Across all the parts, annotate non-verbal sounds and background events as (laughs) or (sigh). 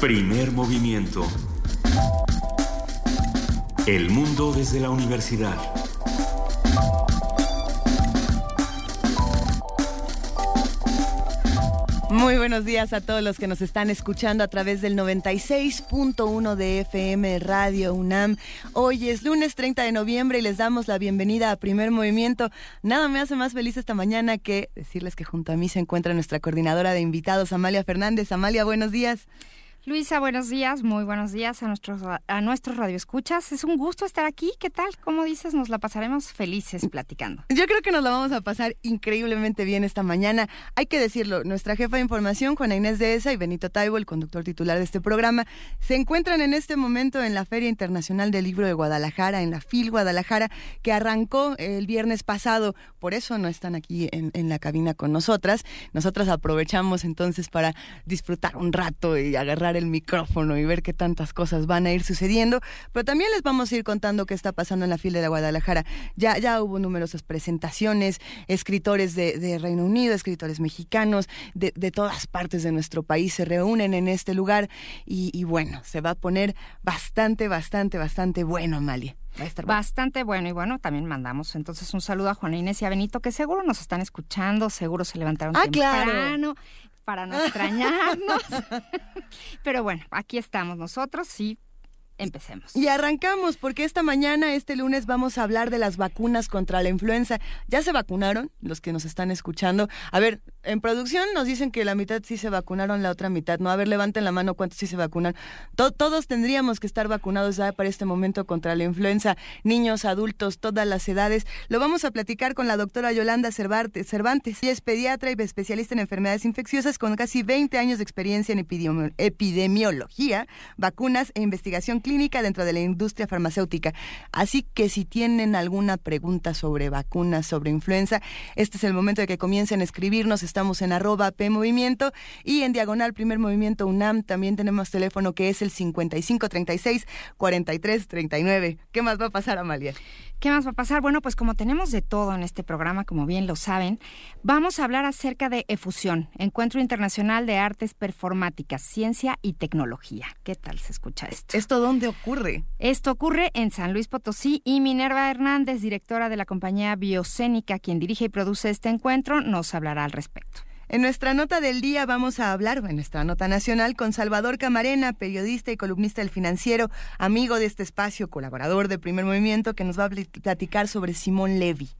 Primer movimiento. El mundo desde la universidad. Muy buenos días a todos los que nos están escuchando a través del 96.1 de FM Radio UNAM. Hoy es lunes 30 de noviembre y les damos la bienvenida a Primer Movimiento. Nada me hace más feliz esta mañana que decirles que junto a mí se encuentra nuestra coordinadora de invitados, Amalia Fernández. Amalia, buenos días. Luisa, buenos días, muy buenos días a nuestros a nuestros radioescuchas. Es un gusto estar aquí. ¿Qué tal? Como dices, nos la pasaremos felices platicando. Yo creo que nos la vamos a pasar increíblemente bien esta mañana. Hay que decirlo, nuestra jefa de información, Juana Inés de Esa y Benito Taibo, el conductor titular de este programa, se encuentran en este momento en la Feria Internacional del Libro de Guadalajara, en la FIL Guadalajara, que arrancó el viernes pasado. Por eso no están aquí en, en la cabina con nosotras. Nosotras aprovechamos entonces para disfrutar un rato y agarrar el micrófono y ver qué tantas cosas van a ir sucediendo, pero también les vamos a ir contando qué está pasando en la fila de Guadalajara. Ya, ya hubo numerosas presentaciones, escritores de, Reino Unido, escritores mexicanos, de, todas partes de nuestro país se reúnen en este lugar y, bueno, se va a poner bastante, bastante, bastante bueno, Amalia. Bastante bueno y bueno, también mandamos entonces un saludo a Juana Inés y a Benito que seguro nos están escuchando, seguro se levantaron ah, temprano. Claro para no extrañarnos. (laughs) Pero bueno, aquí estamos nosotros, sí, Empecemos. Y arrancamos porque esta mañana, este lunes, vamos a hablar de las vacunas contra la influenza. ¿Ya se vacunaron los que nos están escuchando? A ver, en producción nos dicen que la mitad sí se vacunaron, la otra mitad no. A ver, levanten la mano cuántos sí se vacunan. todos tendríamos que estar vacunados ya para este momento contra la influenza. Niños, adultos, todas las edades. Lo vamos a platicar con la doctora Yolanda Cervantes. Ella es pediatra y especialista en enfermedades infecciosas con casi 20 años de experiencia en epidemiología, vacunas e investigación clínica dentro de la industria farmacéutica. Así que si tienen alguna pregunta sobre vacunas, sobre influenza, este es el momento de que comiencen a escribirnos. Estamos en arroba PMovimiento y en diagonal Primer Movimiento UNAM. También tenemos teléfono que es el 5536 4339. ¿Qué más va a pasar, Amalia? ¿Qué más va a pasar? Bueno, pues como tenemos de todo en este programa, como bien lo saben, vamos a hablar acerca de EFUSIón, Encuentro Internacional de Artes Performáticas, Ciencia y Tecnología. ¿Qué tal se escucha esto? ¿Esto dónde ocurre? Esto ocurre en San Luis Potosí y Minerva Hernández, directora de la compañía Biocénica, quien dirige y produce este encuentro, nos hablará al respecto. En nuestra nota del día vamos a hablar, en nuestra nota nacional, con Salvador Camarena, periodista y columnista del financiero, amigo de este espacio, colaborador de Primer Movimiento, que nos va a platicar sobre Simón Levy.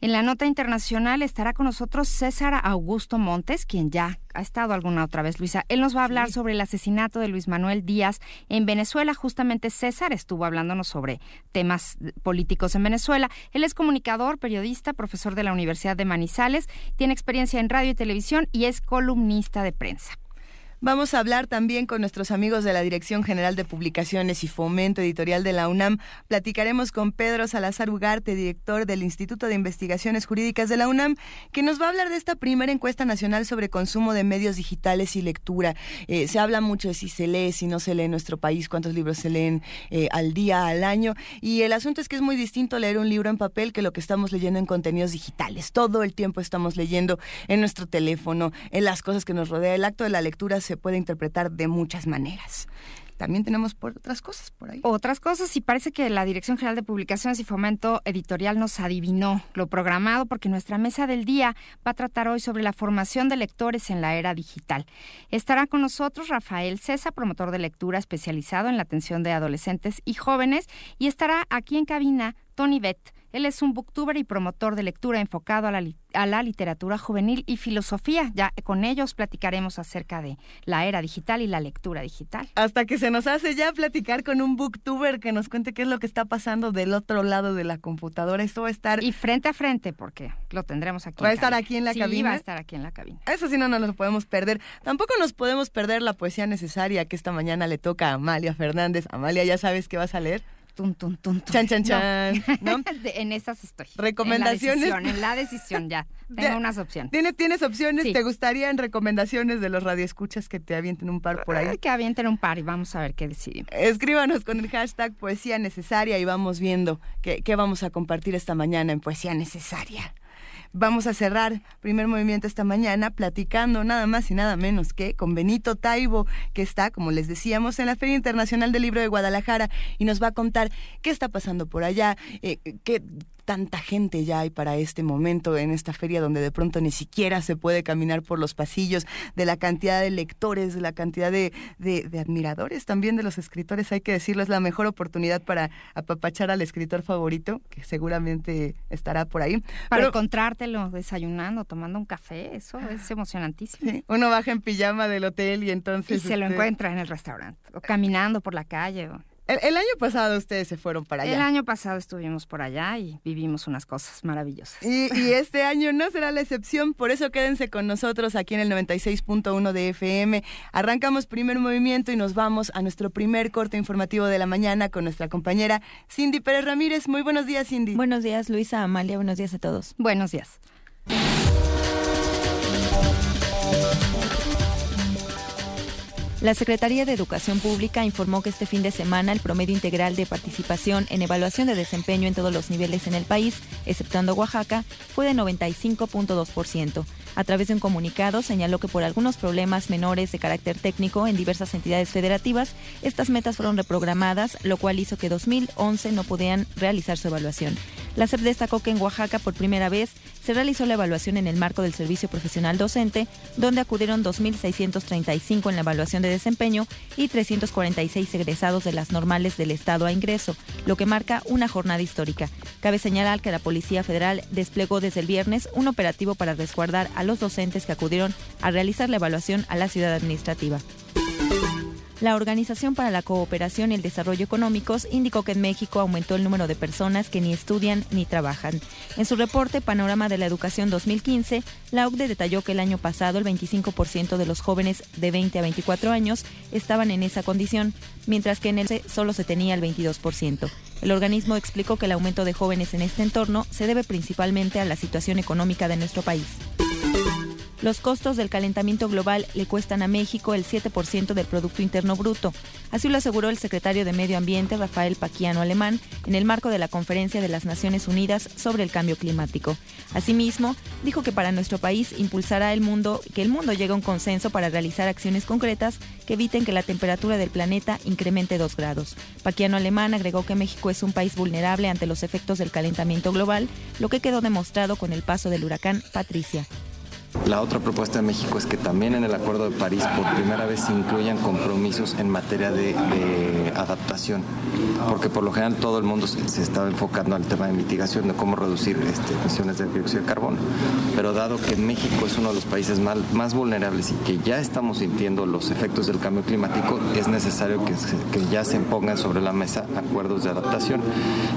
En la nota internacional estará con nosotros César Augusto Montes, quien ya ha estado alguna otra vez, Luisa. Él nos va a hablar sobre el asesinato de Luis Manuel Díaz en Venezuela. Justamente César estuvo hablándonos sobre temas políticos en Venezuela. Él es comunicador, periodista, profesor de la Universidad de Manizales, tiene experiencia en radio y televisión y es columnista de prensa. Vamos a hablar también con nuestros amigos de la Dirección General de Publicaciones y Fomento Editorial de la UNAM. Platicaremos con Pedro Salazar Ugarte, director del Instituto de Investigaciones Jurídicas de la UNAM, que nos va a hablar de esta primera encuesta nacional sobre consumo de medios digitales y lectura. Eh, se habla mucho de si se lee, si no se lee en nuestro país, cuántos libros se leen eh, al día, al año. Y el asunto es que es muy distinto leer un libro en papel que lo que estamos leyendo en contenidos digitales. Todo el tiempo estamos leyendo en nuestro teléfono, en las cosas que nos rodea. El acto de la lectura se puede interpretar de muchas maneras también tenemos por otras cosas por ahí. Otras cosas, y parece que la Dirección General de Publicaciones y Fomento Editorial nos adivinó lo programado, porque nuestra mesa del día va a tratar hoy sobre la formación de lectores en la era digital. Estará con nosotros Rafael César, promotor de lectura especializado en la atención de adolescentes y jóvenes, y estará aquí en cabina Tony Bett él es un booktuber y promotor de lectura enfocado a la, literatura juvenil y filosofía. Ya con ellos platicaremos acerca de la era digital y la lectura digital. Hasta que se nos hace ya platicar con un booktuber que nos cuente qué es lo que está pasando del otro lado de la computadora. Esto va a estar... Y frente a frente, porque lo tendremos aquí. ¿Va a estar aquí en la cabina? Sí, va a estar aquí en la cabina. Eso sí, no nos lo podemos perder. Tampoco nos podemos perder la poesía necesaria que esta mañana le toca a Amalia Fernández. Amalia, ¿ya sabes qué vas a leer? Chan, chan, chan. (laughs) en esas estoy. Recomendaciones. En la decisión, ya. (laughs) Tengo unas opciones. ¿Tienes, ¿Tienes opciones? ¿Te gustarían recomendaciones de los radioescuchas que te avienten un par por ahí? Que avienten un par y vamos a ver qué decidimos. Escríbanos con el hashtag Poesía Necesaria y vamos viendo qué, qué vamos a compartir esta mañana en Poesía Necesaria. Vamos a cerrar primer movimiento esta mañana platicando nada más y nada menos que con Benito Taibo, que está, como les decíamos, en la Feria Internacional del Libro de Guadalajara y nos va a contar qué está pasando por allá, eh, qué tanta gente ya hay para este momento en esta feria donde de pronto ni siquiera se puede caminar por los pasillos, de la cantidad de lectores, de la cantidad de, admiradores también de los escritores, hay que decirlo, es la mejor oportunidad para apapachar al escritor favorito, que seguramente estará por ahí. Para encontrártelo desayunando, tomando un café, eso es emocionantísimo. uno baja en pijama del hotel y entonces... Y se lo este encuentra en el restaurante, o caminando por la calle. O... El, año pasado ustedes se fueron para allá. El año pasado estuvimos por allá y vivimos unas cosas maravillosas. Y, (laughs) este año no será la excepción, por eso quédense con nosotros aquí en el 96.1 de FM. Arrancamos primer movimiento y nos vamos a nuestro primer corte informativo de la mañana con nuestra compañera Cindy Pérez Ramírez. Muy buenos días, Cindy. Buenos días, Luisa, Amalia, buenos días a todos. Buenos días. La Secretaría de Educación Pública informó que este fin de semana el promedio integral de participación en evaluación de desempeño en todos los niveles en el país, exceptuando Oaxaca, fue de 95.2%. A través de un comunicado señaló que por algunos problemas menores de carácter técnico en diversas entidades federativas, estas metas fueron reprogramadas, lo cual hizo que 2011 no pudieran realizar su evaluación. La SEP destacó que en Oaxaca por primera vez se realizó la evaluación en el marco del servicio profesional docente, donde acudieron 2.635 en la evaluación de desempeño y 346 egresados de las normales del Estado a ingreso, lo que marca una jornada histórica. Cabe señalar que la Policía Federal desplegó desde el viernes un operativo para resguardar a los docentes que acudieron a realizar la evaluación a la ciudad administrativa. La Organización para la Cooperación y el Desarrollo Económicos indicó que en México aumentó el número de personas que ni estudian ni trabajan. En su reporte Panorama de la Educación 2015, la OCDE detalló que el año pasado el 25% de los jóvenes de 20 a 24 años estaban en esa condición, mientras que en el C solo se tenía el 22%. El organismo explicó que el aumento de jóvenes en este entorno se debe principalmente a la situación económica de nuestro país. Los costos del calentamiento global le cuestan a México el 7% del Producto Interno Bruto. Así lo aseguró el secretario de Medio Ambiente, Rafael Paquiano Alemán, en el marco de la Conferencia de las Naciones Unidas sobre el Cambio Climático. Asimismo, dijo que para nuestro país impulsará el mundo, que el mundo llegue a un consenso para realizar acciones concretas que eviten que la temperatura del planeta incremente 2 grados. Paquiano Alemán agregó que México es un país vulnerable ante los efectos del calentamiento global, lo que quedó demostrado con el paso del huracán Patricia. La otra propuesta de México es que también en el Acuerdo de París por primera vez se incluyan compromisos en materia de, adaptación, porque por lo general todo el mundo se, estaba enfocando al tema de mitigación, de cómo reducir este, emisiones de dióxido de carbono. Pero dado que México es uno de los países más, más vulnerables y que ya estamos sintiendo los efectos del cambio climático, es necesario que, que ya se pongan sobre la mesa acuerdos de adaptación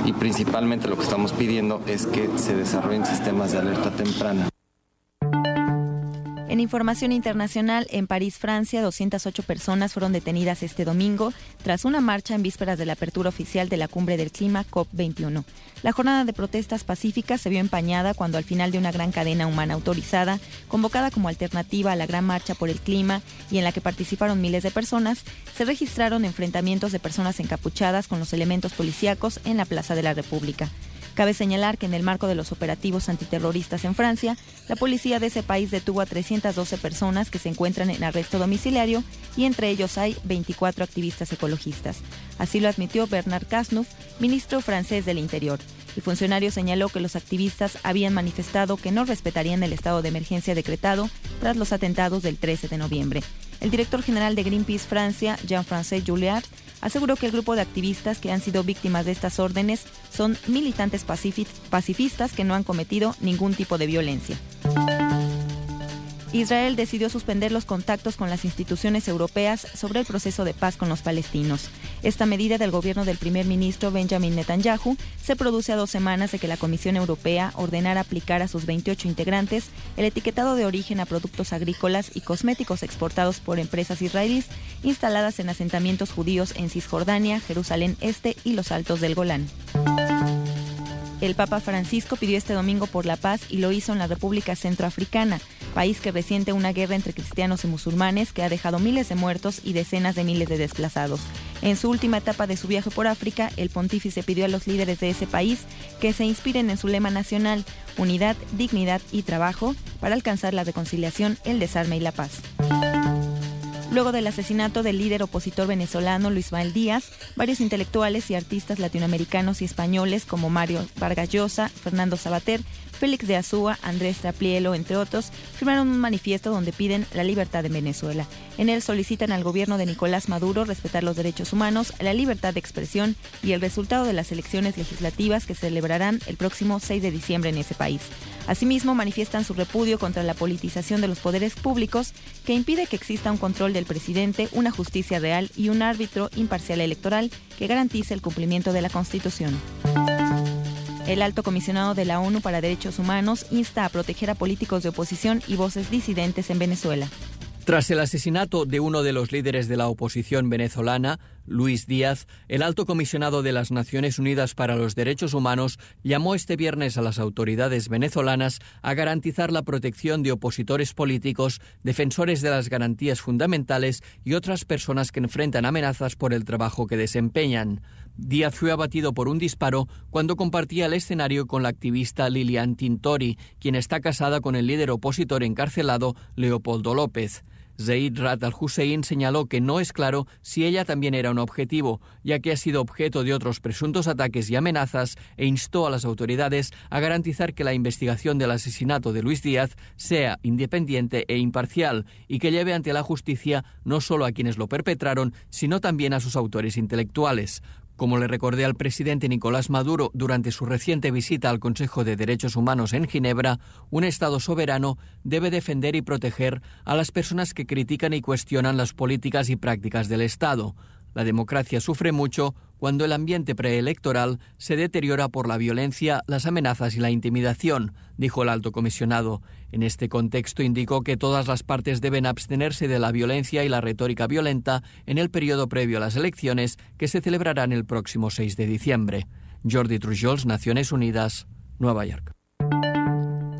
y principalmente lo que estamos pidiendo es que se desarrollen sistemas de alerta temprana. En información internacional, en París, Francia, 208 personas fueron detenidas este domingo tras una marcha en vísperas de la apertura oficial de la cumbre del clima COP21. La jornada de protestas pacíficas se vio empañada cuando al final de una gran cadena humana autorizada, convocada como alternativa a la gran marcha por el clima y en la que participaron miles de personas, se registraron enfrentamientos de personas encapuchadas con los elementos policíacos en la Plaza de la República. Cabe señalar que en el marco de los operativos antiterroristas en Francia, la policía de ese país detuvo a 312 personas que se encuentran en arresto domiciliario y entre ellos hay 24 activistas ecologistas. Así lo admitió Bernard Cazeneuve, ministro francés del Interior. El funcionario señaló que los activistas habían manifestado que no respetarían el estado de emergencia decretado tras los atentados del 13 de noviembre. El director general de Greenpeace Francia, Jean-François Julliard, aseguró que el grupo de activistas que han sido víctimas de estas órdenes son militantes pacifistas que no han cometido ningún tipo de violencia. Israel decidió suspender los contactos con las instituciones europeas sobre el proceso de paz con los palestinos. Esta medida del gobierno del primer ministro Benjamin Netanyahu se produce a dos semanas de que la Comisión Europea ordenara aplicar a sus 28 integrantes el etiquetado de origen a productos agrícolas y cosméticos exportados por empresas israelíes instaladas en asentamientos judíos en Cisjordania, Jerusalén Este y los Altos del Golán. El Papa Francisco pidió este domingo por la paz y lo hizo en la República Centroafricana, país que resiente una guerra entre cristianos y musulmanes que ha dejado miles de muertos y decenas de miles de desplazados. En su última etapa de su viaje por África, el pontífice pidió a los líderes de ese país que se inspiren en su lema nacional, unidad, dignidad y trabajo, para alcanzar la reconciliación, el desarme y la paz. Luego del asesinato del líder opositor venezolano Luis Mael Díaz, varios intelectuales y artistas latinoamericanos y españoles como Mario Vargas Llosa, Fernando Sabater, Félix de Azúa, Andrés Traplielo, entre otros, firmaron un manifiesto donde piden la libertad en Venezuela. En él solicitan al gobierno de Nicolás Maduro respetar los derechos humanos, la libertad de expresión y el resultado de las elecciones legislativas que se celebrarán el próximo 6 de diciembre en ese país. Asimismo, manifiestan su repudio contra la politización de los poderes públicos que impide que exista un control del presidente, una justicia real y un árbitro imparcial electoral que garantice el cumplimiento de la Constitución. El alto comisionado de la ONU para Derechos Humanos insta a proteger a políticos de oposición y voces disidentes en Venezuela. Tras el asesinato de uno de los líderes de la oposición venezolana, Luis Díaz, el alto comisionado de las Naciones Unidas para los Derechos Humanos llamó este viernes a las autoridades venezolanas a garantizar la protección de opositores políticos, defensores de las garantías fundamentales y otras personas que enfrentan amenazas por el trabajo que desempeñan. Díaz fue abatido por un disparo cuando compartía el escenario con la activista Lilian Tintori, quien está casada con el líder opositor encarcelado Leopoldo López. Zaid Rat al-Hussein señaló que no es claro si ella también era un objetivo, ya que ha sido objeto de otros presuntos ataques y amenazas, e instó a las autoridades a garantizar que la investigación del asesinato de Luis Díaz sea independiente e imparcial y que lleve ante la justicia no solo a quienes lo perpetraron, sino también a sus autores intelectuales. Como le recordé al presidente Nicolás Maduro durante su reciente visita al Consejo de Derechos Humanos en Ginebra, un Estado soberano debe defender y proteger a las personas que critican y cuestionan las políticas y prácticas del Estado. La democracia sufre mucho cuando el ambiente preelectoral se deteriora por la violencia, las amenazas y la intimidación, dijo el alto comisionado. En este contexto indicó que todas las partes deben abstenerse de la violencia y la retórica violenta en el periodo previo a las elecciones que se celebrarán el próximo 6 de diciembre. Jordi Trujols, Naciones Unidas, Nueva York.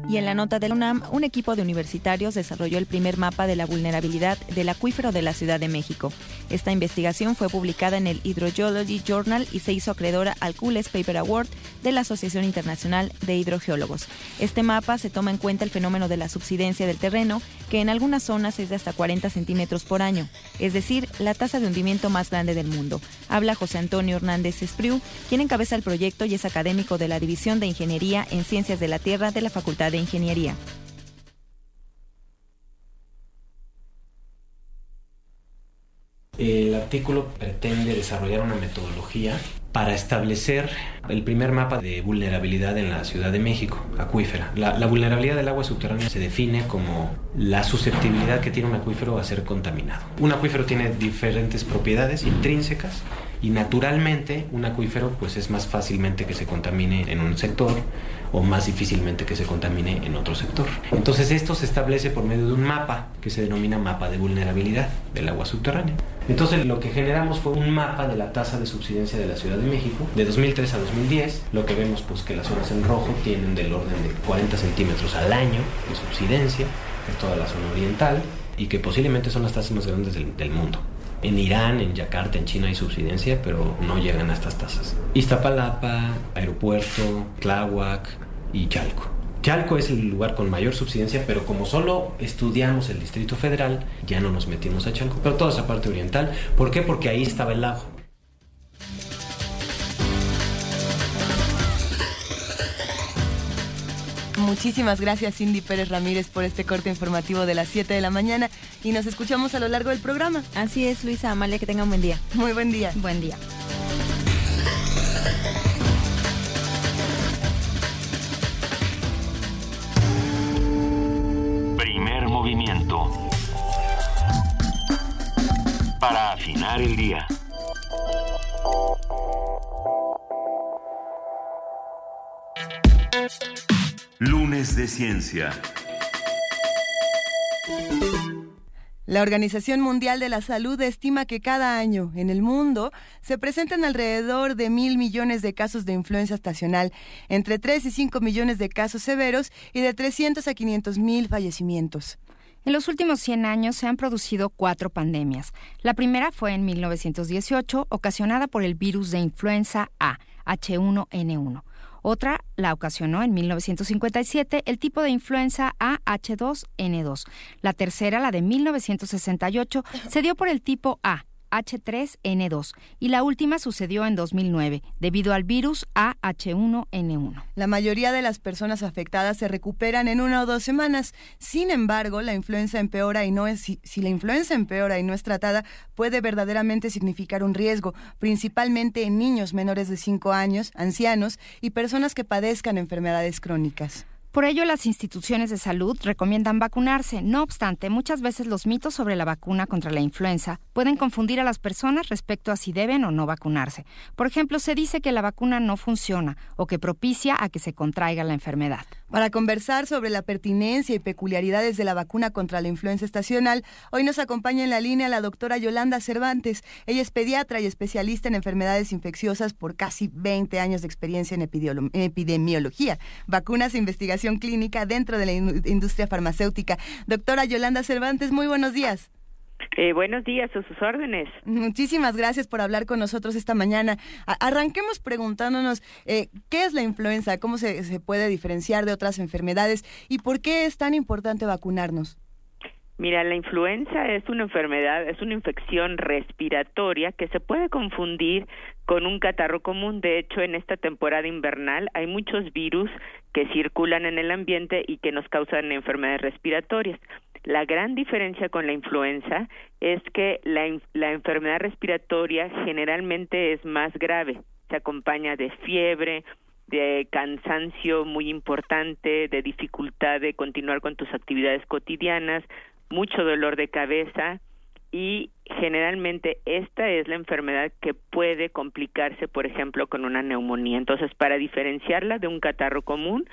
Y en la nota del UNAM, un equipo de universitarios desarrolló el primer mapa de la vulnerabilidad del acuífero de la Ciudad de México. Esta investigación fue publicada en el Hydrogeology Journal y se hizo acreedora al Coolest Paper Award de la Asociación Internacional de Hidrogeólogos. Este mapa se toma en cuenta el fenómeno de la subsidencia del terreno, que en algunas zonas es de hasta 40 centímetros por año, es decir, la tasa de hundimiento más grande del mundo. Habla José Antonio Hernández Espriu, quien encabeza el proyecto y es académico de la División de Ingeniería en Ciencias de la Tierra de la Facultad de Ingeniería. El artículo pretende desarrollar una metodología para establecer el primer mapa de vulnerabilidad en la Ciudad de México, acuífera. La, la, vulnerabilidad del agua subterránea se define como la susceptibilidad que tiene un acuífero a ser contaminado. Un acuífero tiene diferentes propiedades intrínsecas y naturalmente un acuífero pues es más fácilmente que se contamine en un sector o más difícilmente que se contamine en otro sector. Entonces esto se establece por medio de un mapa que se denomina mapa de vulnerabilidad del agua subterránea. Entonces lo que generamos fue un mapa de la tasa de subsidencia de la Ciudad de México de 2003 a 2010. Lo que vemos pues que las zonas en rojo tienen del orden de 40 centímetros al año de subsidencia, es toda la zona oriental y que posiblemente son las tasas más grandes del, del mundo. En Irán, en Yakarta, en China hay subsidencia, pero no llegan a estas tasas. Iztapalapa, Aeropuerto, Tláhuac y Chalco. Chalco es el lugar con mayor subsidencia, pero como solo estudiamos el Distrito Federal, ya no nos metimos a Chalco, pero toda esa parte oriental. ¿Por qué? Porque ahí estaba el lago. Muchísimas gracias Cindy Pérez Ramírez por este corte informativo de las 7 de la mañana y nos escuchamos a lo largo del programa. Así es, Luisa Amalia, que tenga un buen día. Muy buen día. Buen día. Primer movimiento. Para afinar el día. Lunes de Ciencia. La Organización Mundial de la Salud estima que cada año en el mundo se presentan alrededor de mil millones de casos de influenza estacional, entre 3 y 5 millones de casos severos y de 300 a 500 mil fallecimientos. En los últimos 100 años se han producido cuatro pandemias. La primera fue en 1918, ocasionada por el virus de influenza A, H1N1. Otra la ocasionó en 1957 el tipo de influenza AH2N2. La tercera, la de 1968, se dio por el tipo A, H3N2 y la última sucedió en 2009 debido al virus AH1N1. La mayoría de las personas afectadas se recuperan en una o dos semanas. Sin embargo, la influenza empeora y no si la influenza empeora y no es tratada puede verdaderamente significar un riesgo, principalmente en niños menores de 5 años, ancianos y personas que padezcan enfermedades crónicas. Por ello, las instituciones de salud recomiendan vacunarse. No obstante, muchas veces los mitos sobre la vacuna contra la influenza pueden confundir a las personas respecto a si deben o no vacunarse. Por ejemplo, se dice que la vacuna no funciona o que propicia a que se contraiga la enfermedad. Para conversar sobre la pertinencia y peculiaridades de la vacuna contra la influenza estacional, hoy nos acompaña en la línea la doctora Yolanda Cervantes. Ella es pediatra y especialista en enfermedades infecciosas por casi 20 años de experiencia en, epidemiología, vacunas e investigación clínica dentro de la industria farmacéutica. Doctora Yolanda Cervantes, muy buenos días. Eh, buenos días, a sus órdenes. Muchísimas gracias por hablar con nosotros esta mañana. arranquemos preguntándonos eh, qué es la influenza, cómo se, se puede diferenciar de otras enfermedades y por qué es tan importante vacunarnos. Mira, la influenza es una enfermedad, es una infección respiratoria que se puede confundir con un catarro común. De hecho, en esta temporada invernal hay muchos virus que circulan en el ambiente y que nos causan enfermedades respiratorias. La gran diferencia con la influenza es que la, la enfermedad respiratoria generalmente es más grave, se acompaña de fiebre, de cansancio muy importante, de dificultad de continuar con tus actividades cotidianas, mucho dolor de cabeza y generalmente esta es la enfermedad que puede complicarse, por ejemplo, con una neumonía. Entonces, para diferenciarla de un catarro común,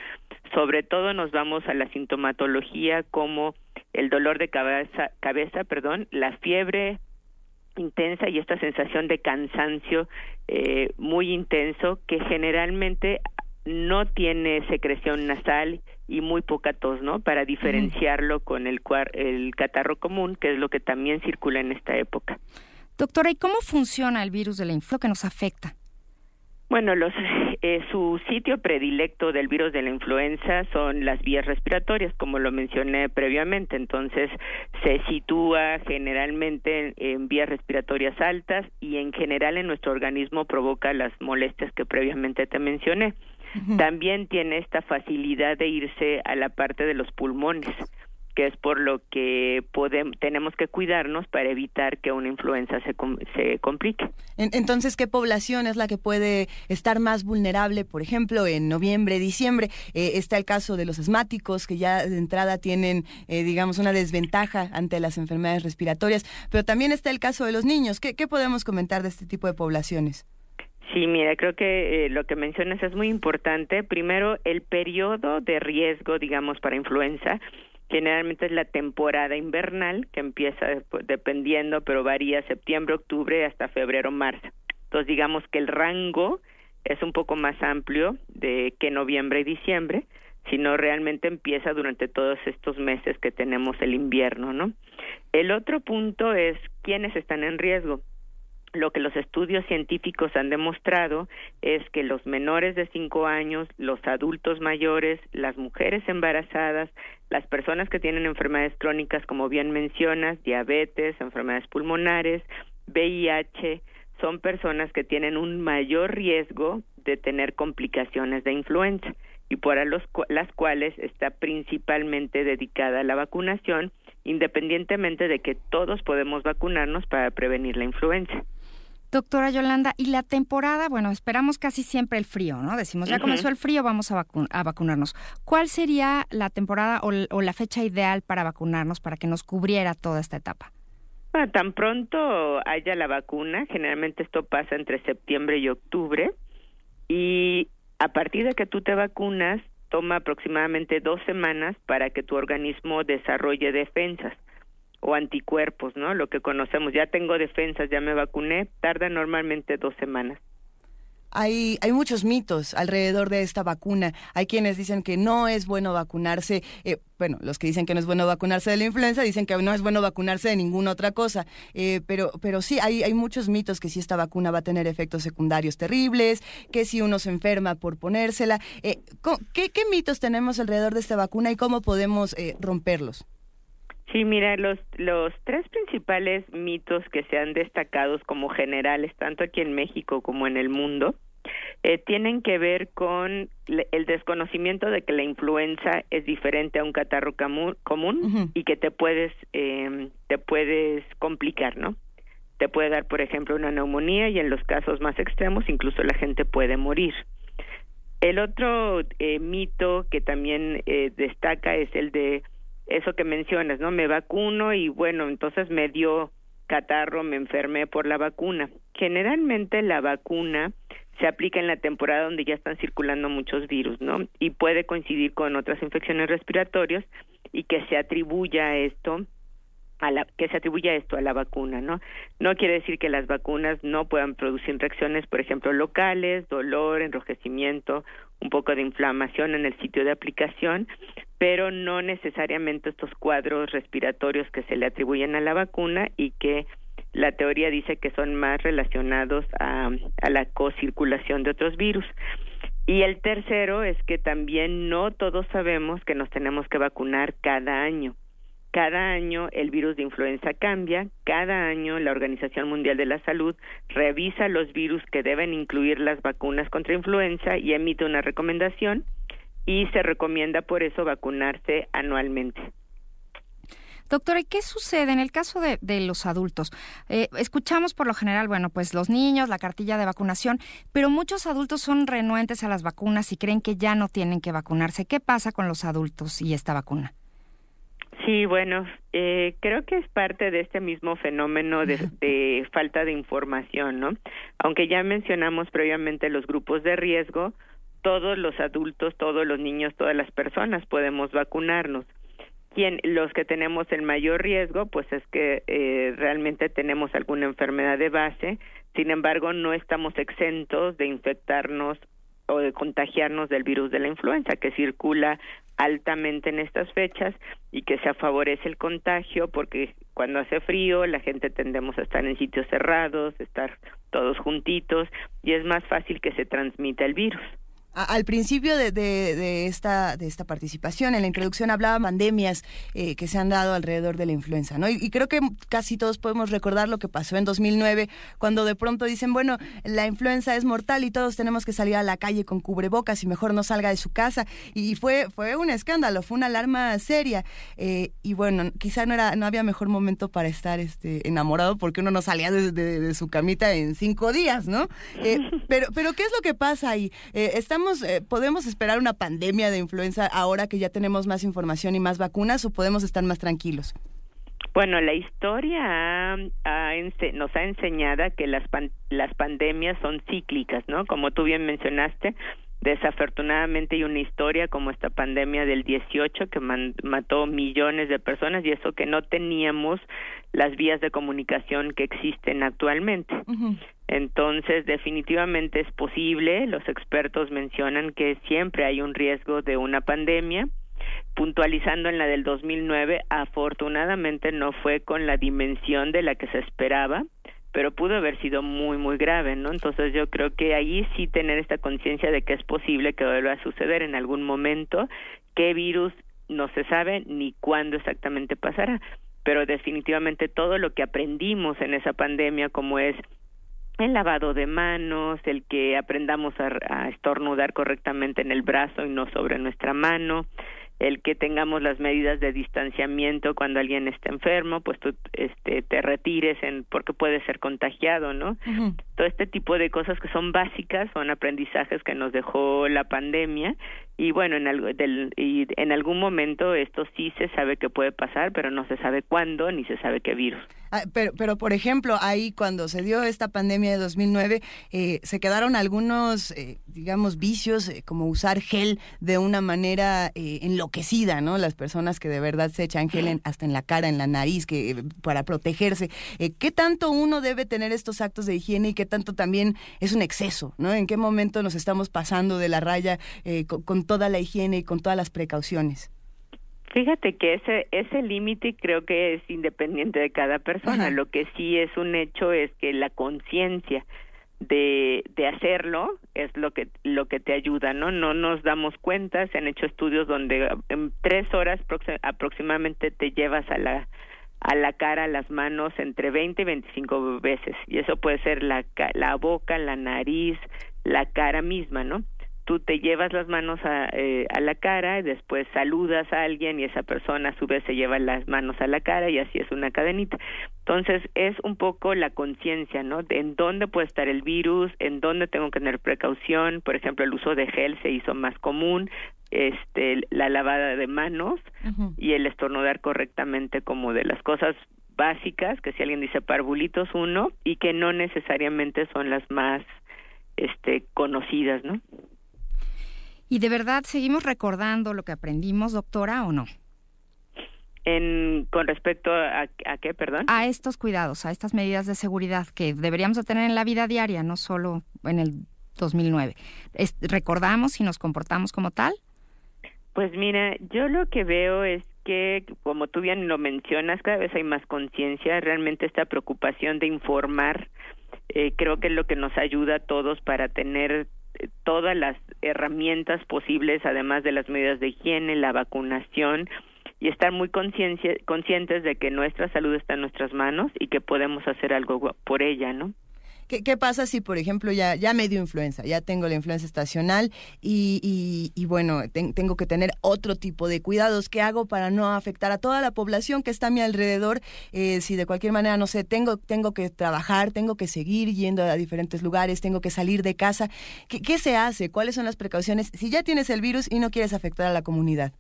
sobre todo nos vamos a la sintomatología como el dolor de cabeza, cabeza perdón, la fiebre intensa y esta sensación de cansancio eh, muy intenso que generalmente no tiene secreción nasal y muy poca tos, ¿no? Para diferenciarlo con el, el catarro común, que es lo que también circula en esta época. Doctora, ¿y cómo funciona el virus de la influenza que nos afecta? Bueno, los, eh, su sitio predilecto del virus de la influenza son las vías respiratorias, como lo mencioné previamente. Entonces, se sitúa generalmente en, vías respiratorias altas y en general en nuestro organismo provoca las molestias que previamente te mencioné. También tiene esta facilidad de irse a la parte de los pulmones que es por lo que podemos, tenemos que cuidarnos para evitar que una influenza se, se complique. Entonces, ¿qué población es la que puede estar más vulnerable? Por ejemplo, en noviembre, diciembre, eh, está el caso de los asmáticos, que ya de entrada tienen, eh, digamos, una desventaja ante las enfermedades respiratorias, pero también está el caso de los niños. ¿Qué, qué podemos comentar de este tipo de poblaciones? Sí, mira, creo que eh, lo que mencionas es muy importante. Primero, el periodo de riesgo, digamos, para influenza Generalmente es la temporada invernal que empieza dependiendo, pero varía septiembre, octubre hasta febrero, marzo. Entonces digamos que el rango es un poco más amplio de que noviembre y diciembre, sino realmente empieza durante todos estos meses que tenemos el invierno, ¿no? El otro punto es quiénes están en riesgo lo que los estudios científicos han demostrado es que los menores de 5 años, los adultos mayores, las mujeres embarazadas, las personas que tienen enfermedades crónicas, como bien mencionas, diabetes, enfermedades pulmonares, VIH, son personas que tienen un mayor riesgo de tener complicaciones de influenza y por los, las cuales está principalmente dedicada la vacunación, independientemente de que todos podemos vacunarnos para prevenir la influenza. Doctora Yolanda, y la temporada, bueno, esperamos casi siempre el frío, ¿no? Decimos, ya comenzó el frío, vamos a, a vacunarnos. ¿Cuál sería la temporada o, la fecha ideal para vacunarnos para que nos cubriera toda esta etapa? Bueno, tan pronto haya la vacuna, generalmente esto pasa entre septiembre y octubre, y a partir de que tú te vacunas, toma aproximadamente dos semanas para que tu organismo desarrolle defensas o anticuerpos, ¿no? Lo que conocemos, ya tengo defensas, ya me vacuné, tarda normalmente dos semanas. hay, hay muchos mitos alrededor de esta vacuna. Hay quienes dicen que no es bueno vacunarse. Eh, bueno, los que dicen que no es bueno vacunarse de la influenza dicen que no es bueno vacunarse de ninguna otra cosa. Eh, pero, pero sí, hay, hay muchos mitos que si esta vacuna va a tener efectos secundarios terribles, que si uno se enferma por ponérsela. Eh, ¿qué, ¿Qué mitos tenemos alrededor de esta vacuna y cómo podemos romperlos? Sí, mira, los, los tres principales mitos que se han destacado como generales, tanto aquí en México como en el mundo, eh, tienen que ver con el desconocimiento de que la influenza es diferente a un catarro común y que te puedes eh, te puedes complicar, ¿no? Te puede dar, por ejemplo, una neumonía y en los casos más extremos incluso la gente puede morir. El otro eh, mito que también eh, destaca es el de eso que mencionas, ¿no? Me vacuno y bueno, entonces me dio catarro, me enfermé por la vacuna. Generalmente la vacuna se aplica en la temporada donde ya están circulando muchos virus, ¿no? Y puede coincidir con otras infecciones respiratorias y que se atribuya esto a la, que se atribuya esto a la vacuna, ¿no? No quiere decir que las vacunas no puedan producir reacciones, por ejemplo, locales, dolor, enrojecimiento, un poco de inflamación en el sitio de aplicación, pero no necesariamente estos cuadros respiratorios que se le atribuyen a la vacuna y que la teoría dice que son más relacionados a, la co-circulación de otros virus. Y el tercero es que también no todos sabemos que nos tenemos que vacunar cada año. Cada año el virus de influenza cambia, cada año la Organización Mundial de la Salud revisa los virus que deben incluir las vacunas contra influenza y emite una recomendación y se recomienda por eso vacunarse anualmente. Doctora, ¿y qué sucede en el caso de, los adultos? Eh, escuchamos por lo general, bueno, pues los niños, la cartilla de vacunación, pero muchos adultos son renuentes a las vacunas y creen que ya no tienen que vacunarse. ¿Qué pasa con los adultos y esta vacuna? Sí, bueno, eh, creo que es parte de este mismo fenómeno de, falta de información, ¿no? Aunque ya mencionamos previamente los grupos de riesgo, todos los adultos, todos los niños, todas las personas podemos vacunarnos. Quien, los que tenemos el mayor riesgo, pues es que eh, realmente tenemos alguna enfermedad de base, sin embargo no estamos exentos de infectarnos o de contagiarnos del virus de la influenza que circula altamente en estas fechas y que se favorece el contagio porque cuando hace frío la gente tendemos a estar en sitios cerrados, estar todos juntitos y es más fácil que se transmita el virus al principio de, esta, de esta participación, en la introducción hablaba pandemias eh, que se han dado alrededor de la influenza, ¿no? Y, creo que casi todos podemos recordar lo que pasó en 2009, cuando de pronto dicen, bueno, la influenza es mortal y todos tenemos que salir a la calle con cubrebocas y mejor no salga de su casa. Y fue, fue un escándalo, fue una alarma seria. Eh, y bueno, quizá no, era, no había mejor momento para estar este, enamorado porque uno no salía de, su camita en cinco días, ¿no? Eh, pero, pero, ¿qué es lo que pasa ahí? estamos eh, podemos esperar una pandemia de influenza ahora que ya tenemos más información y más vacunas o podemos estar más tranquilos? Bueno, la historia nos ha enseñado que las, las pandemias son cíclicas, ¿no? Como tú bien mencionaste, desafortunadamente hay una historia como esta pandemia del 18 que mató millones de personas y eso que no teníamos las vías de comunicación que existen actualmente. Entonces, definitivamente es posible, los expertos mencionan que siempre hay un riesgo de una pandemia. Puntualizando en la del 2009, afortunadamente no fue con la dimensión de la que se esperaba, pero pudo haber sido muy, muy grave, ¿no? Entonces yo creo que ahí sí tener esta conciencia de que es posible que vuelva a suceder en algún momento, qué virus no se sabe ni cuándo exactamente pasará, pero definitivamente todo lo que aprendimos en esa pandemia, como es el lavado de manos, el que aprendamos a, a estornudar correctamente en el brazo y no sobre nuestra mano, el que tengamos las medidas de distanciamiento cuando alguien está enfermo, pues tú este, te retires en, porque puede ser contagiado, ¿no? Todo este tipo de cosas que son básicas son aprendizajes que nos dejó la pandemia y bueno, en, algo, del, y en algún momento esto sí se sabe que puede pasar, pero no se sabe cuándo ni se sabe qué virus. Ah, pero, pero, por ejemplo, ahí cuando se dio esta pandemia de 2009, eh, se quedaron algunos, eh, digamos, vicios, eh, como usar gel de una manera enloquecida, ¿no? Las personas que de verdad se echan gel hasta en la cara, en la nariz, que para protegerse. ¿Qué tanto uno debe tener estos actos de higiene y qué tanto también es un exceso, ¿no? ¿En qué momento nos estamos pasando de la raya eh, con, toda la higiene y con todas las precauciones? Fíjate que ese ese límite creo que es independiente de cada persona. Lo que sí es un hecho es que la conciencia de, de hacerlo es lo que lo que te ayuda no no nos damos cuenta. Se han hecho estudios donde en tres horas aproximadamente te llevas a la a la cara las manos entre 20 y 25 veces. Y eso puede ser la la boca la nariz la cara misma no tú te llevas las manos a, eh, a la cara y después saludas a alguien y esa persona a su vez se lleva las manos a la cara y así es una cadenita. Entonces es un poco la conciencia, ¿no? De en dónde puede estar el virus, en dónde tengo que tener precaución. Por ejemplo, el uso de gel se hizo más común, este, la lavada de manos y el estornudar correctamente como de las cosas básicas, que si alguien dice parvulitos uno y que no necesariamente son las más este conocidas, ¿no? ¿Y de verdad seguimos recordando lo que aprendimos, doctora, o no? En, con respecto a, a, qué, perdón? A estos cuidados, a estas medidas de seguridad que deberíamos tener en la vida diaria, no solo en el 2009. ¿Recordamos y nos comportamos como tal? Pues mira, yo lo que veo es que, como tú bien lo mencionas, cada vez hay más conciencia, realmente esta preocupación de informar, eh, creo que es lo que nos ayuda a todos para tener todas las herramientas posibles, además de las medidas de higiene, la vacunación y estar muy conscientes de que nuestra salud está en nuestras manos y que podemos hacer algo por ella, ¿no? ¿Qué, pasa si, por ejemplo, ya, ya me dio influenza, ya tengo la influenza estacional y, y, bueno, tengo que tener otro tipo de cuidados? ¿Qué hago para no afectar a toda la población que está a mi alrededor? Eh, si de cualquier manera, no sé, tengo, tengo que trabajar, tengo que seguir yendo a diferentes lugares, tengo que salir de casa. ¿Qué, qué se hace? ¿Cuáles son las precauciones si ya tienes el virus y no quieres afectar a la comunidad?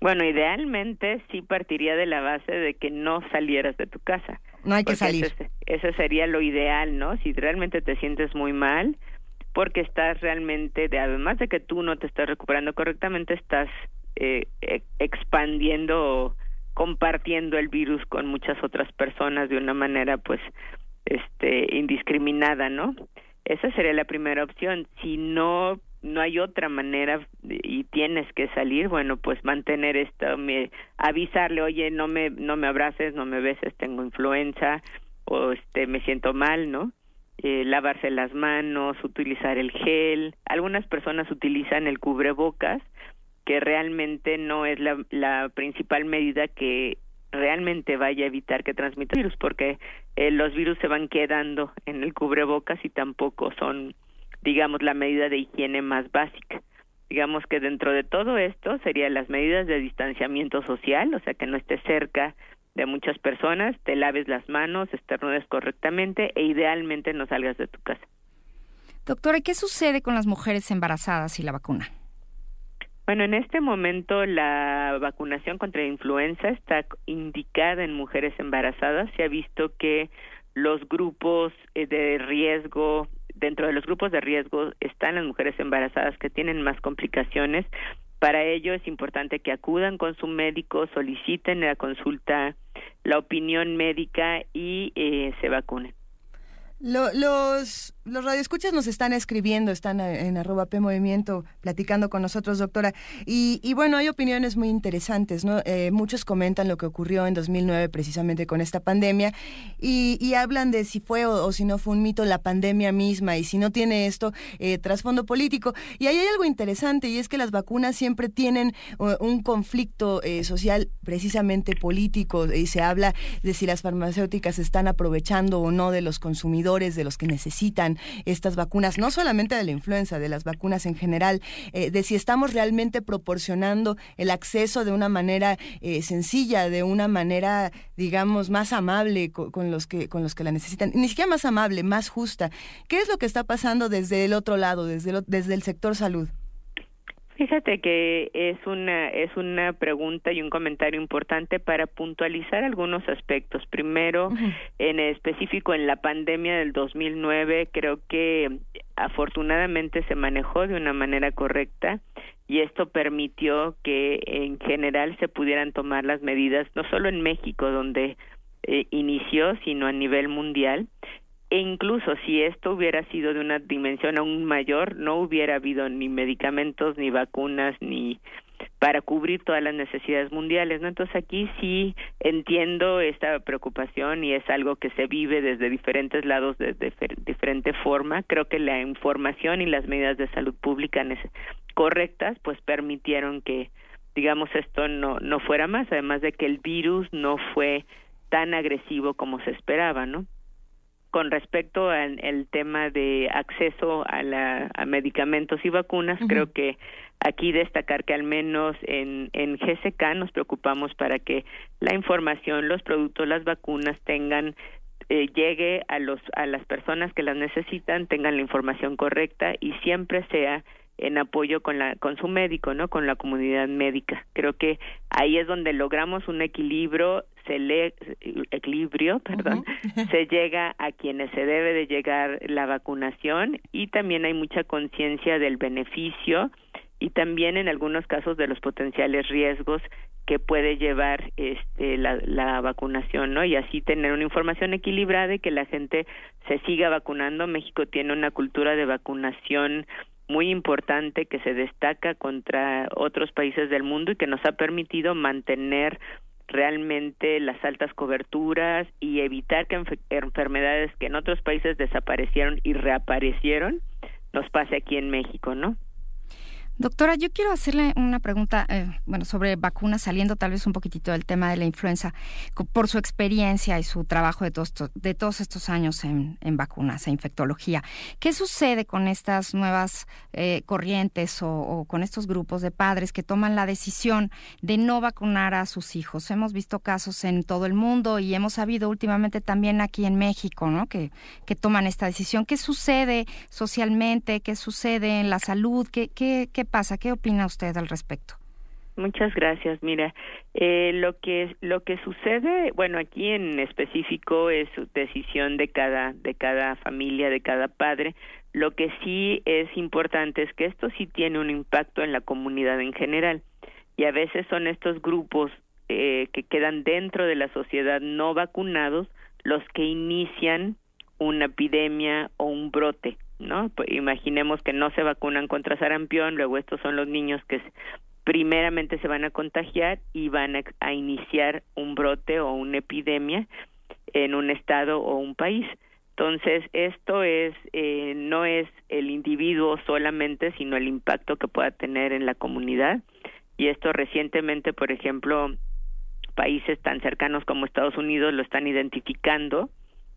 Bueno, idealmente sí partiría de la base de que no salieras de tu casa. No hay que salir. Ese, sería lo ideal, ¿no? Si realmente te sientes muy mal, porque estás realmente, de, además de que tú no te estás recuperando correctamente, estás eh, e, expandiendo, compartiendo el virus con muchas otras personas de una manera, pues, este, indiscriminada, ¿no? Esa sería la primera opción. Si no no hay otra manera y tienes que salir, bueno, pues mantener esto, me, avisarle, oye, no me, no me abraces, no me beses, tengo influenza o este, me siento mal, ¿no? Eh, lavarse las manos, utilizar el gel. Algunas personas utilizan el cubrebocas, que realmente no es la, la principal medida que realmente vaya a evitar que transmita virus, porque eh, los virus se van quedando en el cubrebocas y tampoco son digamos, la medida de higiene más básica. Digamos que dentro de todo esto serían las medidas de distanciamiento social, o sea, que no estés cerca de muchas personas, te laves las manos, estornudes correctamente e idealmente no salgas de tu casa. Doctora, ¿qué sucede con las mujeres embarazadas y la vacuna? Bueno, en este momento la vacunación contra la influenza está indicada en mujeres embarazadas. Se ha visto que los grupos eh, de riesgo dentro de los grupos de riesgo están las mujeres embarazadas que tienen más complicaciones. Para ello es importante que acudan con su médico, soliciten la consulta, la opinión médica y eh, se vacunen. los, los radioescuchas nos están escribiendo, están en arroba P Movimiento platicando con nosotros, doctora. Y, y bueno, hay opiniones muy interesantes, ¿no? Eh, muchos comentan lo que ocurrió en 2009 precisamente con esta pandemia y, y hablan de si fue o, si no fue un mito la pandemia misma y si no tiene esto eh, trasfondo político. Y ahí hay algo interesante y es que las vacunas siempre tienen un conflicto eh, social precisamente político y se habla de si las farmacéuticas están aprovechando o no de los consumidores, de los que necesitan estas vacunas, no solamente de la influenza, de las vacunas en general, eh, de si estamos realmente proporcionando el acceso de una manera eh, sencilla, de una manera, digamos, más amable con, los que con los que la necesitan, ni siquiera más amable, más justa. ¿Qué es lo que está pasando desde el otro lado, desde desde el sector salud? Fíjate que es una es una pregunta y un comentario importante para puntualizar algunos aspectos. Primero, en específico en la pandemia del 2009, creo que afortunadamente se manejó de una manera correcta y esto permitió que en general se pudieran tomar las medidas no solo en México donde eh, inició, sino a nivel mundial e incluso si esto hubiera sido de una dimensión aún mayor, no hubiera habido ni medicamentos, ni vacunas, ni para cubrir todas las necesidades mundiales, ¿no? Entonces aquí sí entiendo esta preocupación y es algo que se vive desde diferentes lados de, diferente forma. Creo que la información y las medidas de salud pública correctas pues permitieron que digamos esto no no fuera más, además de que el virus no fue tan agresivo como se esperaba, ¿no? Con respecto al tema de acceso a, la, a medicamentos y vacunas, creo que aquí destacar que al menos en, en GSK nos preocupamos para que la información, los productos, las vacunas tengan eh, llegue a los a las personas que las necesitan, tengan la información correcta y siempre sea en apoyo con la con su médico, ¿no? Con la comunidad médica. Creo que ahí es donde logramos un equilibrio, equilibrio, perdón, se llega a quienes se debe de llegar la vacunación y también hay mucha conciencia del beneficio y también en algunos casos de los potenciales riesgos que puede llevar este la, la vacunación, ¿no? Y así tener una información equilibrada y que la gente se siga vacunando. México tiene una cultura de vacunación muy importante que se destaca contra otros países del mundo y que nos ha permitido mantener realmente las altas coberturas y evitar que enfermedades que en otros países desaparecieron y reaparecieron nos pase aquí en México, ¿no? Doctora, yo quiero hacerle una pregunta, eh, bueno, sobre vacunas, saliendo tal vez un poquitito del tema de la influenza, por su experiencia y su trabajo de todos, de todos estos años en, vacunas e infectología. ¿Qué sucede con estas nuevas eh, corrientes o, con estos grupos de padres que toman la decisión de no vacunar a sus hijos? Hemos visto casos en todo el mundo y hemos sabido últimamente también aquí en México, ¿no? Que, que toman esta decisión. ¿Qué sucede socialmente? ¿Qué sucede en la salud? ¿Qué, qué, qué pasa? ¿Qué opina usted al respecto? Muchas gracias. Mira, eh, lo que lo que sucede, bueno, aquí en específico es decisión de cada de cada familia, de cada padre. Lo que sí es importante es que esto sí tiene un impacto en la comunidad en general y a veces son estos grupos eh, que quedan dentro de la sociedad no vacunados los que inician una epidemia o un brote ¿no? Pues imaginemos que no se vacunan contra sarampión, luego estos son los niños que primeramente se van a contagiar y van a, iniciar un brote o una epidemia en un estado o un país. Entonces, esto es eh, no es el individuo solamente, sino el impacto que pueda tener en la comunidad. Y esto recientemente, por ejemplo, países tan cercanos como Estados Unidos lo están identificando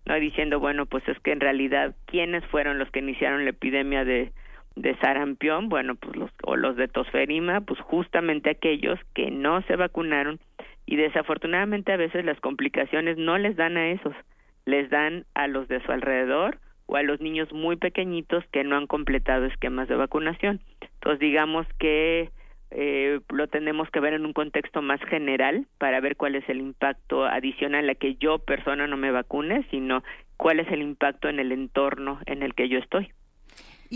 no diciendo bueno pues es que en realidad quiénes fueron los que iniciaron la epidemia de de sarampión bueno pues los o los de tosferima pues justamente aquellos que no se vacunaron y desafortunadamente a veces las complicaciones no les dan a esos les dan a los de su alrededor o a los niños muy pequeñitos que no han completado esquemas de vacunación. Entonces digamos que eh, lo tenemos que ver en un contexto más general para ver cuál es el impacto adicional a que yo persona no me vacune, sino cuál es el impacto en el entorno en el que yo estoy.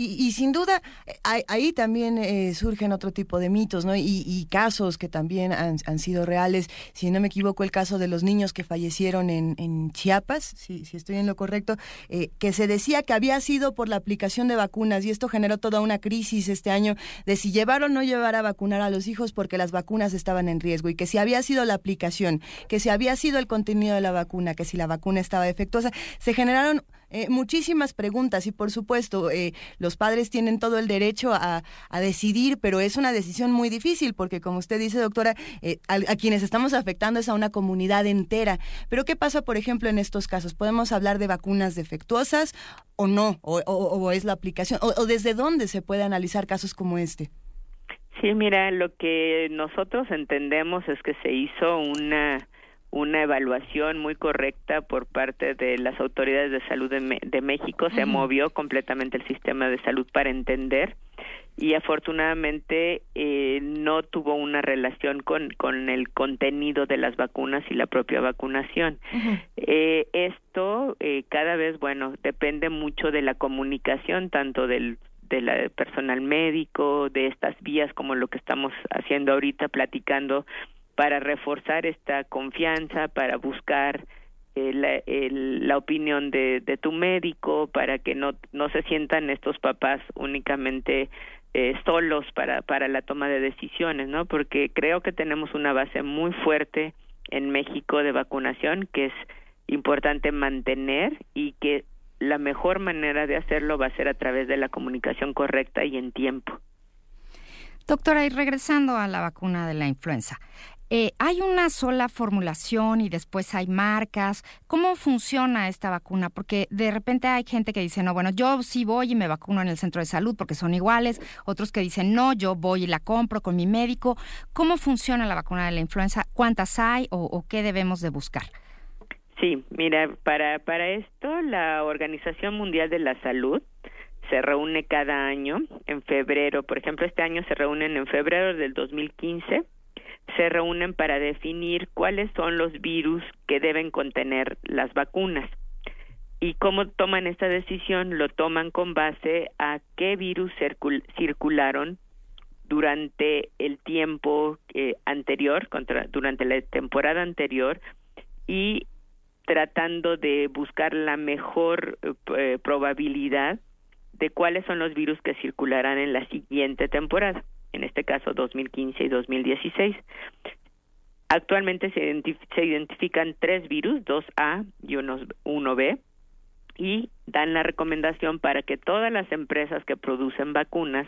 Y, sin duda, ahí, también eh, surgen otro tipo de mitos, ¿no? Y, casos que también han, sido reales. Si no me equivoco, el caso de los niños que fallecieron en, Chiapas, si, si, estoy en lo correcto, eh, que se decía que había sido por la aplicación de vacunas y esto generó toda una crisis este año de si llevar o no llevar a vacunar a los hijos porque las vacunas estaban en riesgo y que si había sido la aplicación, que si había sido el contenido de la vacuna, que si la vacuna estaba defectuosa, se generaron eh, muchísimas preguntas y por supuesto eh, los padres tienen todo el derecho a, decidir, pero es una decisión muy difícil porque como usted dice doctora, eh, a, quienes estamos afectando es a una comunidad entera. Pero ¿qué pasa por ejemplo en estos casos? ¿Podemos hablar de vacunas defectuosas o no? ¿O, es la aplicación? ¿O desde dónde se puede analizar casos como este? Sí, mira, lo que nosotros entendemos es que se hizo una una evaluación muy correcta por parte de las autoridades de salud de, México. Se movió completamente el sistema de salud para entender y afortunadamente eh, no tuvo una relación con, con el contenido de las vacunas y la propia vacunación. eh, esto eh, cada vez, bueno, depende mucho de la comunicación, tanto del del personal médico, de estas vías como lo que estamos haciendo ahorita, platicando para reforzar esta confianza, para buscar la, la, opinión de, de, tu médico para que no, no se sientan estos papás únicamente eh, solos para, para la toma de decisiones, ¿no? Porque creo que tenemos una base muy fuerte en México de vacunación que es importante mantener y que la mejor manera de hacerlo va a ser a través de la comunicación correcta y en tiempo. Doctora, y regresando a la vacuna de la influenza, eh, ¿Hay una sola formulación y después hay marcas? ¿Cómo funciona esta vacuna? Porque de repente hay gente que dice, no, bueno, yo sí voy y me vacuno en el centro de salud porque son iguales. Otros que dicen, no, yo voy y la compro con mi médico. ¿Cómo funciona la vacuna de la influenza? ¿Cuántas hay o, qué debemos de buscar? Sí, mira, para, para esto la Organización Mundial de la Salud se reúne cada año en febrero. Por ejemplo, este año se reúnen en febrero del 2015 se reúnen para definir cuáles son los virus que deben contener las vacunas. ¿Y cómo toman esta decisión? Lo toman con base a qué virus circularon durante el tiempo eh, anterior, contra, durante la temporada anterior, y tratando de buscar la mejor eh, probabilidad de cuáles son los virus que circularán en la siguiente temporada en este caso 2015 y 2016. Actualmente se, se identifican tres virus, dos A y uno, uno B, y dan la recomendación para que todas las empresas que producen vacunas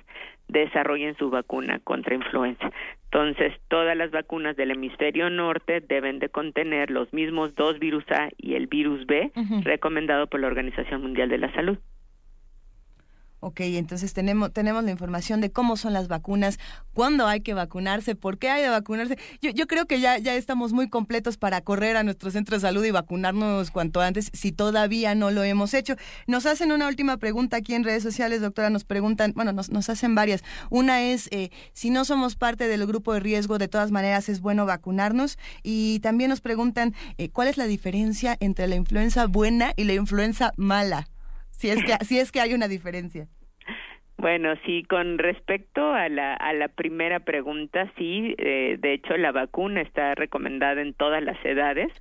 desarrollen su vacuna contra influenza. Entonces, todas las vacunas del hemisferio norte deben de contener los mismos dos virus A y el virus B, recomendado por la Organización Mundial de la Salud. Ok, entonces tenemos, tenemos la información de cómo son las vacunas, cuándo hay que vacunarse, por qué hay de vacunarse. Yo, yo creo que ya, ya estamos muy completos para correr a nuestro centro de salud y vacunarnos cuanto antes, si todavía no lo hemos hecho. Nos hacen una última pregunta aquí en redes sociales, doctora, nos preguntan, bueno, nos, nos hacen varias. Una es, eh, si no somos parte del grupo de riesgo, de todas maneras es bueno vacunarnos. Y también nos preguntan, eh, ¿cuál es la diferencia entre la influenza buena y la influenza mala? Si es que, si es que hay una diferencia. Bueno, sí, con respecto a la, a la primera pregunta, sí, eh, de hecho la vacuna está recomendada en todas las edades,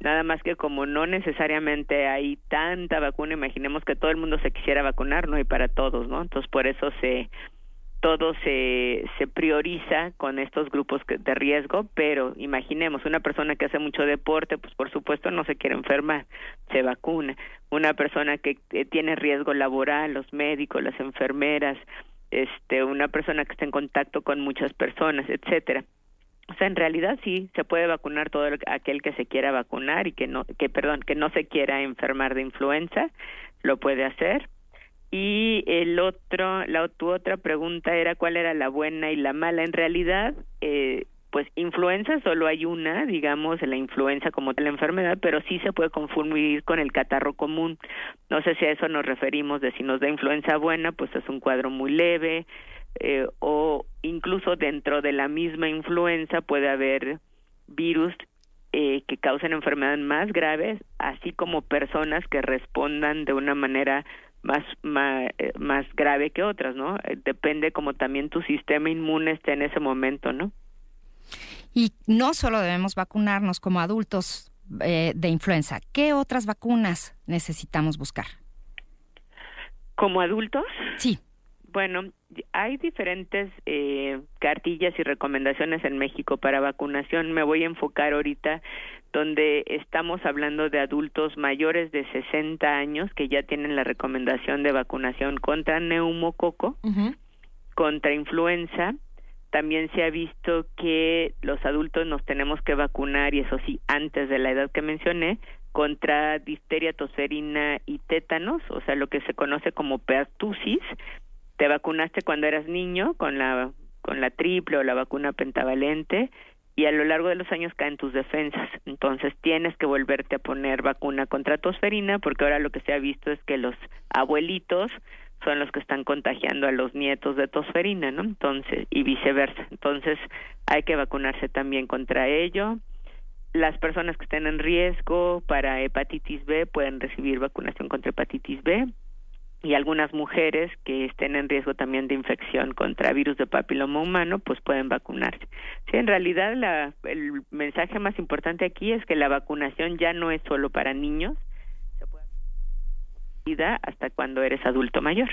nada más que como no necesariamente hay tanta vacuna, imaginemos que todo el mundo se quisiera vacunar, no hay para todos, ¿no? Entonces por eso se todo se, se prioriza con estos grupos de riesgo, pero imaginemos una persona que hace mucho deporte, pues por supuesto no se quiere enfermar, se vacuna. Una persona que tiene riesgo laboral, los médicos, las enfermeras, este, una persona que está en contacto con muchas personas, etcétera. O sea, en realidad sí se puede vacunar todo aquel que se quiera vacunar y que no, que perdón, que no se quiera enfermar de influenza, lo puede hacer y el otro, la tu otra pregunta era cuál era la buena y la mala. En realidad, eh, pues influenza solo hay una, digamos, la influenza como tal enfermedad, pero sí se puede confundir con el catarro común. No sé si a eso nos referimos de si nos da influenza buena, pues es un cuadro muy leve, eh, o incluso dentro de la misma influenza puede haber virus eh, que causen enfermedades más graves, así como personas que respondan de una manera más, eh, más, grave que otras, ¿no? Eh, depende como también tu sistema inmune esté en ese momento, ¿no? Y no solo debemos vacunarnos como adultos eh, de influenza, ¿qué otras vacunas necesitamos buscar? ¿Como adultos? Sí. Bueno, hay diferentes cartillas y recomendaciones en México para vacunación. Me voy a enfocar ahorita donde estamos hablando de adultos mayores de 60 años que ya tienen la recomendación de vacunación contra neumococo, contra influenza. También se ha visto que los adultos nos tenemos que vacunar, y eso sí, antes de la edad que mencioné, contra difteria tosferina y tétanos, o sea, lo que se conoce como pertusis. Te vacunaste cuando eras niño con la con la triple o la vacuna pentavalente y a lo largo de los años caen tus defensas. Entonces tienes que volverte a poner vacuna contra tosferina porque ahora lo que se ha visto es que los abuelitos son los que están contagiando a los nietos de tosferina, ¿no? Entonces, y viceversa. Entonces, hay que vacunarse también contra ello. Las personas que estén en riesgo para hepatitis B pueden recibir vacunación contra hepatitis B y algunas mujeres que estén en riesgo también de infección contra virus de papiloma humano, pues pueden vacunarse. Sí, en realidad la, el mensaje más importante aquí es que la vacunación ya no es solo para niños, se puede hasta cuando eres adulto mayor.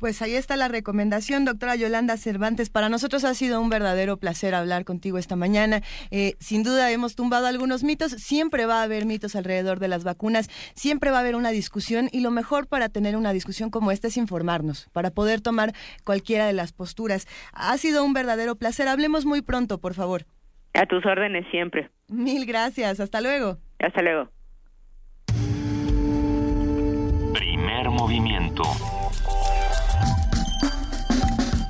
Pues ahí está la recomendación, doctora Yolanda Cervantes. Para nosotros ha sido un verdadero placer hablar contigo esta mañana. Eh, sin duda hemos tumbado algunos mitos. Siempre va a haber mitos alrededor de las vacunas. Siempre va a haber una discusión y lo mejor para tener una discusión como esta es informarnos, para poder tomar cualquiera de las posturas. Ha sido un verdadero placer. Hablemos muy pronto, por favor. A tus órdenes siempre. Mil gracias. Hasta luego. Hasta luego. Primer movimiento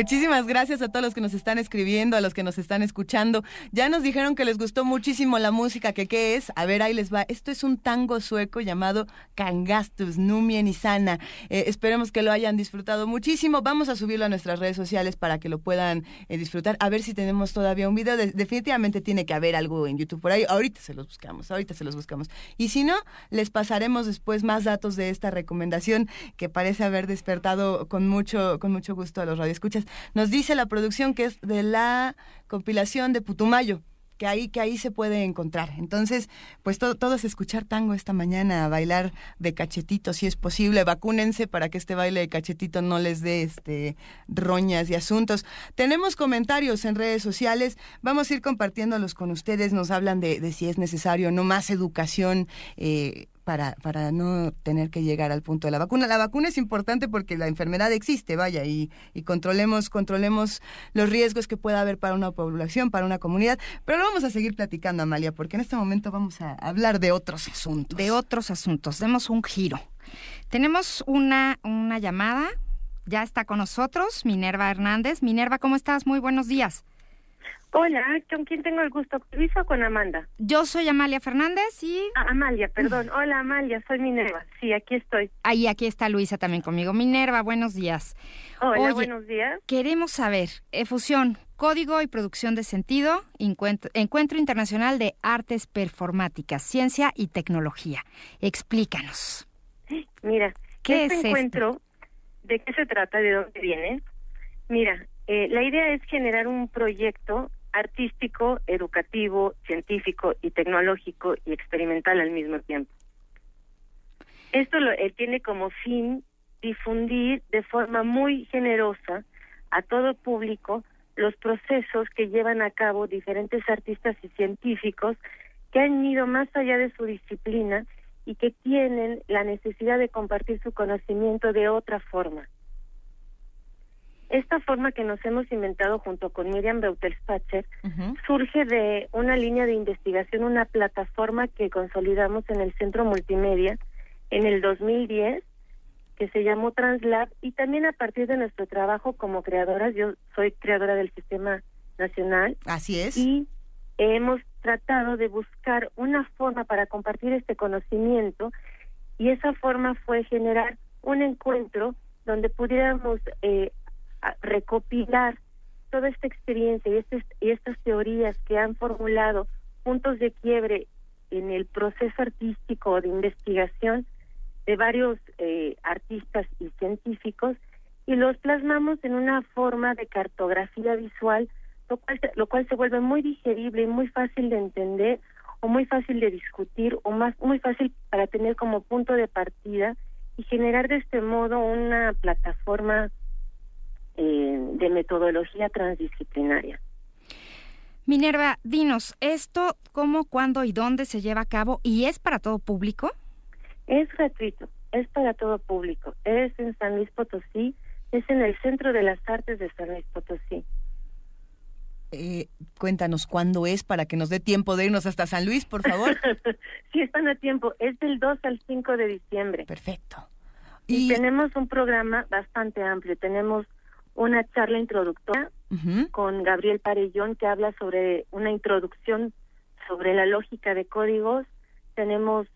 Muchísimas gracias a todos los que nos están escribiendo, a los que nos están escuchando. Ya nos dijeron que les gustó muchísimo la música, que qué es. A ver, ahí les va. Esto es un tango sueco llamado Kangastus, Numien y Sana. Eh, esperemos que lo hayan disfrutado muchísimo. Vamos a subirlo a nuestras redes sociales para que lo puedan eh, disfrutar. A ver si tenemos todavía un video. definitivamente tiene que haber algo en YouTube por ahí. Ahorita se los buscamos, ahorita se los buscamos. Y si no, les pasaremos después más datos de esta recomendación que parece haber despertado con mucho, con mucho gusto a los radioescuchas nos dice la producción que es de la compilación de Putumayo que ahí, que ahí se puede encontrar. Entonces, pues todo, es escuchar tango esta mañana, bailar de cachetito si es posible, vacúnense para que este baile de cachetito no les dé este roñas y asuntos. Tenemos comentarios en redes sociales, vamos a ir compartiéndolos con ustedes, nos hablan de, de si es necesario no más educación. Eh, para, para no tener que llegar al punto de la vacuna. La vacuna es importante porque la enfermedad existe, vaya, y, y controlemos, controlemos los riesgos que pueda haber para una población, para una comunidad. Pero lo vamos a seguir platicando, Amalia, porque en este momento vamos a hablar de otros asuntos. De otros asuntos. Demos un giro. Tenemos una, una llamada. Ya está con nosotros Minerva Hernández. Minerva, ¿cómo estás? Muy buenos días. Hola, ¿con quién tengo el gusto? ¿Con Luis o con Amanda? Yo soy Amalia Fernández y... Ah, Amalia, perdón. Hola, Amalia, soy Minerva. Sí, aquí estoy. Ahí, aquí está Luisa también conmigo. Minerva, buenos días. Hola, buenos días. Queremos saber, efusión, código y producción de sentido, encuentro, encuentro Internacional de Artes Performáticas, Ciencia y Tecnología. Explícanos. Mira, ¿qué este es encuentro? ¿De qué se trata? ¿De dónde viene? Mira, eh, la idea es generar un proyecto artístico, educativo, científico y tecnológico y experimental al mismo tiempo. Esto lo, eh, tiene como fin difundir de forma muy generosa a todo público los procesos que llevan a cabo diferentes artistas y científicos que han ido más allá de su disciplina y que tienen la necesidad de compartir su conocimiento de otra forma. Esta forma que nos hemos inventado junto con Miriam Beutelspacher surge de una línea de investigación, una plataforma que consolidamos en el Centro Multimedia en el 2010 que se llamó Translab y también a partir de nuestro trabajo como creadoras, yo soy creadora del Sistema Nacional. Así es. Y hemos tratado de buscar una forma para compartir este conocimiento y esa forma fue generar un encuentro donde pudiéramos eh, recopilar toda esta experiencia y, este, y estas teorías que han formulado puntos de quiebre en el proceso artístico de investigación de varios eh, artistas y científicos y los plasmamos en una forma de cartografía visual, lo cual, lo cual se vuelve muy digerible y muy fácil de entender o muy fácil de discutir o más muy fácil para tener como punto de partida y generar de este modo una plataforma eh, de metodología transdisciplinaria. Minerva, dinos, ¿esto cómo, cuándo y dónde se lleva a cabo y es para todo público? Es gratuito, es para todo público. Es en San Luis Potosí, es en el Centro de las Artes de San Luis Potosí. Eh, cuéntanos cuándo es para que nos dé tiempo de irnos hasta San Luis, por favor. (laughs) sí, están a tiempo. Es del 2 al 5 de diciembre. Perfecto. y tenemos un programa bastante amplio. Tenemos una charla introductoria con Gabriel Parellón que habla sobre una introducción sobre la lógica de códigos. Tenemos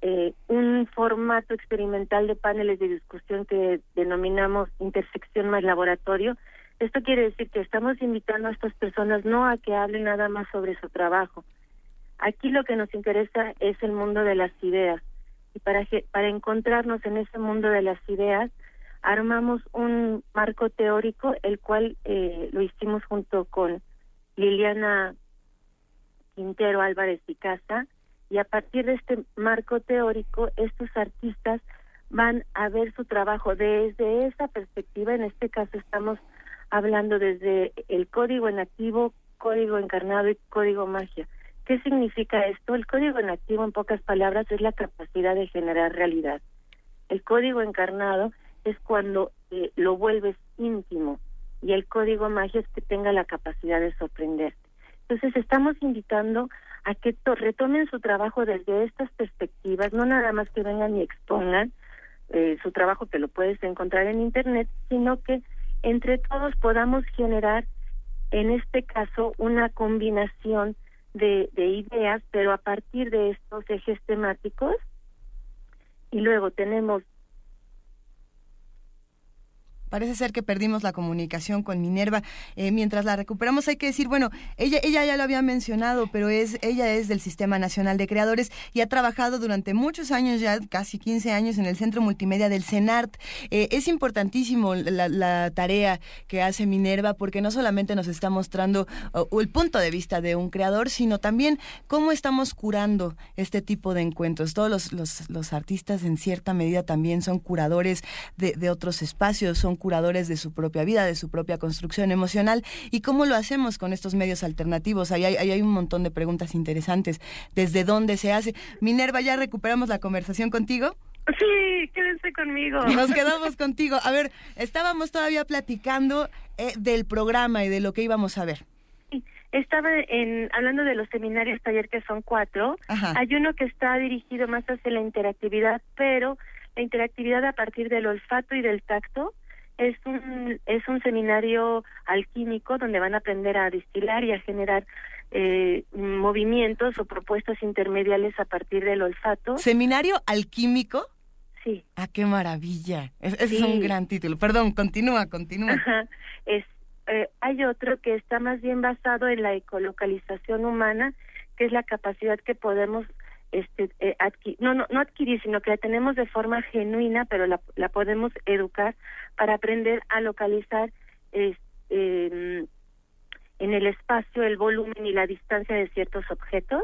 eh, un formato experimental de paneles de discusión que denominamos intersección más laboratorio. Esto quiere decir que estamos invitando a estas personas no a que hablen nada más sobre su trabajo. Aquí lo que nos interesa es el mundo de las ideas. Y para, para encontrarnos en ese mundo de las ideas, armamos un marco teórico, el cual eh, lo hicimos junto con Liliana Quintero Álvarez y Casa, y a partir de este marco teórico, estos artistas van a ver su trabajo desde esa perspectiva. En este caso estamos hablando desde el código en activo, código encarnado y código magia. ¿Qué significa esto? El código en activo, en pocas palabras, es la capacidad de generar realidad. El código encarnado es cuando eh, lo vuelves íntimo y el código magia es que tenga la capacidad de sorprenderte. Entonces estamos invitando a que retomen su trabajo desde estas perspectivas, no nada más que vengan y expongan eh, su trabajo que lo puedes encontrar en internet, sino que entre todos podamos generar, en este caso, una combinación de, de ideas, pero a partir de estos ejes temáticos. Y luego tenemos Parece ser que perdimos la comunicación con Minerva. Eh, mientras la recuperamos, hay que decir, bueno, ella, ella ya lo había mencionado, pero es, ella es del Sistema Nacional de Creadores y ha trabajado durante muchos años, ya casi 15 años, en el Centro Multimedia del CENART. Eh, es importantísimo la, tarea que hace Minerva porque no solamente nos está mostrando el punto de vista de un creador, sino también cómo estamos curando este tipo de encuentros. Todos los, los, artistas en cierta medida también son curadores de, de otros espacios, son curadores de su propia vida, de su propia construcción emocional. ¿Y cómo lo hacemos con estos medios alternativos? Ahí hay, hay un montón de preguntas interesantes. ¿Desde dónde se hace? Minerva, ¿ya recuperamos la conversación contigo? Sí, quédense conmigo. Nos quedamos contigo. A ver, estábamos todavía platicando eh, del programa y de lo que íbamos a ver. Estaba en, hablando de los seminarios taller que son cuatro. Hay uno que está dirigido más hacia la interactividad, pero la interactividad a partir del olfato y del tacto es un es un seminario alquímico donde van a aprender a destilar y a generar eh, movimientos o propuestas intermediales a partir del olfato. ¿Seminario alquímico? Sí. Ah, qué maravilla. Es, es un gran título. Perdón, continúa, continúa. Ajá. Es, eh, hay otro que está más bien basado en la ecolocalización humana, que es la capacidad que podemos este, eh, no, no, no adquirir, sino que la tenemos de forma genuina, pero la, la podemos educar para aprender a localizar este, en el espacio el volumen y la distancia de ciertos objetos.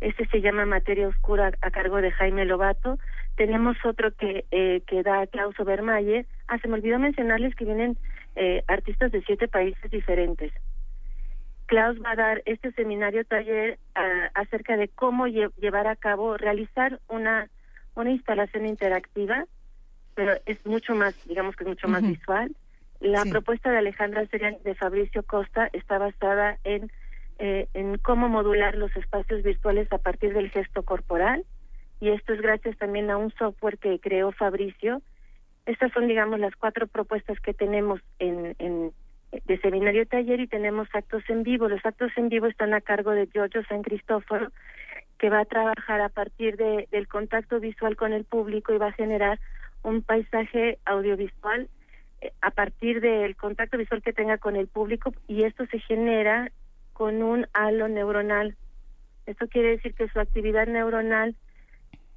Este se llama Materia Oscura a cargo de Jaime Lobato. Tenemos otro que, eh, que da Klaus Obermayer. Ah, se me olvidó mencionarles que vienen eh, artistas de siete países diferentes. Klaus va a dar este seminario taller ah, acerca de cómo llevar a cabo, realizar una, una instalación interactiva, pero es mucho más, digamos que es mucho más visual. La propuesta de Alejandra Serian de Fabricio Costa está basada en, eh, en cómo modular los espacios virtuales a partir del gesto corporal, y esto es gracias también a un software que creó Fabricio. Estas son, digamos, las cuatro propuestas que tenemos en, en de seminario taller y tenemos actos en vivo. Los actos en vivo están a cargo de Giorgio San Cristóforo, que va a trabajar a partir de, del contacto visual con el público y va a generar un paisaje audiovisual eh, a partir del contacto visual que tenga con el público y esto se genera con un halo neuronal. Esto quiere decir que su actividad neuronal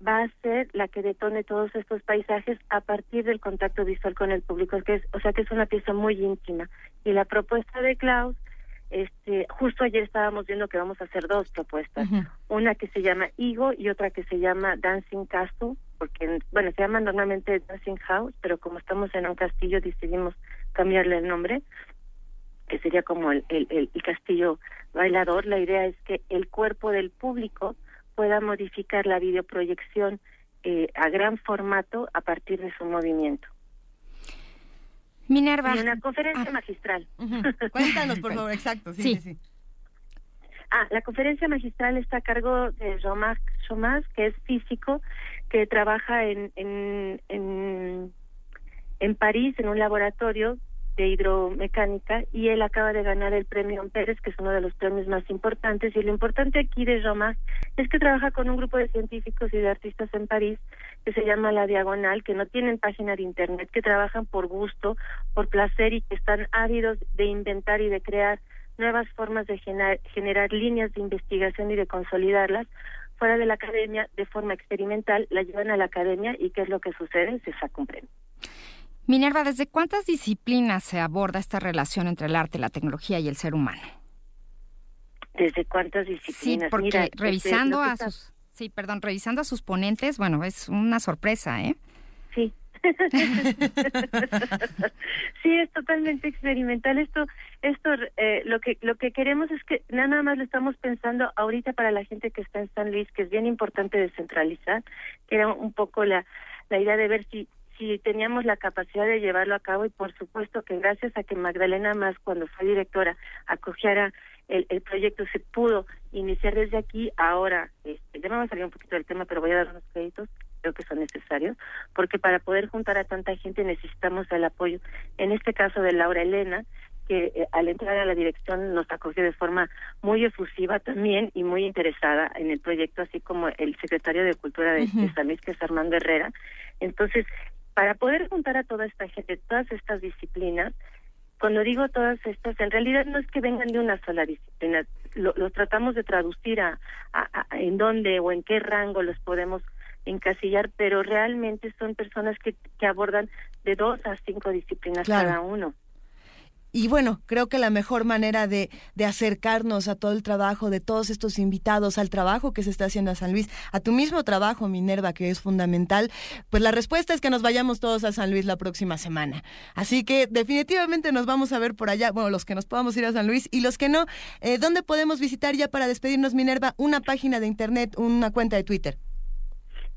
va a ser la que detone todos estos paisajes a partir del contacto visual con el público, que es, o sea que es una pieza muy íntima. Y la propuesta de Klaus, este, justo ayer estábamos viendo que vamos a hacer dos propuestas, una que se llama Igo y otra que se llama Dancing Castle, porque bueno, se llama normalmente Dancing House, pero como estamos en un castillo decidimos cambiarle el nombre, que sería como el, el, el castillo bailador. La idea es que el cuerpo del público pueda modificar la videoproyección eh, a gran formato a partir de su movimiento. Minerva. Y una conferencia ah. magistral. (laughs) Cuéntanos, por favor, exacto. Sí, sí. Ah, la conferencia magistral está a cargo de Jean-Marc Chomas, que es físico, que trabaja en, en, en, en París en un laboratorio de hidromecánica y él acaba de ganar el premio Pérez, que es uno de los premios más importantes. Y lo importante aquí de Roma es que trabaja con un grupo de científicos y de artistas en París que se llama La Diagonal, que no tienen página de internet, que trabajan por gusto, por placer y que están ávidos de inventar y de crear nuevas formas de generar, generar líneas de investigación y de consolidarlas fuera de la academia de forma experimental, la llevan a la academia y qué es lo que sucede, se saca un. Minerva, ¿desde cuántas disciplinas se aborda esta relación entre el arte, la tecnología y el ser humano? ¿Desde cuántas disciplinas? Sí, porque este, revisando a sus, sí, perdón, revisando a sus ponentes, bueno, es una sorpresa, ¿eh? Sí. (laughs) sí, es totalmente experimental. Esto, esto, eh, lo que lo que queremos es que nada más lo estamos pensando ahorita para la gente que está en San Luis, que es bien importante descentralizar, que era un poco la la idea de ver si si teníamos la capacidad de llevarlo a cabo y por supuesto que gracias a que Magdalena Más cuando fue directora acogiera el, el proyecto se pudo iniciar desde aquí ahora este, ya me voy a salir un poquito del tema pero voy a dar unos créditos creo que son necesarios, porque para poder juntar a tanta gente necesitamos el apoyo, en este caso de Laura Elena, que eh, al entrar a la dirección nos acogió de forma muy efusiva también y muy interesada en el proyecto, así como el secretario de Cultura de, San Luis, que es Armando Herrera. Entonces, para poder juntar a toda esta gente, todas estas disciplinas, cuando digo todas estas, en realidad no es que vengan de una sola disciplina, lo, tratamos de traducir a, en dónde o en qué rango los podemos encasillar, pero realmente son personas que, que abordan de dos a cinco disciplinas cada uno. Y bueno, creo que la mejor manera de, de, acercarnos a todo el trabajo de todos estos invitados, al trabajo que se está haciendo a San Luis, a tu mismo trabajo, Minerva, que es fundamental, pues la respuesta es que nos vayamos todos a San Luis la próxima semana. Así que definitivamente nos vamos a ver por allá, bueno, los que nos podamos ir a San Luis y los que no, eh, ¿dónde podemos visitar ya para despedirnos, Minerva? Una página de internet, una cuenta de Twitter.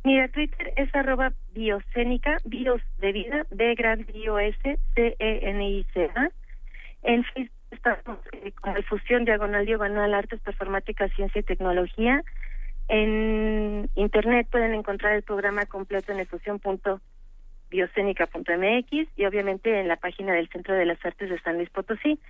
Mira, Twitter es arroba biocénica, bios de vida, B gran bio S, C E N I C A en Facebook estamos eh, con difusión diagonal diagonal artes performáticas ciencia y tecnología. En internet pueden encontrar el programa completo en efusión.biocénica.mx y obviamente en la página del Centro de las Artes de San Luis Potosí.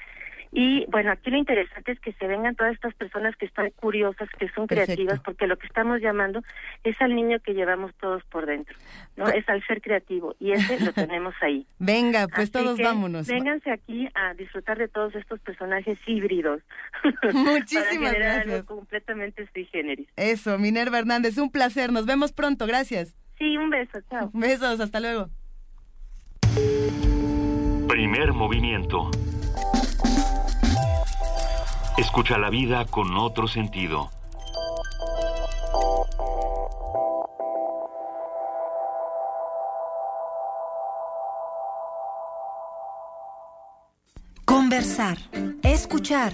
Y bueno, aquí lo interesante es que se vengan todas estas personas que están curiosas, que son creativas, porque lo que estamos llamando es al niño que llevamos todos por dentro, ¿no? Es al ser creativo y ese lo tenemos ahí. (laughs) Venga, pues todos vámonos. Vénganse aquí a disfrutar de todos estos personajes híbridos. (laughs) Muchísimas para gracias. Algo completamente sui generis. Eso, Minerva Hernández, un placer. Nos vemos pronto, gracias. Sí, un beso, chao. (laughs) Besos, hasta luego. Primer movimiento. Escucha la vida con otro sentido. Conversar, escuchar,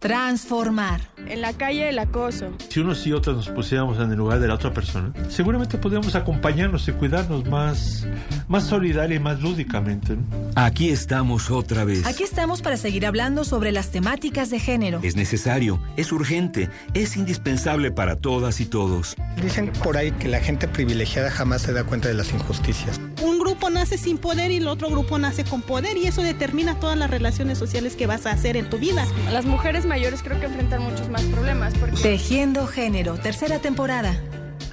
transformar. En la calle el acoso. Si unos y otras nos pusiéramos en el lugar de la otra persona, seguramente podríamos acompañarnos y cuidarnos más, más solidaria y más lúdicamente. Aquí estamos otra vez. Aquí estamos para seguir hablando sobre las temáticas de género. Es necesario, es urgente, es indispensable para todas y todos. Dicen por ahí que la gente privilegiada jamás se da cuenta de las injusticias. Un grupo nace sin poder y el otro grupo nace con poder y eso determina todas las relaciones sociales que vas a hacer en tu vida. Las mujeres mayores creo que enfrentan muchos más problemas. Tejiendo Género, tercera temporada.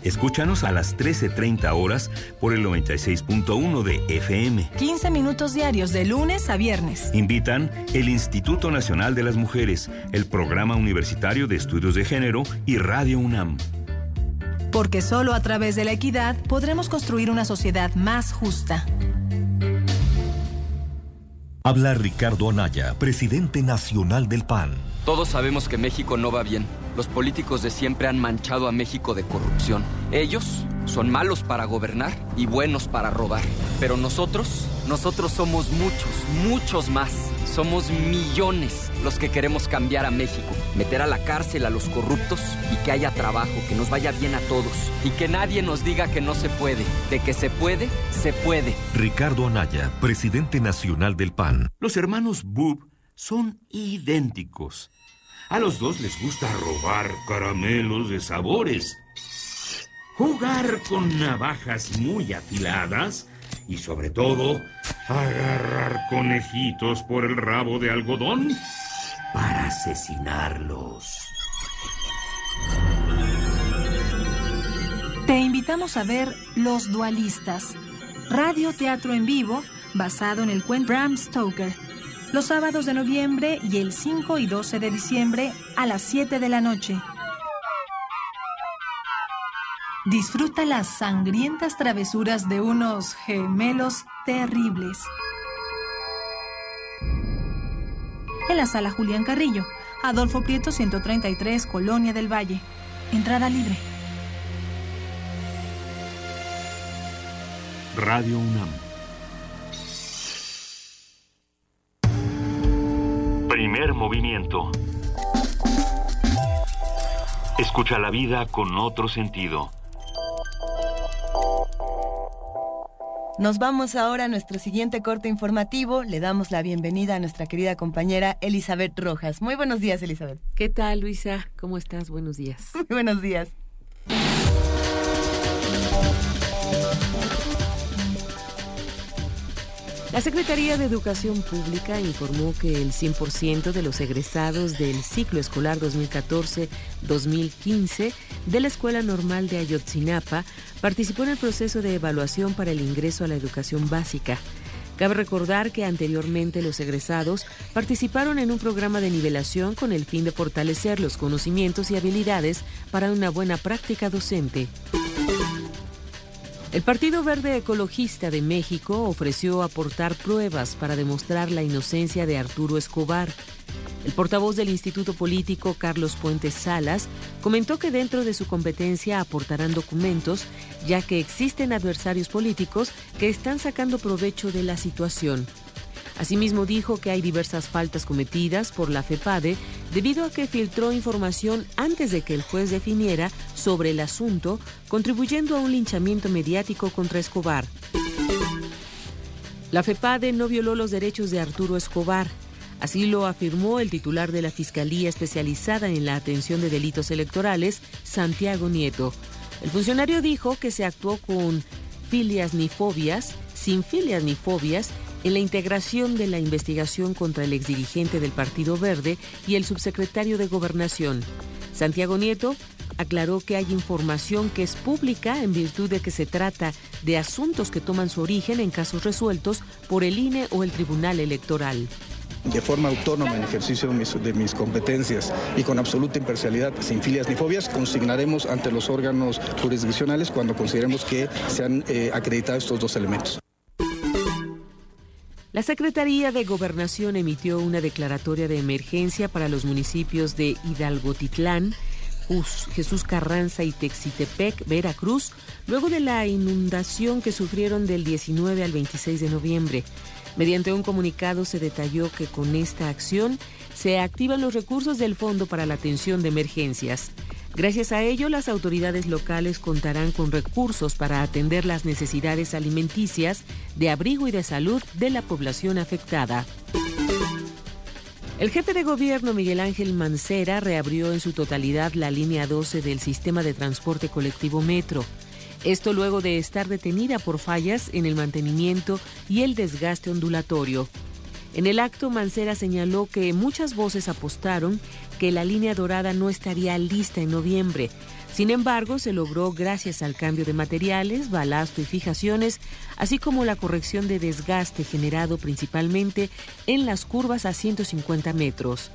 Escúchanos a las 13.30 horas por el 96.1 de FM. 15 minutos diarios de lunes a viernes. Invitan el Instituto Nacional de las Mujeres, el Programa Universitario de Estudios de Género y Radio UNAM. Porque solo a través de la equidad podremos construir una sociedad más justa. Habla Ricardo Anaya, presidente nacional del PAN. Todos sabemos que México no va bien. Los políticos de siempre han manchado a México de corrupción. Ellos son malos para gobernar y buenos para robar. Pero nosotros, nosotros somos muchos, muchos más. Somos millones los que queremos cambiar a México, meter a la cárcel a los corruptos y que haya trabajo, que nos vaya bien a todos y que nadie nos diga que no se puede. De que se puede, se puede. Ricardo Anaya, presidente nacional del PAN. Los hermanos Bub son idénticos. A los dos les gusta robar caramelos de sabores, jugar con navajas muy afiladas y sobre todo agarrar conejitos por el rabo de algodón para asesinarlos. Te invitamos a ver Los Dualistas, radio teatro en vivo basado en el cuento Bram Stoker, los sábados de noviembre y el 5 y 12 de diciembre a las 7 de la noche. Disfruta las sangrientas travesuras de unos gemelos terribles. En la sala Julián Carrillo, Adolfo Prieto 133, Colonia del Valle. Entrada libre. Radio UNAM. Primer movimiento. Escucha la vida con otro sentido. Nos vamos ahora a nuestro siguiente corte informativo. Le damos la bienvenida a nuestra querida compañera Elizabeth Rojas. Muy buenos días, Elizabeth. ¿Qué tal, Luisa? ¿Cómo estás? Buenos días. (laughs) Muy buenos días. La Secretaría de Educación Pública informó que el 100% de los egresados del ciclo escolar 2014-2015 de la Escuela Normal de Ayotzinapa participó en el proceso de evaluación para el ingreso a la educación básica. Cabe recordar que anteriormente los egresados participaron en un programa de nivelación con el fin de fortalecer los conocimientos y habilidades para una buena práctica docente. El Partido Verde Ecologista de México ofreció aportar pruebas para demostrar la inocencia de Arturo Escobar. El portavoz del Instituto Político, Carlos Puentes Salas, comentó que dentro de su competencia aportarán documentos, ya que existen adversarios políticos que están sacando provecho de la situación. Asimismo dijo que hay diversas faltas cometidas por la FEPADE debido a que filtró información antes de que el juez definiera sobre el asunto, contribuyendo a un linchamiento mediático contra Escobar. La FEPADE no violó los derechos de Arturo Escobar. Así lo afirmó el titular de la Fiscalía Especializada en la Atención de Delitos Electorales, Santiago Nieto. El funcionario dijo que se actuó con filias ni fobias, sin filias ni fobias, en la integración de la investigación contra el exdirigente del Partido Verde y el subsecretario de Gobernación. Santiago Nieto aclaró que hay información que es pública en virtud de que se trata de asuntos que toman su origen en casos resueltos por el INE o el Tribunal Electoral de forma autónoma en ejercicio de mis, competencias y con absoluta imparcialidad, sin filias ni fobias, consignaremos ante los órganos jurisdiccionales cuando consideremos que se han eh, acreditado estos dos elementos. La Secretaría de Gobernación emitió una declaratoria de emergencia para los municipios de Hidalgotitlán, Jesús Carranza y Texitepec, Veracruz, luego de la inundación que sufrieron del 19 al 26 de noviembre. Mediante un comunicado se detalló que con esta acción se activan los recursos del Fondo para la Atención de Emergencias. Gracias a ello, las autoridades locales contarán con recursos para atender las necesidades alimenticias, de abrigo y de salud de la población afectada. El jefe de gobierno Miguel Ángel Mancera reabrió en su totalidad la línea 12 del sistema de transporte colectivo Metro. Esto luego de estar detenida por fallas en el mantenimiento y el desgaste ondulatorio. En el acto, Mancera señaló que muchas voces apostaron que la línea dorada no estaría lista en noviembre. Sin embargo, se logró gracias al cambio de materiales, balasto y fijaciones, así como la corrección de desgaste generado principalmente en las curvas a 150 metros.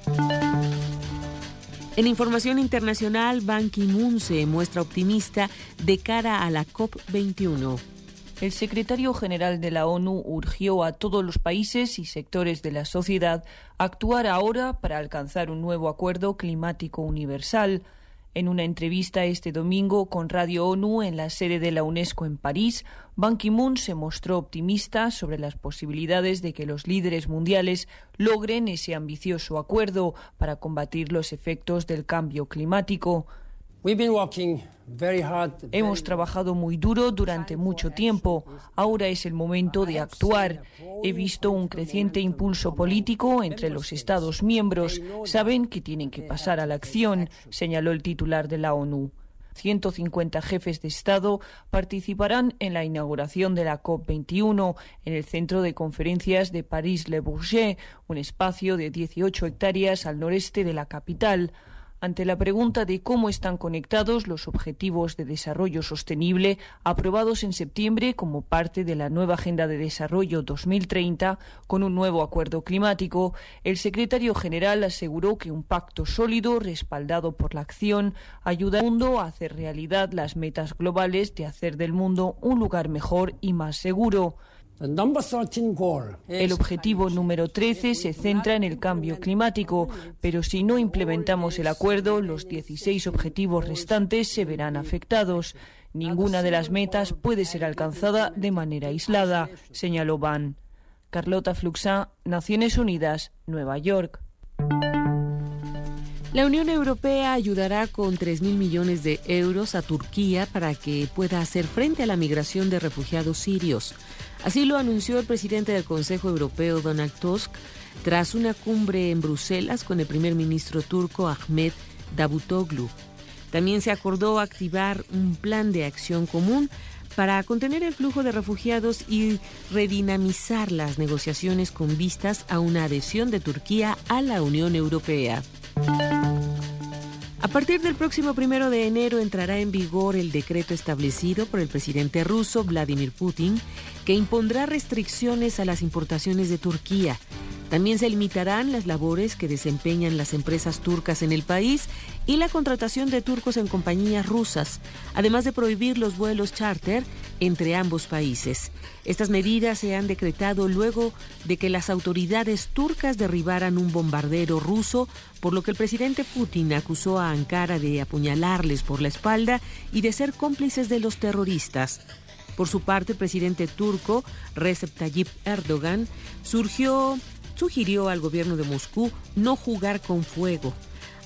En información internacional, Ban Ki-moon se muestra optimista de cara a la COP21 el secretario general de la ONU urgió a todos los países y sectores de la sociedad a actuar ahora para alcanzar un nuevo acuerdo climático universal. En una entrevista este domingo con Radio ONU en la sede de la UNESCO en París, Ban Ki-moon se mostró optimista sobre las posibilidades de que los líderes mundiales logren ese ambicioso acuerdo para combatir los efectos del cambio climático. Hemos trabajado muy duro durante mucho tiempo. Ahora es el momento de actuar. He visto un creciente impulso político entre los Estados miembros. Saben que tienen que pasar a la acción, señaló el titular de la ONU. 150 jefes de Estado participarán en la inauguración de la COP21 en el Centro de Conferencias de París-Le Bourget, un espacio de 18 hectáreas al noreste de la capital ante la pregunta de cómo están conectados los Objetivos de Desarrollo Sostenible aprobados en septiembre como parte de la nueva Agenda de Desarrollo 2030 con un nuevo acuerdo climático, el secretario general aseguró que un pacto sólido respaldado por la acción ayuda al mundo a hacer realidad las metas globales de hacer del mundo un lugar mejor y más seguro. El objetivo número 13 se centra en el cambio climático, pero si no implementamos el acuerdo, los 16 objetivos restantes se verán afectados. Ninguna de las metas puede ser alcanzada de manera aislada, señaló Van. Carlota Fluxá, Naciones Unidas, Nueva York. La Unión Europea ayudará con 3.000 millones de euros a Turquía para que pueda hacer frente a la migración de refugiados sirios. Así lo anunció el presidente del Consejo Europeo, Donald Tusk, tras una cumbre en Bruselas con el primer ministro turco Ahmed Davutoglu. También se acordó activar un plan de acción común para contener el flujo de refugiados y redinamizar las negociaciones con vistas a una adhesión de Turquía a la Unión Europea. A partir del próximo primero de enero entrará en vigor el decreto establecido por el presidente ruso Vladimir Putin que impondrá restricciones a las importaciones de Turquía. También se limitarán las labores que desempeñan las empresas turcas en el país y la contratación de turcos en compañías rusas, además de prohibir los vuelos charter entre ambos países. Estas medidas se han decretado luego de que las autoridades turcas derribaran un bombardero ruso, por lo que el presidente Putin acusó a Ankara de apuñalarles por la espalda y de ser cómplices de los terroristas. Por su parte, el presidente turco Recep Tayyip Erdogan surgió sugirió al gobierno de Moscú no jugar con fuego.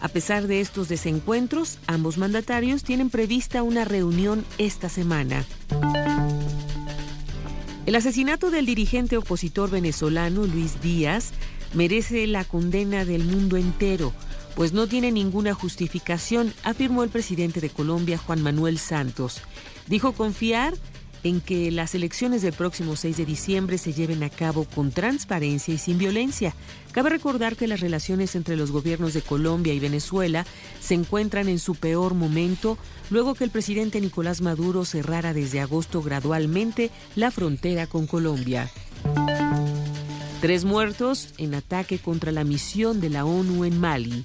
A pesar de estos desencuentros, ambos mandatarios tienen prevista una reunión esta semana. El asesinato del dirigente opositor venezolano Luis Díaz merece la condena del mundo entero, pues no tiene ninguna justificación, afirmó el presidente de Colombia, Juan Manuel Santos. Dijo confiar en que las elecciones del próximo 6 de diciembre se lleven a cabo con transparencia y sin violencia. Cabe recordar que las relaciones entre los gobiernos de Colombia y Venezuela se encuentran en su peor momento luego que el presidente Nicolás Maduro cerrara desde agosto gradualmente la frontera con Colombia. Tres muertos en ataque contra la misión de la ONU en Mali.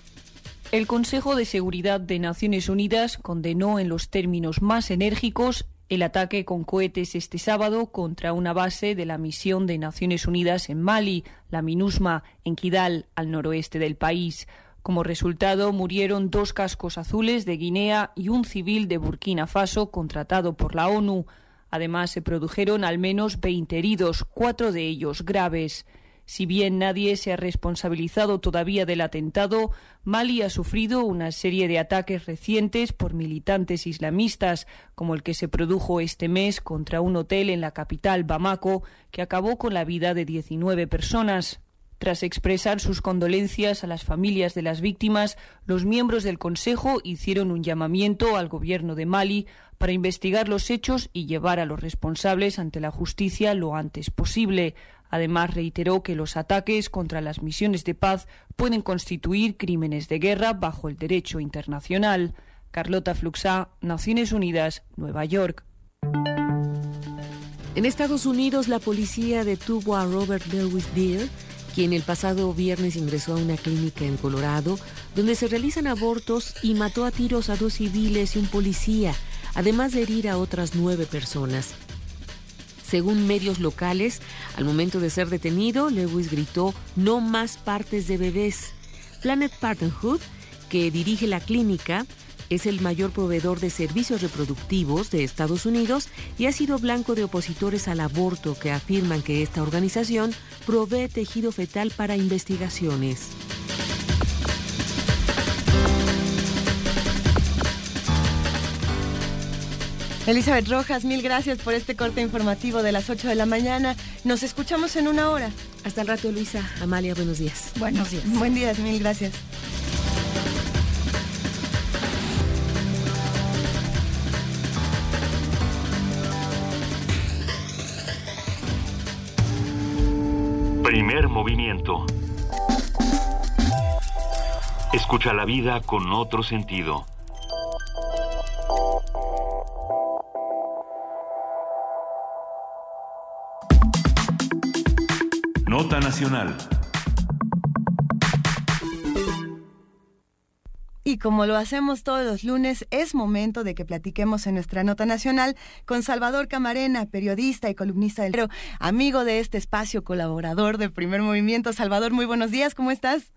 El Consejo de Seguridad de Naciones Unidas condenó en los términos más enérgicos el ataque con cohetes este sábado contra una base de la misión de Naciones Unidas en Mali, la MINUSMA, en Kidal, al noroeste del país. Como resultado, murieron dos cascos azules de Guinea y un civil de Burkina Faso contratado por la ONU. Además, se produjeron al menos 20 heridos, cuatro de ellos graves. Si bien nadie se ha responsabilizado todavía del atentado, Mali ha sufrido una serie de ataques recientes por militantes islamistas, como el que se produjo este mes contra un hotel en la capital, Bamako, que acabó con la vida de 19 personas. Tras expresar sus condolencias a las familias de las víctimas, los miembros del Consejo hicieron un llamamiento al gobierno de Mali para investigar los hechos y llevar a los responsables ante la justicia lo antes posible. Además, reiteró que los ataques contra las misiones de paz pueden constituir crímenes de guerra bajo el derecho internacional. Carlota Fluxá, Naciones Unidas, Nueva York. En Estados Unidos, la policía detuvo a Robert Lewis Deere, quien el pasado viernes ingresó a una clínica en Colorado, donde se realizan abortos y mató a tiros a dos civiles y un policía, además de herir a otras nueve personas. Según medios locales, al momento de ser detenido, Lewis gritó no más partes de bebés. Planet Parenthood, que dirige la clínica, es el mayor proveedor de servicios reproductivos de Estados Unidos y ha sido blanco de opositores al aborto que afirman que esta organización provee tejido fetal para investigaciones. Elizabeth Rojas, mil gracias por este corte informativo de las 8 de la mañana. Nos escuchamos en una hora. Hasta el rato, Luisa. Amalia, buenos días. Buenos días. Buen día, mil gracias. Primer movimiento. Escucha la vida con otro sentido. Nota Nacional. Y como lo hacemos todos los lunes, es momento de que platiquemos en nuestra nota nacional con Salvador Camarena, periodista y columnista del amigo de este espacio, colaborador de Primer Movimiento. Salvador, muy buenos días, ¿cómo estás?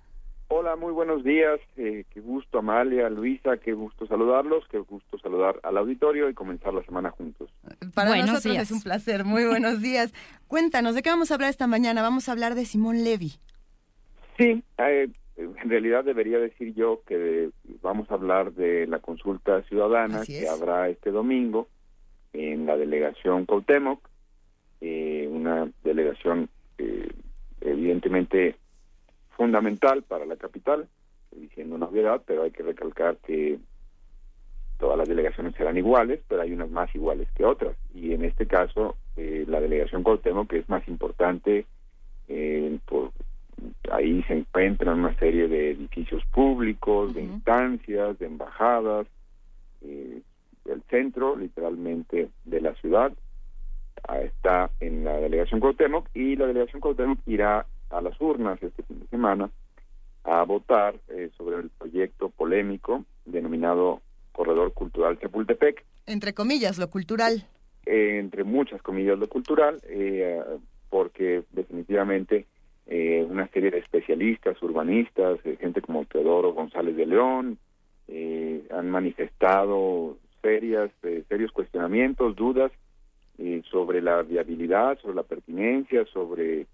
Hola, muy buenos días. Eh, qué gusto, Amalia, Luisa, qué gusto saludarlos, qué gusto saludar al auditorio y comenzar la semana juntos. Para nosotros es un placer. Muy buenos días. Cuéntanos, ¿de qué vamos a hablar esta mañana? Vamos a hablar de Simón Levy. Sí, eh, en realidad debería decir yo que vamos a hablar de la consulta ciudadana que habrá este domingo en la delegación Cautemoc, eh, una delegación evidentemente fundamental para la capital, diciendo una obviedad, pero hay que recalcar que todas las delegaciones serán iguales, pero hay unas más iguales que otras. Y en este caso, eh, la delegación Cuauhtémoc, que es más importante, eh, por, ahí se encuentran una serie de edificios públicos, de instancias, de embajadas, eh, el centro, literalmente, de la ciudad. Ah, está en la delegación Cuauhtémoc y la delegación Cuauhtémoc irá a las urnas este fin de semana a votar eh, sobre el proyecto polémico denominado Corredor Cultural Chapultepec. Entre comillas, lo cultural. Eh, entre muchas comillas, lo cultural, eh, porque definitivamente una serie de especialistas, urbanistas, gente como Teodoro González de León, han manifestado serias, serios cuestionamientos, dudas sobre la viabilidad, sobre la pertinencia, sobre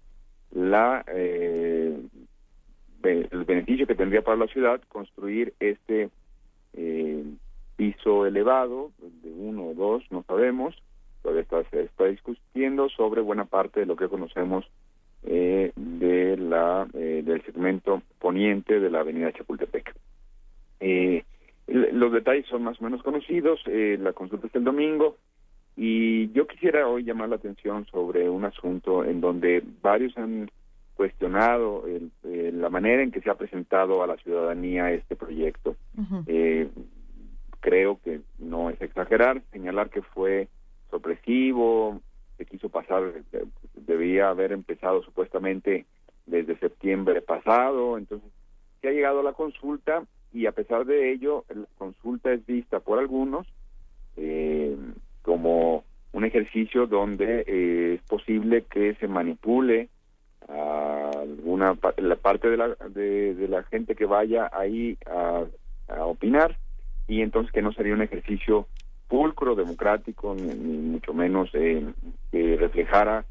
la el beneficio que tendría para la ciudad construir este eh, piso elevado de uno o dos, no sabemos, todavía está, se está discutiendo sobre buena parte de lo que conocemos eh, de la eh, del segmento poniente de la avenida Chapultepec. los detalles son más o menos conocidos, la consulta es el domingo y yo quisiera hoy llamar la atención sobre un asunto en donde varios han cuestionado la manera en que se ha presentado a la ciudadanía este proyecto. eh, creo que no es exagerar, señalar que fue sorpresivo, se quiso pasar, debía haber empezado supuestamente desde septiembre pasado, entonces se ha llegado a la consulta y a pesar de ello, la consulta es vista por algunos eh, como un ejercicio donde eh, es posible que se manipule a alguna la parte de la, de, la gente que vaya ahí a, opinar y entonces que no sería un ejercicio pulcro, democrático, ni, mucho menos eh, que reflejara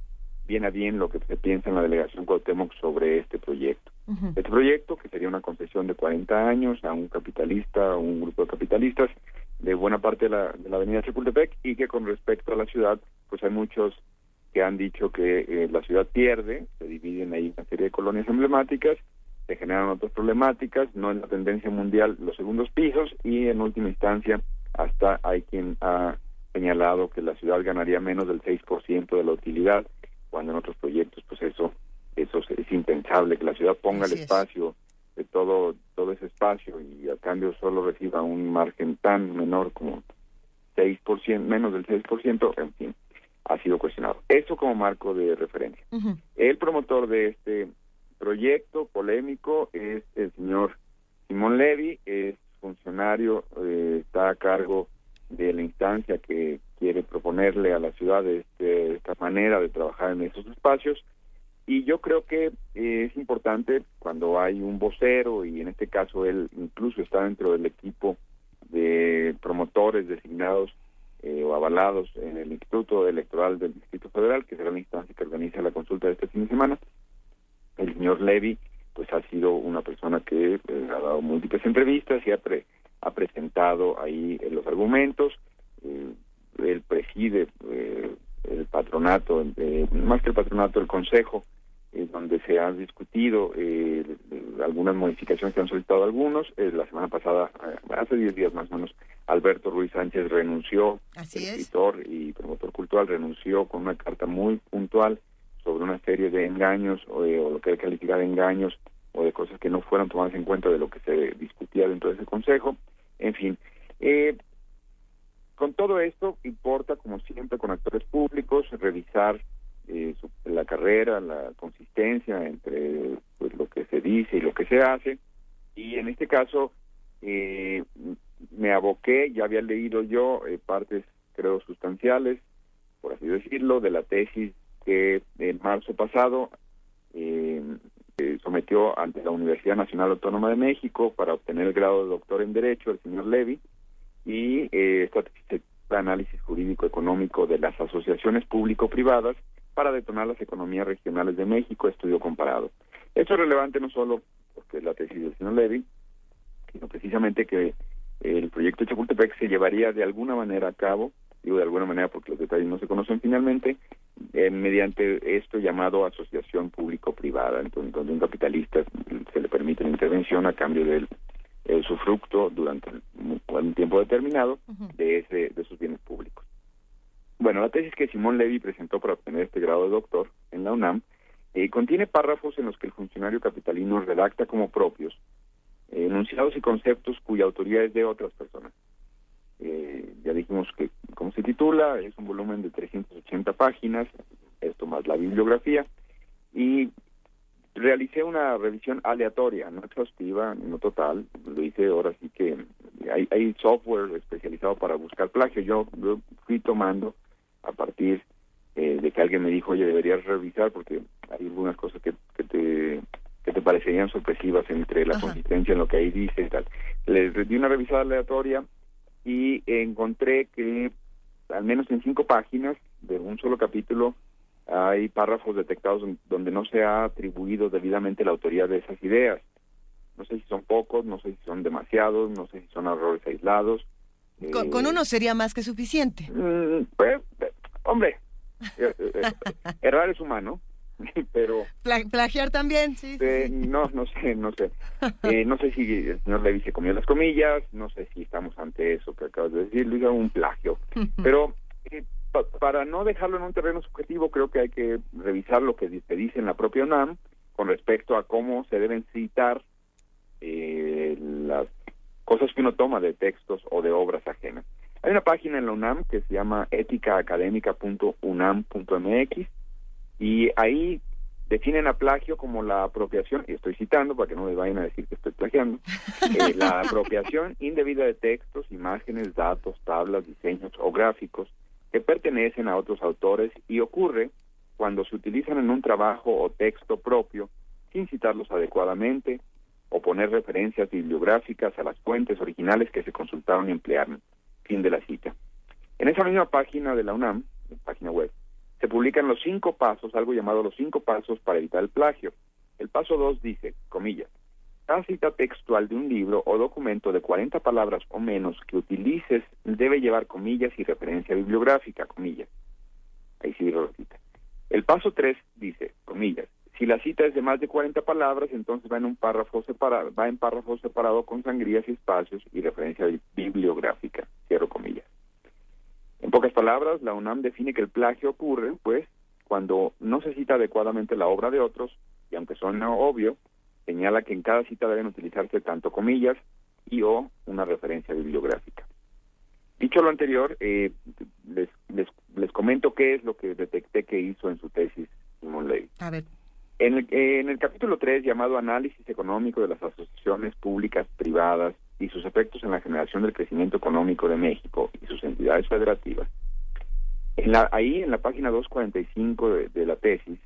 bien a bien lo que se piensa en la delegación Cuauhtémoc sobre este proyecto. Este proyecto, que sería una concesión de 40 años a un capitalista, a un grupo de capitalistas de buena parte de la, de la avenida Chapultepec y que con respecto a la ciudad, pues hay muchos que han dicho que eh, la ciudad pierde, se dividen ahí una serie de colonias emblemáticas, se generan otras problemáticas, no en la tendencia mundial los segundos pisos y en última instancia hasta hay quien ha señalado que la ciudad ganaría menos del 6% de la utilidad, cuando en otros proyectos pues eso eso es impensable que la ciudad ponga el espacio de todo todo ese espacio y a cambio solo reciba un margen tan menor como 6%, menos del 6%, en fin ha sido cuestionado. Eso como marco de referencia. El promotor de este proyecto polémico es el señor Simón Levy, es funcionario, eh, está a cargo de la instancia que quiere proponerle a la ciudad este, esta manera de trabajar en esos espacios. Y yo creo que es importante cuando hay un vocero, y en este caso él incluso está dentro del equipo de promotores designados eh, o avalados en el Instituto Electoral del Distrito Federal, que será la instancia que organiza la consulta de este fin de semana. El señor Levy, pues ha sido una persona que eh, ha dado múltiples entrevistas y ha, ha presentado ahí eh, los argumentos. él preside el patronato, más que el patronato, el consejo donde se han discutido eh, algunas modificaciones que han solicitado algunos. Eh, la semana pasada, eh, hace 10 días más o menos, Alberto Ruiz Sánchez renunció, escritor y promotor cultural, renunció con una carta muy puntual sobre una serie de engaños o, lo que hay que calificar de engaños o de cosas que no fueron tomadas en cuenta de lo que se discutía dentro de ese consejo. En fin, con todo esto importa, como siempre, con actores públicos, revisar eh, la carrera, la consistencia entre pues, lo que se dice y lo que se hace. Y en este caso eh, me aboqué, ya había leído yo eh, partes, creo, sustanciales, por así decirlo, de la tesis que en marzo pasado eh, sometió ante la Universidad Nacional Autónoma de México para obtener el grado de doctor en Derecho el señor Levy y esta tesis análisis jurídico económico de las asociaciones público-privadas para detonar las economías regionales de México, estudio comparado. Esto es relevante no solo porque es la tesis del señor Levy, sino precisamente que el proyecto Chapultepec se llevaría de alguna manera a cabo, digo de alguna manera porque los detalles no se conocen finalmente, eh, mediante esto llamado asociación público-privada, entonces donde un capitalista se le permite la intervención a cambio del su fruto durante un tiempo determinado de, ese, de esos bienes públicos. Bueno, la tesis que Simón Levy presentó para obtener este grado de doctor en la UNAM eh, contiene párrafos en los que el funcionario capitalino redacta como propios eh, enunciados y conceptos cuya autoría es de otras personas. Eh, ya dijimos que, como se titula, es un volumen de 380 páginas, esto más la bibliografía, y realicé una revisión aleatoria, no exhaustiva, no total, lo hice ahora sí que hay, hay software especializado para buscar plagio, yo, fui tomando a partir eh, de que alguien me dijo, oye, deberías revisar porque hay algunas cosas que, que te que te parecerían sorpresivas entre la consistencia en lo que ahí dice y tal. Les di una revisada aleatoria y encontré que al menos en cinco páginas de un solo capítulo hay párrafos detectados donde no se ha atribuido debidamente la autoría de esas ideas. No sé si son pocos, no sé si son demasiados, no sé si son errores aislados. Con, uno sería más que suficiente. Mm, pues, hombre, (laughs) eh, eh, errar es humano, (laughs) pero... plagiar también, sí, No, no sé, no sé. (laughs) Eh, no sé si el señor Levy se comió las comillas, no sé si estamos ante eso que acabas de decir, Luis, un plagio. (laughs) Pero para no dejarlo en un terreno subjetivo, creo que hay que revisar lo que se dice en la propia UNAM con respecto a cómo se deben citar eh, las cosas que uno toma de textos o de obras ajenas. Hay una página en la UNAM que se llama eticaacadémica.unam.mx y ahí definen a plagio como la apropiación, y estoy citando para que no me vayan a decir que estoy plagiando, (laughs) eh, la apropiación indebida de textos, imágenes, datos, tablas, diseños o gráficos que pertenecen a otros autores y ocurre cuando se utilizan en un trabajo o texto propio sin citarlos adecuadamente o poner referencias bibliográficas a las fuentes originales que se consultaron y emplearon. Fin de la cita. En esa misma página de la UNAM, página web, se publican los cinco pasos, algo llamado los cinco pasos para evitar el plagio. El paso dos dice, comillas, cada cita textual de un libro o documento de 40 palabras o menos que utilices debe llevar comillas y referencia bibliográfica, comillas. Ahí sí lo cita. El paso 3 dice, comillas, si la cita es de más de 40 palabras, entonces va en un párrafo separado, va en párrafo separado con sangrías y espacios y referencia bibliográfica, cierro comillas. En pocas palabras, la UNAM define que el plagio ocurre, pues, cuando no se cita adecuadamente la obra de otros, y aunque suena obvio, señala que en cada cita deben utilizarse tanto comillas y o una referencia bibliográfica. Dicho lo anterior, eh, les, les, comento qué es lo que detecté que hizo en su tesis Simón Ley. A ver. En el, en el capítulo 3, llamado Análisis Económico de las Asociaciones Públicas Privadas y sus efectos en la generación del crecimiento económico de México y sus entidades federativas, en la, ahí en la página 245 de, de la tesis,